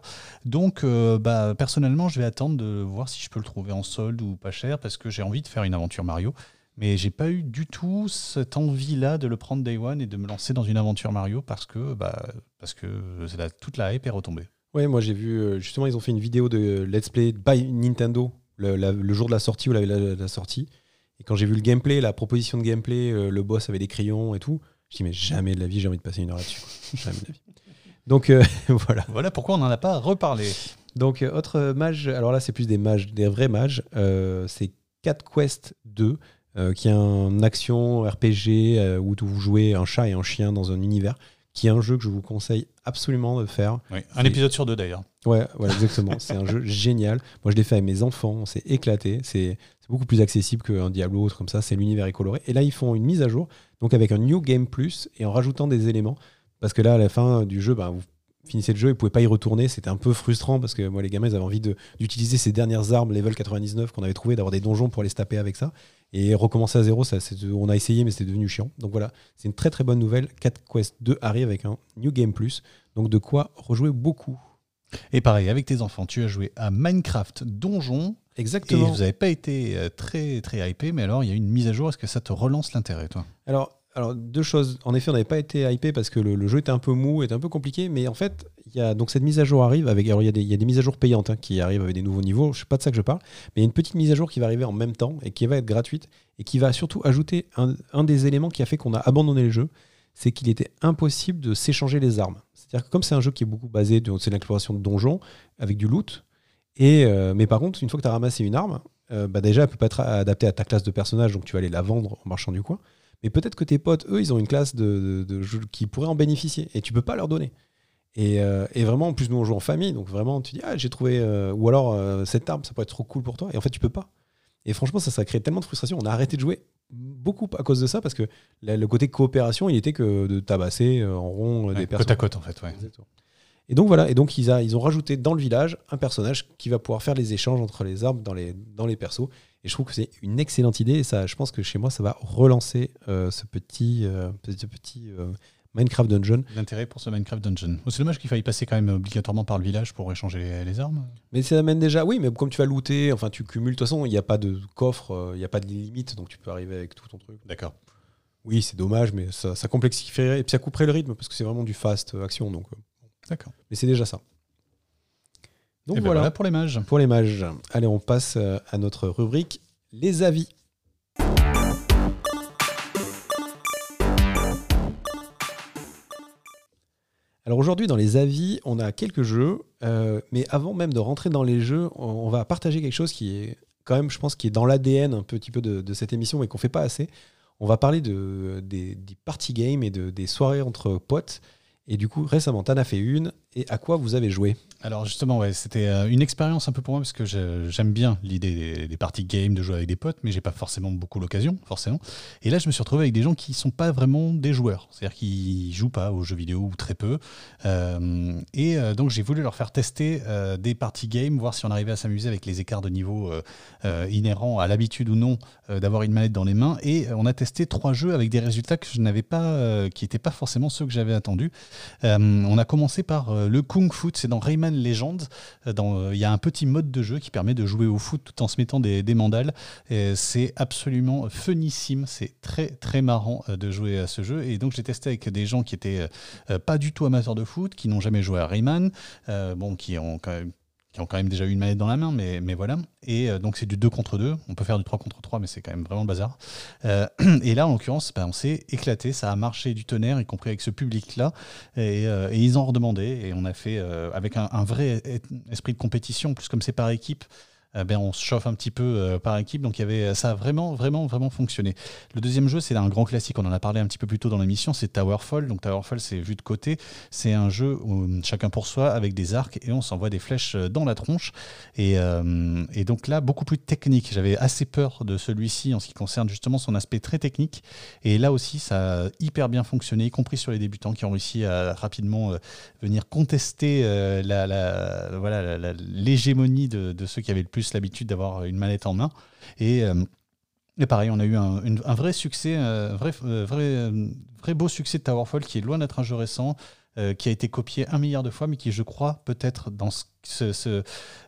Donc, bah, personnellement, je vais attendre de voir si je peux le trouver en solde ou pas cher parce que j'ai envie de faire une aventure Mario. Mais j'ai pas eu du tout cette envie-là de le prendre day one et de me lancer dans une aventure Mario parce que, bah, parce que la- toute la hype est retombée. Ouais, moi j'ai vu, euh, justement, ils ont fait une vidéo de Let's Play by Nintendo le, la- le jour de la sortie ou la, la, la sortie. Et quand j'ai vu le gameplay, la proposition de gameplay, euh, le boss avait des crayons et tout, je dis mais jamais de la vie j'ai envie de passer une heure là-dessus. jamais de la vie. Donc euh, voilà. Voilà pourquoi on n'en a pas reparlé. Donc euh, autre mage, alors là c'est plus des mages, des vrais mages, euh, c'est Cat Quest 2, euh, qui est un action RPG euh, où vous jouez un chat et un chien dans un univers, qui est un jeu que je vous conseille absolument de faire. Oui, un C'est- épisode sur deux d'ailleurs. Ouais, voilà, exactement. c'est un jeu génial. Moi, je l'ai fait avec mes enfants. On s'est éclaté. C'est c'est beaucoup plus accessible qu'un Diablo ou autre comme ça. C'est l'univers est coloré. Et là, ils font une mise à jour, donc avec un New Game Plus et en rajoutant des éléments. Parce que là, à la fin du jeu, bah, vous finissez le jeu et vous pouvez pas y retourner. C'était un peu frustrant parce que moi, les gamins, ils avaient envie de- d'utiliser ces dernières armes level 99 qu'on avait trouvé, d'avoir des donjons pour aller se taper avec ça. Et recommencer à zéro, ça, c'est- on a essayé, mais c'était devenu chiant. Donc voilà, c'est une très très bonne nouvelle. 4 Quest 2 arrive avec un New Game Plus. Donc de quoi rejouer beaucoup. Et pareil, avec tes enfants, tu as joué à Minecraft Donjon et Exactement. vous n'avez pas été euh, très très hypé, mais alors il y a une mise à jour. Est-ce que ça te relance l'intérêt, toi? Alors, alors, deux choses. En effet, on n'avait pas été hypé parce que le, jeu était un peu mou, était un peu compliqué. Mais en fait, y a, donc cette mise à jour arrive avec. Alors, il y, a des- il y a des mises à jour payantes hein, qui arrivent avec des nouveaux niveaux. Je sais pas de ça que je parle. Mais il y a une petite mise à jour qui va arriver en même temps et qui va être gratuite et qui va surtout ajouter un, des éléments qui a fait qu'on a abandonné le jeu. C'est qu'il était impossible de s'échanger les armes. C'est-à-dire que comme c'est un jeu qui est beaucoup basé, c'est l'exploration de donjons avec du loot. Et, euh, mais par contre, une fois que tu as ramassé une arme, euh, bah déjà, elle peut pas être adaptée à ta classe de personnage, donc tu vas aller la vendre en marchand du coin. Mais peut-être que tes potes, eux, ils ont une classe de, de, de jeu qui pourrait en bénéficier et tu peux pas leur donner. Et, euh, et vraiment, en plus, nous, on joue en famille, donc vraiment, tu dis, ah, j'ai trouvé. euh, ou alors, euh, cette arme, ça pourrait être trop cool pour toi. Et en fait, tu peux pas. Et franchement, ça, ça a créé tellement de frustration. On a arrêté de jouer beaucoup à cause de ça parce que la- le côté coopération, il était que de tabasser en rond des personnes. Côte à côte, en fait. Ouais. Et donc voilà, et donc ils, a- ils ont rajouté dans le village un personnage qui va pouvoir faire les échanges entre les arbres dans les, dans les persos. Et je trouve que c'est une excellente idée. Et ça, je pense que chez moi, ça va relancer euh, ce petit, euh, ce petit euh, Minecraft Dungeon. L'intérêt pour ce Minecraft Dungeon. Oh, c'est dommage qu'il faille passer quand même obligatoirement par le village pour échanger les, les armes. Mais ça amène déjà, oui, mais comme tu vas looter, enfin tu cumules, de toute façon, il n'y a pas de coffre, il n'y a pas de limite, donc tu peux arriver avec tout ton truc. D'accord. Oui, c'est dommage, mais ça, ça complexifierait et puis ça couperait le rythme parce que c'est vraiment du fast action. Donc, D'accord. mais c'est déjà ça. Donc ben voilà. pour les mages. pour les mages. Allez, on passe euh, à notre rubrique les avis. Alors aujourd'hui, dans les avis, on a quelques jeux, euh, mais avant même de rentrer dans les jeux, on, on va partager quelque chose qui est quand même, je pense, qui est dans l'ADN un petit peu de, de cette émission, mais qu'on fait pas assez. On va parler de, des, des party games et de, des soirées entre potes. Et du coup, récemment, t'en as fait une. Et à quoi vous avez joué? Alors justement, c'était euh, une expérience un peu pour moi parce que j'aime bien l'idée des, parties game, de jouer avec des potes, mais j'ai pas forcément beaucoup l'occasion, forcément. Et là, je me suis retrouvé avec des gens qui sont pas vraiment des joueurs, c'est-à-dire qui jouent pas aux jeux vidéo ou très peu. Euh, et euh, donc j'ai voulu leur faire tester des parties game, voir si on arrivait à s'amuser avec les écarts de niveau inhérents à l'habitude ou non d'avoir une manette dans les mains. Et on a testé trois jeux avec des résultats que je n'avais pas, qui n'étaient pas forcément ceux que j'avais attendus. On a commencé par euh, le Kung Fu, c'est dans Rayman Legends. Euh, euh, Il y a un petit mode de jeu qui permet de jouer au foot tout en se mettant des, des mandales. C'est absolument funissime, c'est très très marrant de jouer à ce jeu. Et donc j'ai testé avec des gens qui étaient pas du tout amateurs de foot, qui n'ont jamais joué à Rayman, bon, qui ont quand même qui ont quand même déjà eu une manette dans la main, mais, mais voilà. Et euh, donc c'est du 2 contre 2. On peut faire du 3 contre 3, mais c'est quand même vraiment le bazar. Euh, et là, en l'occurrence, bah, on s'est éclaté. Ça a marché du tonnerre, y compris avec ce public-là. Et, euh, et ils en redemandaient. Et on a fait avec un, un vrai esprit de compétition, plus comme c'est par équipe. Euh, ben, on se chauffe un petit peu euh, par équipe, donc y avait, ça a vraiment, vraiment, vraiment fonctionné. Le deuxième jeu, c'est un grand classique, on en a parlé un petit peu plus tôt dans l'émission, c'est Towerfall. Donc Towerfall, c'est vu de côté, c'est un jeu où chacun pour soi avec des arcs et on s'envoie des flèches euh, dans la tronche. Et, euh, et donc là, beaucoup plus technique. J'avais assez peur de celui-ci en ce qui concerne justement son aspect très technique. Et là aussi, ça a hyper bien fonctionné, y compris sur les débutants qui ont réussi à rapidement euh, venir contester euh, la, la- voilà, l'hégémonie de, de ceux qui avaient le plus l'habitude d'avoir une manette en main. Et, euh, et pareil, on a eu un, un vrai succès, un vrai, euh, vrai, euh, vrai beau succès de Towerfall qui est loin d'être un jeu récent. Euh, qui a été copié un milliard de fois, mais qui, je crois, peut-être dans ce- ce- ce,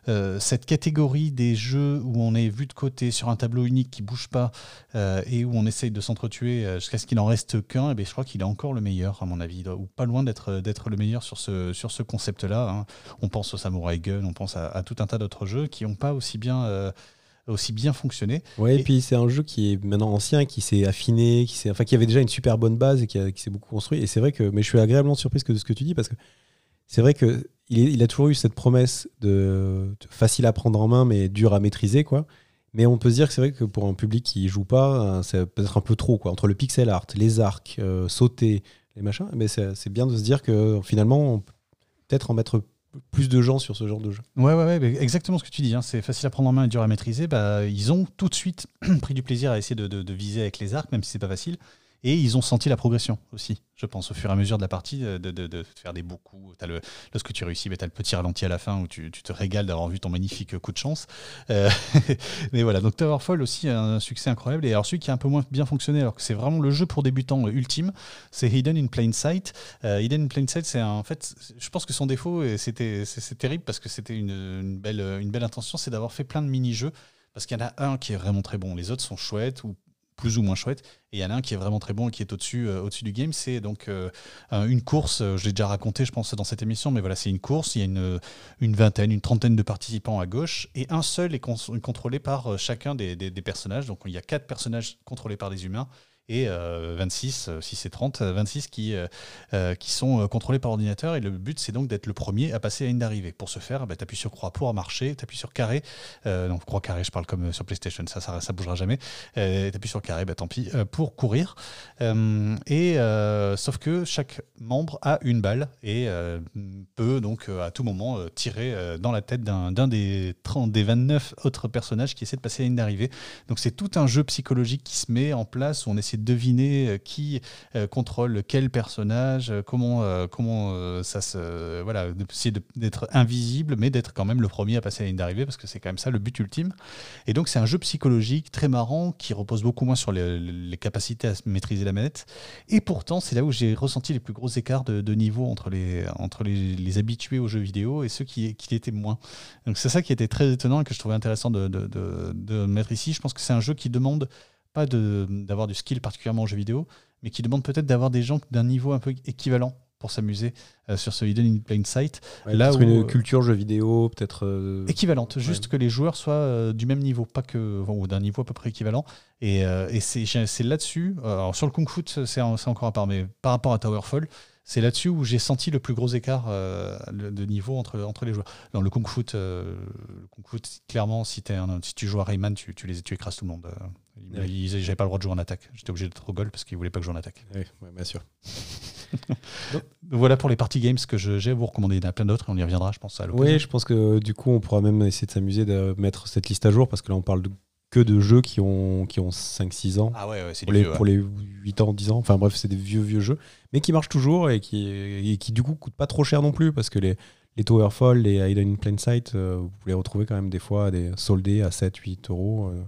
euh, cette catégorie des jeux où on est vu de côté sur un tableau unique qui bouge pas euh, et où on essaye de s'entretuer jusqu'à ce qu'il en reste qu'un, eh bien, je crois qu'il est encore le meilleur, à mon avis, ou pas loin d'être le meilleur sur ce, concept-là. hein. On pense au Samurai Gun, on pense à, à tout un tas d'autres jeux qui n'ont pas aussi bien, aussi bien fonctionné. Ouais, et, Et- puis c'est un jeu qui est maintenant ancien, qui s'est affiné, qui, enfin, qui avait déjà une super bonne base et qui, s'est beaucoup construit. Et c'est vrai que, mais je suis agréablement surpris que- de ce que tu dis parce que c'est vrai que il, a toujours eu cette promesse de, facile à prendre en main, mais dur à maîtriser, quoi. Mais on peut se dire que c'est vrai que pour un public qui joue pas, c'est peut-être un peu trop, quoi. Entre le pixel art, les arcs, sauter, les machins, mais c'est bien de se dire que finalement, on peut peut-être en mettre plus de gens sur ce genre de jeu. Ouais, ouais, ouais exactement ce que tu dis. Hein. C'est facile à prendre en main et dur à maîtriser. Bah, ils ont tout de suite pris du plaisir à essayer de, de viser avec les arcs, même si c'est pas facile. Et ils ont senti la progression aussi, je pense, au fur et à mesure de la partie, euh, de, faire des beaux coups. Le, lorsque tu réussis, tu as le petit ralenti à la fin où tu, te régales d'avoir vu ton magnifique coup de chance. Euh, mais voilà, donc Towerfall aussi un succès incroyable. Et alors celui qui a un peu moins bien fonctionné, alors que c'est vraiment le jeu pour débutants ultime, c'est Hidden in Plain Sight. Euh, Hidden in Plain Sight, c'est en fait, je pense que son défaut, et c'était c'est terrible parce que c'était une, une, belle, une belle intention, c'est d'avoir fait plein de mini-jeux parce qu'il y en a un qui est vraiment très bon. Les autres sont chouettes ou plus ou moins chouette. Et il y en a un qui est vraiment très bon et qui est au-dessus euh, du game. C'est donc euh, une course, euh, je l'ai déjà raconté, je pense, dans cette émission, mais voilà, c'est une course. Il y a une, une, vingtaine, une trentaine de participants à gauche et un seul est contrôlé par chacun des, des, des, personnages. Donc il y a quatre personnages contrôlés par des humains et 26, si c'est 30, 26 qui, euh, qui sont euh, contrôlés par ordinateur. Et le but, c'est donc d'être le premier à passer à la ligne d'arrivée. Pour ce faire, bah, tu appuies sur croix pour marcher, tu appuies sur carré. Euh, donc, croix carré, je parle comme sur PlayStation, ça, ça, bougera jamais. tu appuies sur carré, bah, tant pis, pour courir. et sauf que chaque membre a une balle et peut donc à tout moment tirer dans la tête d'un des, 30, des 29 autres personnages qui essaient de passer à la ligne d'arrivée. Donc, c'est tout un jeu psychologique qui se met en place où on essaie deviner euh, qui euh, contrôle quel personnage, euh, comment, comment ça se. Voilà, essayer d'être invisible, mais d'être quand même le premier à passer la ligne d'arrivée, parce que c'est quand même ça le but ultime. Et donc, c'est un jeu psychologique très marrant qui repose beaucoup moins sur les, capacités à maîtriser la manette. Et pourtant, c'est là où j'ai ressenti les plus gros écarts de, niveau entre, les, entre les, habitués aux jeux vidéo et ceux qui, qui l'étaient moins. Donc, c'est ça qui était très étonnant et que je trouvais intéressant de, de, de mettre ici. Je pense que c'est un jeu qui demande pas d'avoir du skill particulièrement en jeu vidéo, mais qui demande peut-être d'avoir des gens d'un niveau un peu équivalent pour s'amuser euh, sur ce Hidden in Plain Sight. là où, une culture jeu vidéo peut-être euh, équivalente, juste que les joueurs soient euh, du même niveau, pas que ou d'un niveau à peu près équivalent. Et, et c'est là-dessus. alors sur le Kung Fu, c'est encore à part, mais par rapport à Towerfall, c'est là-dessus où j'ai senti le plus gros écart de niveau entre, entre les joueurs. Dans le Kung Fu, le Kung Fu clairement, si, es un, si tu joues à Rayman, tu, tu, les, tu écrases tout le monde. J'avais pas le droit de jouer en attaque. J'étais obligé d'être au goal parce qu'ils voulaient pas que je joue en attaque. Oui, bien sûr. voilà pour les party games que j'ai à vous recommander. Il y en a plein d'autres et on y reviendra, je pense. À oui, je pense que du coup, on pourra même essayer de s'amuser de mettre cette liste à jour parce que là, on parle que de jeux qui ont, qui ont 5-6 ans. Ah ouais, c'est pour, les, pour les 8 ans, 10 ans. Enfin bref, c'est des vieux, vieux jeux, mais qui marchent toujours et qui, et qui du coup coûtent pas trop cher non plus parce que les, les Towerfall, les Hidden in Plain Sight, euh, vous pouvez les retrouver quand même des fois des soldés à 7, 8 euros. Euh.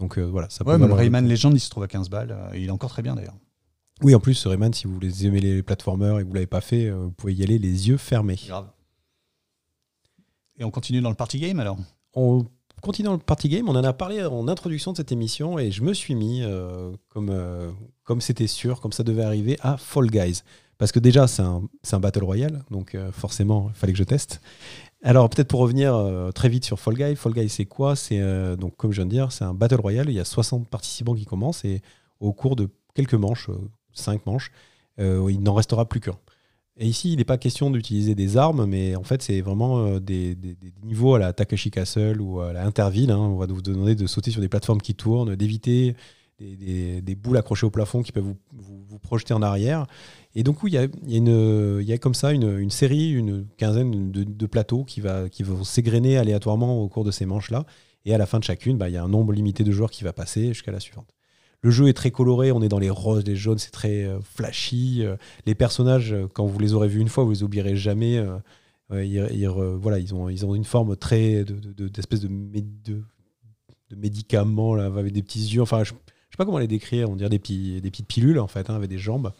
Donc euh, voilà, ça ouais, même Rayman Legend, il se trouve à 15 balles. Euh, il est encore très bien d'ailleurs. Oui, en plus, Rayman, si vous aimer les platformers et que vous ne l'avez pas fait, euh, vous pouvez y aller les yeux fermés. Grave. Et on continue dans le party game alors? On continue dans le party game. On en a parlé en introduction de cette émission et je me suis mis, comme comme c'était sûr, comme ça devait arriver, à Fall Guys. Parce que déjà, c'est un, un, Battle Royale, donc forcément, il fallait que je teste. Alors peut-être pour revenir euh, très vite sur Fall Guy, Fall Guy c'est quoi? C'est euh, donc comme je viens de dire, c'est un battle royale. Il y a 60 participants qui commencent et au cours de quelques manches, 5 euh, manches, il n'en restera plus qu'un. Et ici, il n'est pas question d'utiliser des armes, mais en fait, c'est vraiment des, niveaux à la Takashi Castle ou à la Interville. Hein. On va vous demander de sauter sur des plateformes qui tournent, d'éviter des, boules accrochées au plafond qui peuvent vous, vous, projeter en arrière. Et donc, il y a, une, il y a comme ça une, série, une quinzaine de, plateaux qui, va, qui vont s'égrener aléatoirement au cours de ces manches-là. Et à la fin de chacune, bah, il y a un nombre limité de joueurs qui va passer jusqu'à la suivante. Le jeu est très coloré, on est dans les roses, les jaunes, c'est très euh, flashy. Euh, les personnages, euh, quand vous les aurez vus une fois, vous les oublierez jamais. ils, voilà, ils, ont, ils ont une forme très d'espèce de, de, de, médicaments là, avec des petits yeux. Enfin, je, je sais pas comment les décrire, on dirait des, petits, des petites pilules en fait, hein, avec des jambes.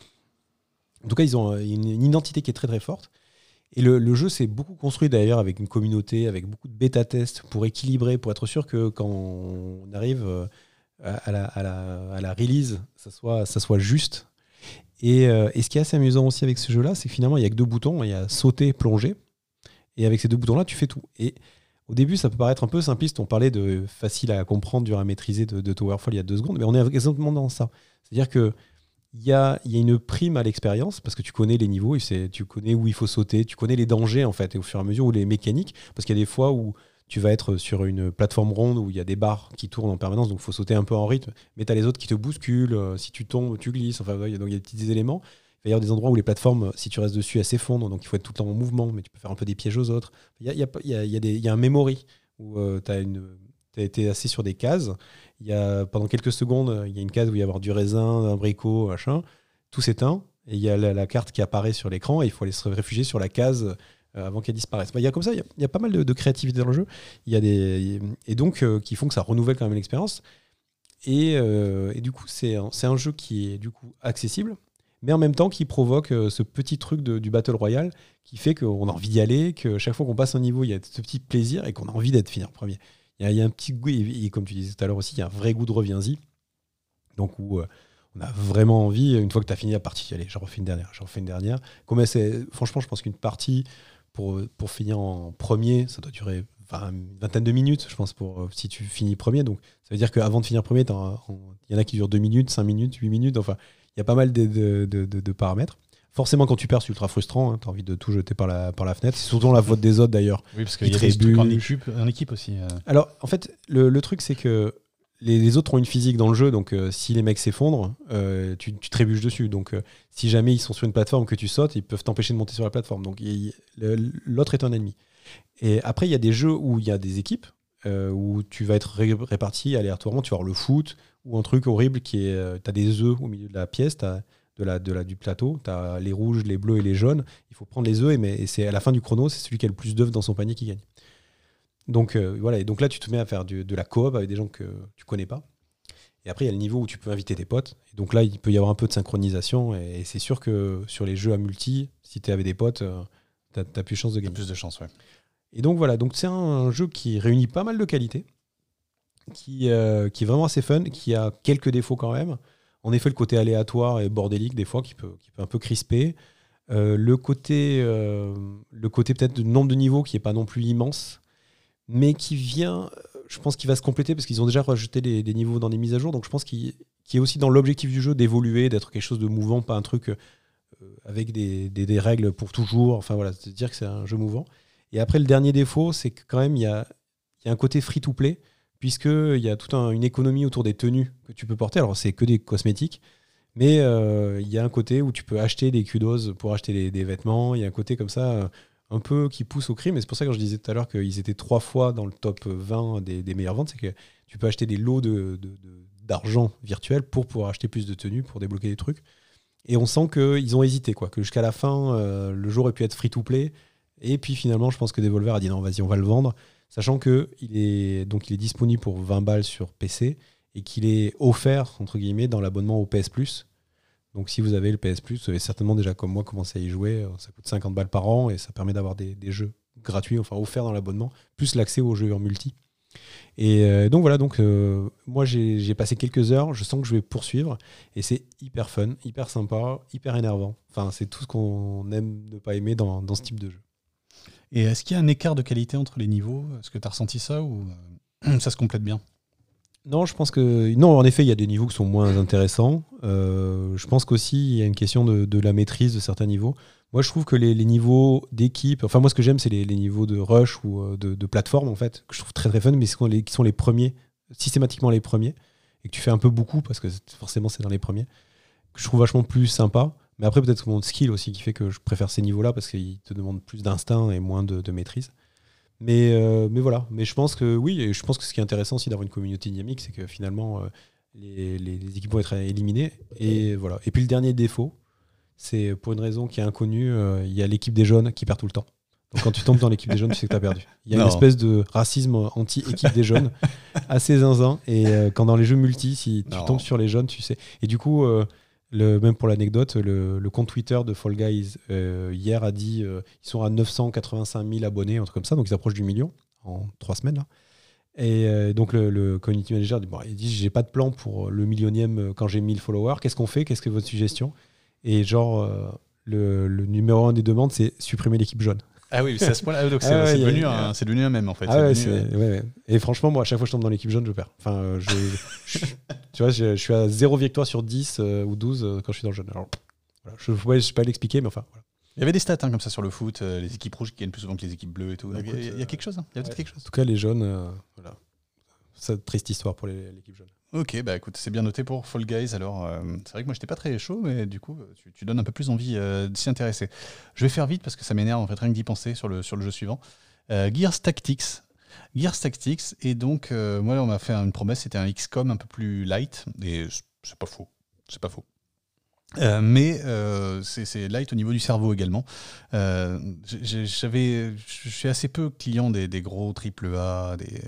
En tout cas, ils ont euh, une, identité qui est très très forte. Et le, jeu s'est beaucoup construit d'ailleurs avec une communauté, avec beaucoup de bêta-tests pour équilibrer, pour être sûr que quand on arrive euh, à la, release, ça soit, ça soit juste. Et, euh, et, ce qui est assez amusant aussi avec ce jeu-là, c'est que finalement, il n'y a que deux boutons. Il y a sauter, plonger. Et avec ces deux boutons-là, tu fais tout. Et au début, ça peut paraître un peu simpliste. On parlait de facile à comprendre, dur à maîtriser de, Towerfall il y a deux secondes, mais on est exactement dans ça. C'est-à-dire que il y a, y a, une prime à l'expérience parce que tu connais les niveaux, et tu connais où il faut sauter, tu connais les dangers en fait, et au fur et à mesure où les mécaniques, parce qu'il y a des fois où tu vas être sur une plateforme ronde où il y a des barres qui tournent en permanence, donc il faut sauter un peu en rythme, mais tu as les autres qui te bousculent, euh, si tu tombes, tu glisses, enfin, donc il y a des petits éléments. Va y avoir des endroits où les plateformes, si tu restes dessus, elles s'effondrent, donc il faut être tout le temps en mouvement, mais tu peux faire un peu des pièges aux autres. Il y a, y a, y y a un memory où euh, tu as, été assis sur des cases. Y a, pendant quelques secondes, il y a une case où il va y avoir du raisin, un bricot, machin. Tout s'éteint, et il y a la, carte qui apparaît sur l'écran, et il faut aller se réfugier sur la case euh, avant qu'elle disparaisse. Bah, il y a comme ça, il y, a pas mal de, créativité dans le jeu. Y a des et donc euh, qui font que ça renouvelle quand même l'expérience. Et, euh, et, du coup, c'est un, un, jeu qui est du coup accessible, mais en même temps qui provoque ce petit truc du battle royale qui fait qu'on a envie d'y aller, que chaque fois qu'on passe un niveau, il y a ce petit plaisir et qu'on a envie d'être finir premier. Il y, a, un petit goût, et, comme tu disais tout à l'heure aussi, il y a un vrai goût de reviens-y. Donc où on a vraiment envie, une fois que tu as fini la partie, allez, j'en refais une dernière, j'en refais une dernière. c'est franchement, je pense qu'une partie, pour, finir en premier, ça doit durer une vingtaine de minutes, je pense, pour, euh, si tu finis premier. Donc, ça veut dire qu'avant de finir premier, il y en a qui durent 2 minutes, 5 minutes, 8 minutes. Enfin, il y a pas mal de, paramètres. Forcément, quand tu perds, c'est ultra frustrant. Hein, tu as envie de tout jeter par la, par la fenêtre. C'est souvent la faute des autres d'ailleurs. Oui, parce qu'il y a des trucs en équipe, en équipe aussi. Euh. Alors, en fait, le truc, c'est que les, autres ont une physique dans le jeu, donc euh, si les mecs s'effondrent, euh, tu, trébuches dessus. Donc euh, si jamais ils sont sur une plateforme que tu sautes, ils peuvent t'empêcher de monter sur la plateforme. Donc l'autre est un ennemi. Et après, il y a des jeux où il y a des équipes, où tu vas être réparti aléatoirement. Tu vas avoir le foot, ou un truc horrible qui est, tu as des œufs au milieu de la pièce, as de la, de la, du plateau, tu as les rouges, les bleus et les jaunes. Il faut prendre les œufs, et, et c'est à la fin du chrono, c'est celui qui a le plus d'œufs dans son panier qui gagne. Donc euh, voilà, et donc là tu te mets à faire de la coop avec des gens que tu connais pas. Et après il y a le niveau où tu peux inviter tes potes. Et donc là il peut y avoir un peu de synchronisation et, c'est sûr que sur les jeux à multi, si tu es avec des potes, euh, tu as, plus de chances de gagner. Plus de chance, ouais. Et donc voilà, donc c'est un, jeu qui réunit pas mal de qualités, qui, euh, qui est vraiment assez fun, qui a quelques défauts quand même. En effet, le côté aléatoire et bordélique des fois qui peut, qui peut un peu crisper. le côté, le côté peut-être de nombre de niveaux qui est pas non plus immense mais qui vient, je pense qu'il va se compléter parce qu'ils ont déjà rajouté des, niveaux dans des mises à jour, donc je pense qu'il est aussi dans l'objectif du jeu d'évoluer, d'être quelque chose de mouvant, pas un truc euh, avec des, règles pour toujours, enfin voilà, c'est dire que c'est un jeu mouvant. Et après, le dernier défaut, c'est que quand même, il y a, y a, un côté free-to-play, puisqu'il y a toute une économie autour des tenues que tu peux porter, alors c'est que des cosmétiques, mais euh, il y a un côté où tu peux acheter des kudos pour acheter des, vêtements, il y a un côté comme ça un peu qui pousse au crime. Et c'est pour ça que je disais tout à l'heure qu'ils étaient trois fois dans le top 20 des, meilleures ventes, c'est que tu peux acheter des lots d'argent virtuel pour pouvoir acheter plus de tenues, pour débloquer des trucs. Et on sent qu'ils ont hésité, que jusqu'à la fin, euh, le jeu aurait pu être free-to-play. Et puis finalement, je pense que Devolver a dit non, vas-y, on va le vendre, sachant que il est, disponible pour 20 balles sur PC et qu'il est offert, dans l'abonnement au PS Plus. Donc si vous avez le PS Plus, vous avez certainement déjà comme moi commencé à y jouer. Ça coûte 50 balles par an et ça permet d'avoir des, jeux gratuits, enfin offerts dans l'abonnement, plus l'accès aux jeux en multi. Et euh, donc voilà, donc euh, moi j'ai passé quelques heures, je sens que je vais poursuivre et c'est hyper fun, hyper sympa, hyper énervant. Enfin, c'est tout ce qu'on aime ne pas aimer dans, ce type de jeu. Et est-ce qu'il y a un écart de qualité entre les niveaux? Est-ce que tu as ressenti ça ou ça se complète bien? Non, je pense que. Non, en effet, il y a des niveaux qui sont moins intéressants. Euh, je pense qu'aussi, il y a une question de, la maîtrise de certains niveaux. Moi, je trouve que les, niveaux d'équipe. Enfin, moi, ce que j'aime, c'est les, niveaux de rush ou euh, de, plateforme, en fait, que je trouve très très fun, mais qui sont les, qui sont les premiers, systématiquement les premiers, et que tu fais un peu beaucoup, parce que forcément, c'est dans les premiers, que je trouve vachement plus sympa. Mais après, peut-être mon skill aussi qui fait que je préfère ces niveaux-là, parce qu'ils te demandent plus d'instinct et moins de maîtrise. Mais, euh, mais voilà, mais je pense que oui, et je pense que ce qui est intéressant aussi d'avoir une communauté dynamique, c'est que finalement, euh, les, les, équipes vont être éliminées. Et voilà. Et puis le dernier défaut, c'est pour une raison qui est inconnue, euh, il y a l'équipe des jeunes qui perd tout le temps. Donc quand tu tombes dans l'équipe des jeunes, tu sais que tu as perdu. Il y a une espèce de racisme anti-équipe des jeunes, assez zinzin. Et quand dans les jeux multi, si tu tombes sur les jeunes, tu sais. Et du coup, même pour l'anecdote, le, compte Twitter de Fall Guys euh, hier a dit euh, ils sont à 985 000 abonnés, un truc comme ça, donc ils approchent du million en trois semaines. Et euh, donc le, community manager dit, bon, il dit j'ai pas de plan pour le millionième quand j'ai 1000 followers. Qu'est-ce qu'on fait Qu'est-ce que votre suggestion? Et genre le, numéro un des demandes c'est supprimer l'équipe jaune. Ah oui, c'est à ce point-là. Donc c'est Ah ouais, c'est y a- devenu, a- c'est devenu un même en fait. Ah ouais, devenu, euh, ouais. Et franchement, moi, à chaque fois que je tombe dans l'équipe jaune, je perds. Enfin, euh, je, je- tu vois, je, je suis à 0 victoire sur 10 euh, ou 12 euh, quand je suis dans le jaune. Alors, voilà, je ne sais pas l'expliquer, mais enfin, voilà. Il y avait des stats hein, comme ça sur le foot, euh, les équipes rouges qui gagnent plus souvent que les équipes bleues et tout. Bah, il, y a, quelque chose, hein Il y a quelque chose. En tout cas, les jaunes, euh, voilà. Triste histoire pour l'équipe jaune. Ok, bah écoute, c'est bien noté pour Fall Guys. Alors, euh, c'est vrai que moi, j'étais pas très chaud, mais du coup, tu, tu donnes un peu plus envie euh, de s'y intéresser. Je vais faire vite parce que ça m'énerve en fait rien que d'y penser sur le, jeu suivant. Euh, Gears Tactics. Gears Tactics, et donc, euh, moi, on m'a fait une promesse, c'était un XCOM un peu plus light, et c'est pas faux. C'est pas faux. Euh, mais euh, c'est light au niveau du cerveau également. Euh, je suis assez peu client des, des gros triple A, des,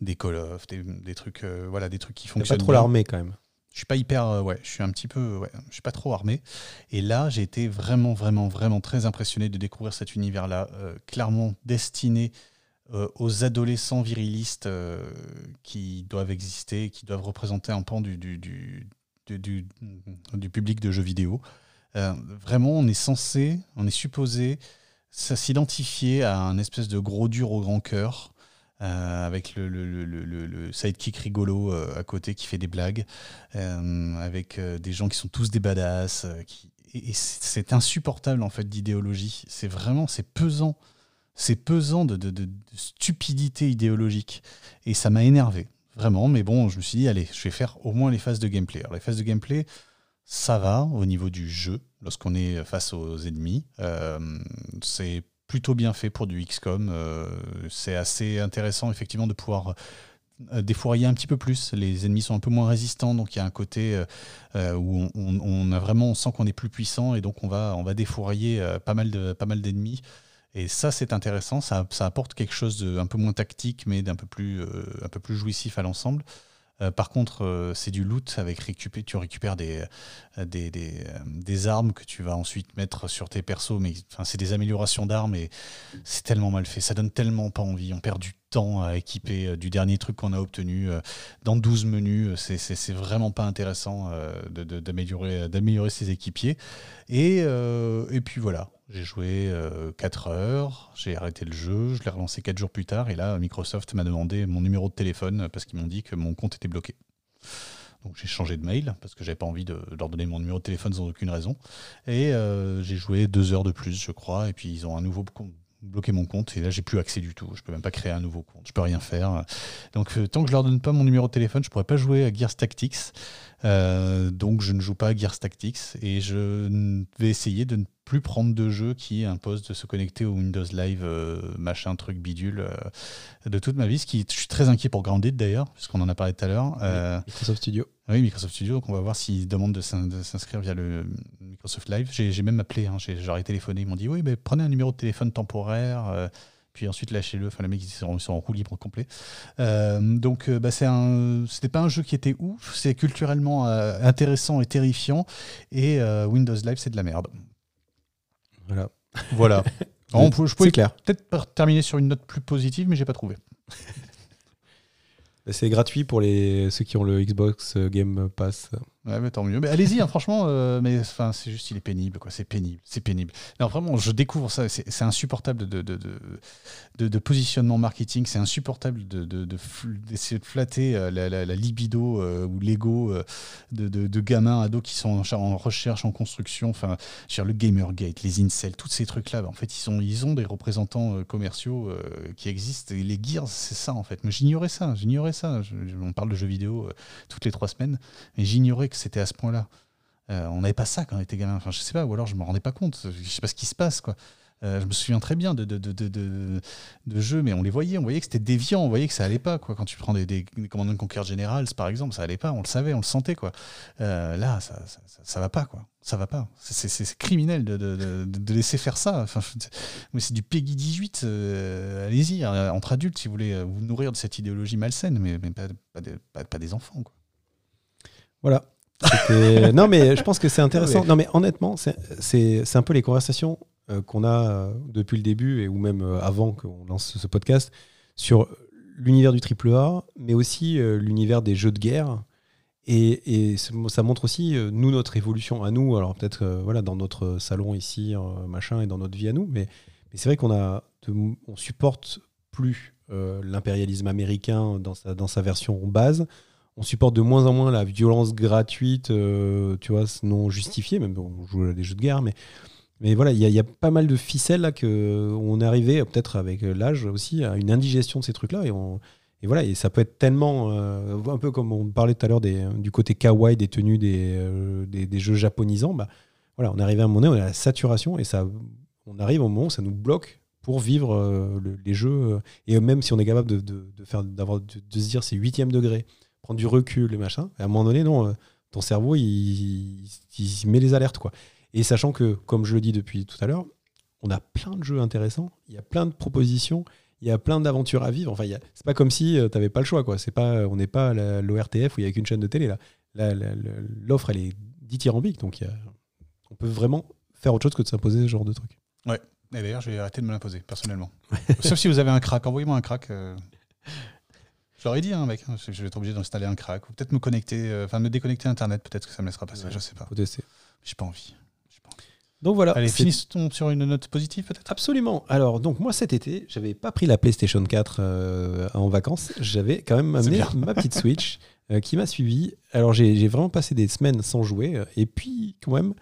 des Call of, des, des trucs, euh, voilà, des trucs qui fonctionnent. pas trop l'armée quand même. Je suis pas hyper, ouais, je suis un petit peu, ouais, je suis pas trop armé. Et là, j'ai été vraiment, vraiment, vraiment très impressionné de découvrir cet univers-là, clairement destiné aux adolescents virilistes qui doivent exister, qui doivent représenter un pan du, du, du, du, public de jeux vidéo. Euh, vraiment, on est censé, on est supposé s'identifier à un espèce de gros dur au grand cœur. euh, avec le, sidekick rigolo euh, à côté qui fait des blagues, avec des gens qui sont tous des badass. Et, c'est insupportable en fait d'idéologie. C'est vraiment, c'est pesant. C'est pesant de- de- de stupidité idéologique. Et ça m'a énervé, vraiment. Mais bon, je me suis dit, allez, je vais faire au moins les phases de gameplay. Alors, les phases de gameplay, ça va au niveau du jeu, lorsqu'on est face aux ennemis. Euh, c'est plutôt bien fait pour du XCOM. Euh, c'est assez intéressant, effectivement, de pouvoir euh, défourailler un petit peu plus. Les ennemis sont un peu moins résistants, donc il y a un côté où on, a vraiment, on sent qu'on est plus puissant et donc on va, on va défourailler pas mal de, pas mal d'ennemis. Et ça, c'est intéressant. Ça, ça apporte quelque chose d'un peu moins tactique, mais d'un peu plus, euh, un peu plus jouissif à l'ensemble. Euh, par contre, euh, c'est du loot avec récupérer, tu récupères des, des, des, armes que tu vas ensuite mettre sur tes persos, mais c'est des améliorations d'armes et c'est tellement mal fait, ça donne tellement pas envie. On perd du temps à équiper du dernier truc qu'on a obtenu dans 12 menus, c'est- vraiment pas intéressant d'améliorer ses équipiers. Et, et puis voilà, j'ai joué 4 heures, j'ai arrêté le jeu, je l'ai relancé 4 jours plus tard, et là, Microsoft m'a demandé mon numéro de téléphone parce qu'ils m'ont dit que mon compte était bloqué. Donc j'ai changé de mail parce que j'avais pas envie de leur donner mon numéro de téléphone sans aucune raison. Et euh, j'ai joué deux heures de plus, je crois, et puis ils ont à nouveau bloqué mon compte, et là j'ai plus accès du tout. Je peux même pas créer un nouveau compte, je peux rien faire. Donc euh, tant que je leur donne pas mon numéro de téléphone, je pourrais pas jouer à Gears Tactics. Euh, donc je ne joue pas à Gears Tactics et je vais essayer de ne plus prendre de jeu qui impose de se connecter au Windows Live euh, machin truc bidule euh, de toute ma vie. Ce qui, je suis très inquiet pour Grounded d'ailleurs, puisqu'on en a parlé tout à l'heure. Microsoft Studio. oui, Microsoft Studio, donc on va voir s'ils demandent de s'in- de s'inscrire via le Microsoft Live. J'ai même appelé, hein, j'ai j'aurais téléphoné, ils m'ont dit oui, mais prenez un numéro de téléphone temporaire, puis ensuite lâchez-le. Enfin, les mecs, ils sont, ils sont en roue libre complet. Euh, donc, euh, bah, c'est un, c'était pas un jeu qui était ouf, c'est culturellement euh, intéressant et terrifiant, et euh, Windows Live, c'est de la merde. Voilà. Voilà. On peut- je pouvais peut-être terminer sur une note plus positive, mais j'ai pas trouvé. C'est gratuit pour les, ceux qui ont le Xbox Game Pass. Mais tant mieux. Mais allez-y, hein, franchement. euh, mais enfin, c'est juste, il est pénible. C'est pénible, c'est pénible. Vraiment, je découvre ça. C'est insupportable de, de, de, positionnement marketing. C'est insupportable d'essayer de flatter euh, la, libido euh, ou l'ego euh, de, gamins ados qui sont en, recherche, en construction. Enfin, dire, le Gamergate, les incels, tous ces trucs-là. bah, en fait, ils sont, ils ont des représentants commerciaux qui existent. Les Gears, c'est ça, en fait. Mais j'ignorais ça. J'ignorais ça. On parle de jeux vidéo toutes les trois semaines. Mais j'ignorais c'était à ce point-là. Euh, on n'avait pas ça quand on était gamin. Enfin, je sais pas, ou alors je me rendais pas compte. Je sais pas ce qui se passe, quoi. Euh, je me souviens très bien de, de, de, de, jeux, mais on les voyait, on voyait que c'était déviant, on voyait que ça allait pas, quoi. Quand tu prends des, des, des Command and Conquer Generals, par exemple, ça allait pas, on le savait, on le sentait, quoi. Euh, là, ça, ça, ça, va pas, quoi. Ça va pas. C'est- criminel de, laisser faire ça. Enfin, mais c'est du Peggy 18. euh, Allez-y, entre adultes, si vous voulez vous nourrir de cette idéologie malsaine, mais, mais pas, des, pas des enfants, quoi. Voilà. Non, mais je pense que c'est intéressant. Ouais. Non, mais honnêtement, c'est- un peu les conversations euh, qu'on a euh, depuis le début et ou même euh, avant qu'on lance ce podcast sur l'univers du AAA, mais aussi l'univers des jeux de guerre. Et, et ça montre aussi, nous, notre évolution à nous. Alors, peut-être voilà, dans notre salon ici, machin, et dans notre vie à nous, mais, Mais c'est vrai qu'on a, on supporte plus l'impérialisme américain dans sa, dans sa version base. On supporte de moins en moins la violence gratuite, euh, tu vois, non justifiée, même on joue à des jeux de guerre, mais, mais voilà, il y, a pas mal de ficelles là que on est arrivé, peut-être avec l'âge aussi, à une indigestion de ces trucs-là. Et, voilà, et ça peut être tellement, euh, un peu comme on parlait tout à l'heure du côté kawaii des tenues des, des, jeux japonisants, bah, voilà, on est arrivé à un moment donné, on est à la saturation et ça, on arrive au moment où ça nous bloque pour vivre euh, les jeux. Euh, et même si on est capable de, de, faire, d'avoir, de, se dire c'est huitième degré, du recul et machin, à un moment donné, non, euh, ton cerveau, il, il, met les alertes. quoi. Et sachant que, comme je le dis depuis tout à l'heure, on a plein de jeux intéressants, il y a plein de propositions, il y a plein d'aventures à vivre. Enfin, c'est pas comme si tu n'avais pas le choix. Quoi. C'est pas, on n'est pas l'ORTF où il n'y a qu'une chaîne de télé. Là. l'offre, elle est dithyrambique. Donc, on peut vraiment faire autre chose que de s'imposer ce genre de truc. Ouais. Et d'ailleurs, je vais arrêter de me l'imposer, personnellement. Sauf si vous avez un crack, envoyez-moi un crack. Euh... Je leur ai dit, hein, mec, hein, je vais être obligé d'installer un crack, ou peut-être me connecter, euh, enfin me déconnecter Internet, peut-être que ça me laissera passer, je sais pas. Faut tester. J'ai pas envie. Donc voilà. Allez, finissons sur une note positive peut-être? Absolument. Alors, donc moi cet été, j'avais pas pris la PlayStation 4 euh, en vacances. J'avais quand même amené ma petite Switch euh, qui m'a suivi. Alors, j'ai vraiment passé des semaines sans jouer. Et puis, quand même,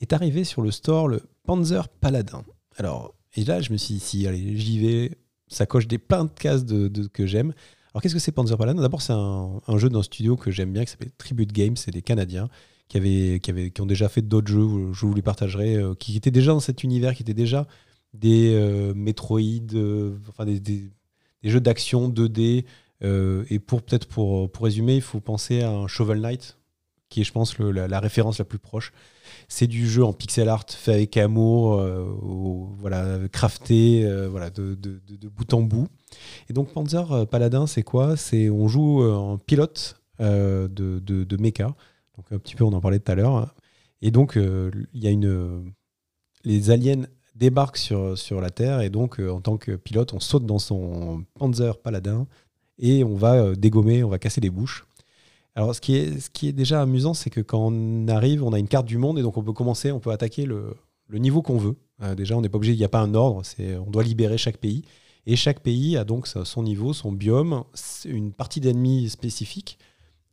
est arrivé sur le store le Panzer Paladin. Alors, et là, je me suis dit, si, allez, j'y vais, ça coche des plein de cases de, que j'aime. Alors, qu'est-ce que c'est Panzer Paladin D'abord, c'est un, jeu d'un studio que j'aime bien qui s'appelle Tribute Games. C'est des Canadiens qui, ont déjà fait d'autres jeux, je vous les partagerai, euh, qui étaient déjà dans cet univers, qui étaient déjà des euh, Metroid, euh, enfin des, des, jeux d'action 2D. et pour peut-être pour, pour résumer, il faut penser à un Shovel Knight, qui est, je pense, la, référence la plus proche. C'est du jeu en pixel art fait avec amour, euh, voilà, crafté, euh, voilà, de, bout en bout. Et donc Panzer euh, Paladin, c'est quoi? C'est on joue en pilote de, mecha. Donc un petit peu, on en parlait tout à l'heure. Et donc il y a une, les aliens débarquent sur, sur la Terre et donc en tant que pilote, on saute dans son Panzer Paladin et on va dégommer, on va casser les bouches. Alors, ce qui est, ce qui est déjà amusant, c'est que quand on arrive, on a une carte du monde et donc on peut commencer, on peut attaquer le, niveau qu'on veut. Euh, déjà, on n'est pas obligé, il n'y a pas un ordre, on doit libérer chaque pays. Et chaque pays a donc son niveau, son biome, une partie d'ennemis spécifiques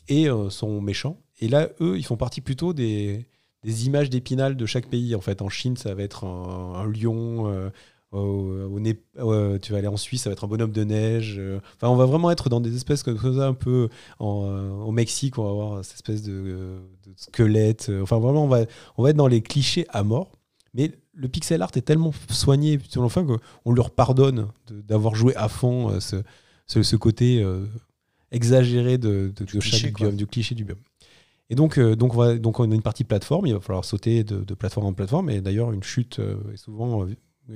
et euh, son méchant. Et là, eux, ils font partie plutôt des, des images d'épinal de chaque pays. En fait, en Chine, ça va être un, lion. Euh, tu vas aller en Suisse, ça va être un bonhomme de neige. Euh. Enfin, on va vraiment être dans des espèces comme ça, un peu en, euh, au Mexique, on va avoir cette espèce de, squelette. Euh. Enfin, vraiment, on va, on va être dans les clichés à mort. Mais le pixel art est tellement soigné sur l'enfant qu'on leur pardonne d'avoir joué à fond ce, ce, côté exagéré de, de, chaque biome, du cliché du biome. Et donc, donc, on va, donc, on a une partie plateforme, il va falloir sauter de, de plateforme en plateforme. Et d'ailleurs, une chute est souvent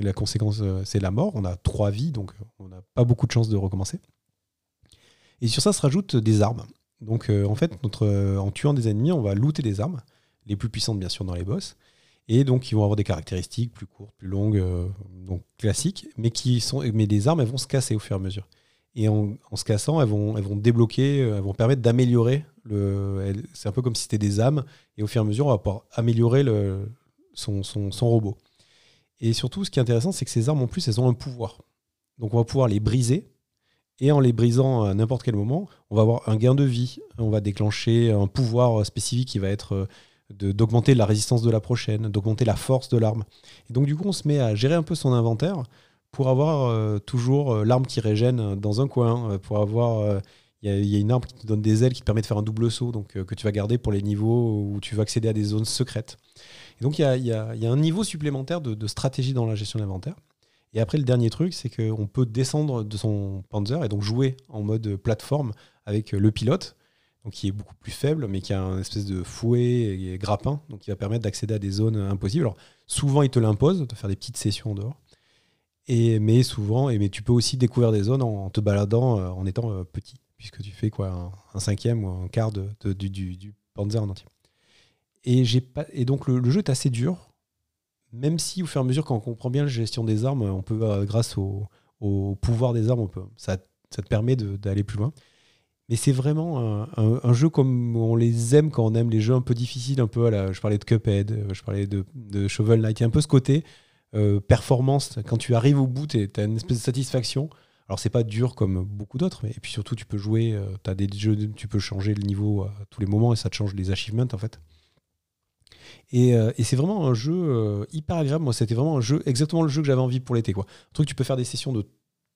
la conséquence, euh, c'est la mort. On a trois vies, donc euh, on n'a pas beaucoup de chances de recommencer. Et sur ça se rajoutent des armes. Donc euh, en fait, notre, en tuant des ennemis, on va looter des armes, les plus puissantes bien sûr dans les boss, et donc ils vont avoir des caractéristiques plus courtes, plus longues, donc classiques, mais qui sont, les armes elles vont se casser au fur et à mesure. Et en, se cassant, elles vont, débloquer, elles vont permettre d'améliorer. C'est un peu comme si c'était des âmes, et au fur et à mesure, on va pouvoir améliorer son robot. Et surtout, ce qui est intéressant, c'est que ces armes, en plus, elles ont un pouvoir. Donc on va pouvoir les briser. Et en les brisant à n'importe quel moment, on va avoir un gain de vie. On va déclencher un pouvoir spécifique qui va être euh, d'augmenter la résistance de la prochaine, d'augmenter la force de l'arme. Et donc du coup, on se met à gérer un peu son inventaire pour avoir euh, toujours euh, l'arme qui régène dans un coin, pour avoir... Il y, a une arme qui te donne des ailes qui te permet de faire un double saut, donc que tu vas garder pour les niveaux où tu vas accéder à des zones secrètes donc il y a, un niveau supplémentaire de, stratégie dans la gestion de l'inventaire. Et après, le dernier truc, c'est qu'on peut descendre de son Panzer et donc jouer en mode plateforme avec le pilote, donc qui est beaucoup plus faible, mais qui a un espèce de fouet et grappin, donc qui va permettre d'accéder à des zones impossibles. Alors souvent, il te l'impose de faire des petites sessions en dehors. Et, mais souvent, et, mais tu peux aussi découvrir des zones en, te baladant euh, en étant euh, petit, puisque tu fais quoi, un, cinquième ou un quart du Panzer en entier. Et, pas, et donc le, jeu est assez dur, même si au fur et à mesure, quand on comprend bien la gestion des armes, on peut, euh, grâce au, pouvoir des armes, on peut, ça, te permet d'aller plus loin. Mais c'est vraiment un, jeu comme on les aime quand on aime les jeux un peu difficiles, un peu à la, je parlais de Cuphead, euh, je parlais de, Shovel Knight, il y a un peu ce côté, performance. Quand tu arrives au bout, tu as une espèce de satisfaction. Alors c'est pas dur comme beaucoup d'autres, et puis surtout tu peux jouer, as des jeux, tu peux changer le niveau à tous les moments et ça te change les achievements en fait. Et, et c'est vraiment un jeu hyper agréable. Moi, c'était vraiment un jeu, exactement le jeu que j'avais envie pour l'été. Quoi. Un truc, tu peux faire des sessions de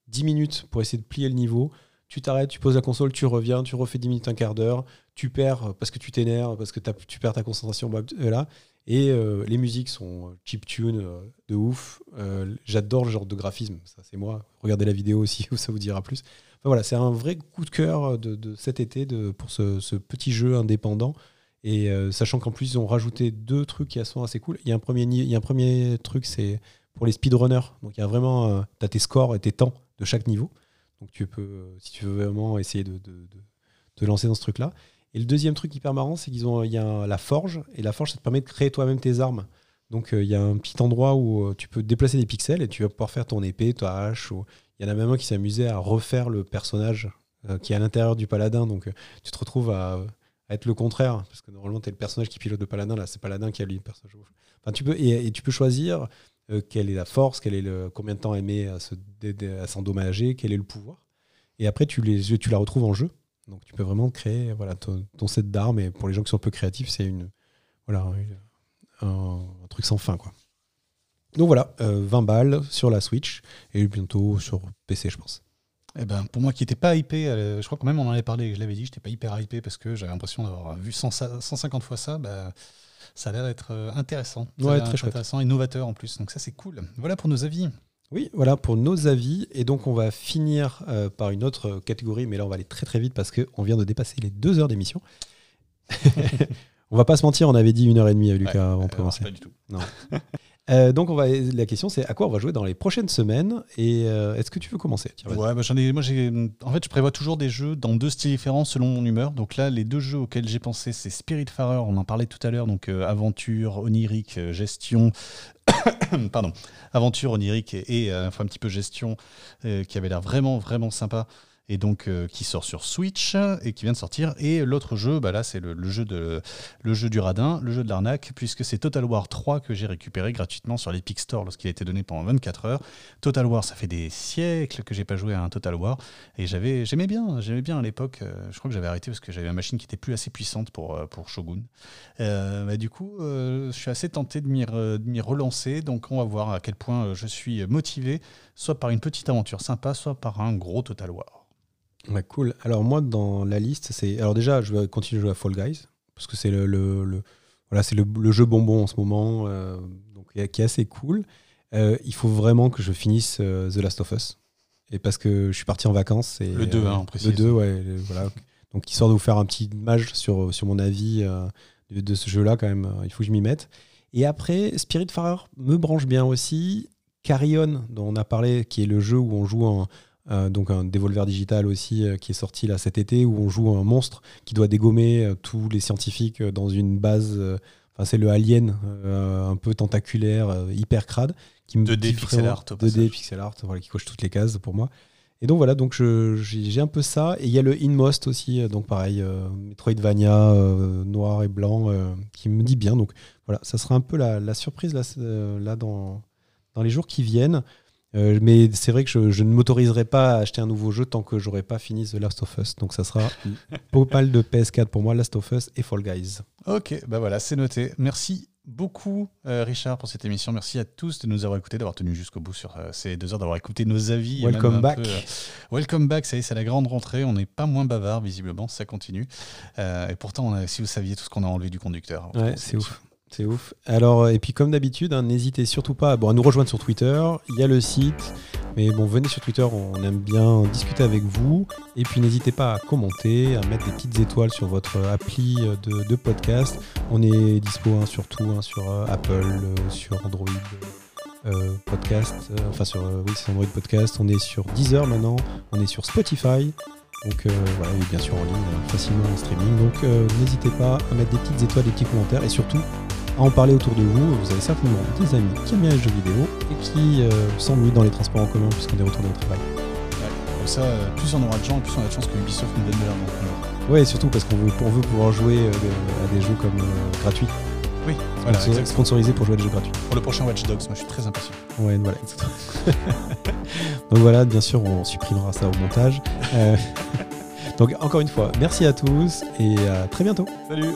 10 minutes pour essayer de plier le niveau tu t'arrêtes, tu poses la console, tu reviens, tu refais 10 minutes, un quart d'heure, tu perds parce que tu t'énerves, parce que tu perds ta concentration. là. Et euh, les musiques sont chip tune euh, de ouf. Euh, j'adore le genre de graphisme, ça c'est moi. Regardez la vidéo aussi, ça vous dira plus. voilà, c'est un vrai coup de cœur de, cet été pour ce, petit jeu indépendant. Et sachant qu'en plus, ils ont rajouté deux trucs qui sont assez cool. Il y a un premier, il y a un premier truc, c'est pour les speedrunners. Donc il y a vraiment, tu as tes scores et tes temps de chaque niveau. Donc tu peux, euh, si tu veux vraiment essayer de, te lancer dans ce truc-là. Et le deuxième truc hyper marrant, c'est qu'ils ont, il y a la forge, et la forge, ça te permet de créer toi-même tes armes. Donc euh, il y a un petit endroit où euh, tu peux déplacer des pixels et tu vas pouvoir faire ton épée, ta hache. Il y en a même un qui s'amusait à refaire le personnage qui est à l'intérieur du paladin. Donc tu te retrouves à, être le contraire, parce que normalement tu es le personnage qui pilote le paladin, là c'est paladin qui a lui le personnage. Enfin, tu peux, et, tu peux choisir euh, quelle est la force, est le, combien de temps elle met à, s'endommager, quel est le pouvoir. Et après, tu, les, tu la retrouves en jeu. Donc tu peux vraiment créer voilà, ton, set d'armes. Et pour les gens qui sont un peu créatifs, c'est une, voilà, un, truc sans fin. Quoi. Donc voilà, 20 euh, balles sur la Switch et bientôt sur PC, je pense. Eh ben, pour moi qui n'étais pas hypé, euh, je crois quand même on en avait parlé, je l'avais dit, je n'étais pas hyper hypé parce que j'avais l'impression d'avoir vu 150 fois ça. Bah, ça a l'air d'être euh, intéressant. Ouais, très chouette. intéressant, innovateur en plus. Donc ça, c'est cool. Voilà pour nos avis. Oui, voilà pour nos avis. Et donc, on va finir euh, par une autre catégorie, mais là, on va aller très très vite parce qu'on vient de dépasser les deux heures d'émission. on va pas se mentir, on avait dit une heure et demie avec Lucas avant de commencer. Pas du tout. Non. Euh, donc la question c'est à quoi on va jouer dans les prochaines semaines et euh, est-ce que tu veux commencer Ouais, bah, moi en fait je prévois toujours des jeux dans deux styles différents selon mon humeur. Donc là les deux jeux auxquels j'ai pensé c'est Spiritfarer, on en parlait tout à l'heure, donc euh, aventure, onirique, gestion, pardon, aventure onirique et, enfin, un petit peu gestion qui avait l'air vraiment vraiment sympa et donc euh, qui sort sur Switch et qui vient de sortir. Et l'autre jeu, bah là, c'est le, jeu de, le jeu du radin, le jeu de l'arnaque, puisque c'est Total War 3 que j'ai récupéré gratuitement sur l'Epic Store lorsqu'il a été donné pendant 24 heures. Total War, ça fait des siècles que j'ai pas joué à un Total War et j'avais, j'aimais bien, j'aimais bien à l'époque. Euh, je crois que j'avais arrêté parce que j'avais une machine qui était plus assez puissante pour, euh, pour Shogun. Bah, du coup, je suis assez tenté de m'y, de m'y relancer, donc on va voir à quel point je suis motivé, soit par une petite aventure sympa, soit par un gros Total War cool. Alors moi, dans la liste, c'est... Alors déjà, je vais continuer à jouer à Fall Guys, parce que c'est le, le, voilà, c'est le, jeu bonbon en ce moment, euh, donc, qui est assez cool. Euh, il faut vraiment que je finisse euh, The Last of Us. Et parce que je suis parti en vacances. Et, le 2, hein, en précis. Le 2, ouais. voilà. Donc, histoire de vous faire un petit image sur, sur mon avis de, de, ce jeu-là, quand même, il faut que je m'y mette. Et après, Spiritfarer me branche bien aussi. Carrion, dont on a parlé, qui est le jeu où on joue en, euh, donc un Devolver Digital aussi euh, qui est sorti là cet été où on joue un monstre qui doit dégommer euh, tous les scientifiques dans une base. Enfin, c'est le alien un peu tentaculaire, hyper crade. Qui me 2D pixel art. 2D pixel art, voilà, qui coche toutes les cases pour moi. Et donc voilà, donc j'ai un peu ça. Et il y a le Inmost aussi, donc pareil, Metroidvania noir et blanc, qui me dit bien. Donc voilà, ça sera un peu la, surprise là, là dans, dans les jours qui viennent. Euh, mais c'est vrai que je, ne m'autoriserai pas à acheter un nouveau jeu tant que j'aurai pas fini The Last of Us. Donc ça sera pas mal de PS4 pour moi, Last of Us et Fall Guys. Ok, bah voilà, c'est noté. Merci beaucoup euh, Richard pour cette émission. Merci à tous de nous avoir écoutés, d'avoir tenu jusqu'au bout sur euh, ces deux heures, d'avoir écouté nos avis. Welcome back. welcome back, ça y est, c'est la grande rentrée. On n'est pas moins bavard visiblement, ça continue. et pourtant, si vous saviez tout ce qu'on a enlevé du conducteur. Ouais, c'est ouf. C'est ouf. Alors, euh, et puis comme d'habitude, hein, n'hésitez surtout pas à nous rejoindre sur Twitter. Il y a le site. Mais bon, venez sur Twitter, on aime bien discuter avec vous. Et puis n'hésitez pas à commenter, à mettre des petites étoiles sur votre appli euh, de, podcast. On est dispo hein, sur hein, sur euh, Apple, sur Android. podcast, enfin sur oui c'est Android podcast, on est sur Deezer maintenant, on est sur Spotify, donc voilà, et bien sûr en ligne, facilement en streaming. Donc n'hésitez pas à mettre des petites étoiles, des petits commentaires et surtout à en parler autour de vous. Vous avez certainement des amis qui aiment bien les jeux vidéo et qui euh, s'ennuient dans les transports en commun puisqu'on est retourné au travail. comme ça, euh, plus on aura de gens, plus on a de chances que Ubisoft nous donne de l'argent. Ouais, surtout parce qu'on veut, veut pouvoir jouer euh, à des jeux comme gratuits. Oui, voilà, Sponsor- sponsorisé pour jouer à des jeux gratuits. Pour le prochain Watch Dogs, moi je suis très impatient. Ouais, voilà, exactement. Donc voilà, bien sûr, on supprimera ça au montage. Euh, donc encore une fois, merci à tous et à très bientôt. Salut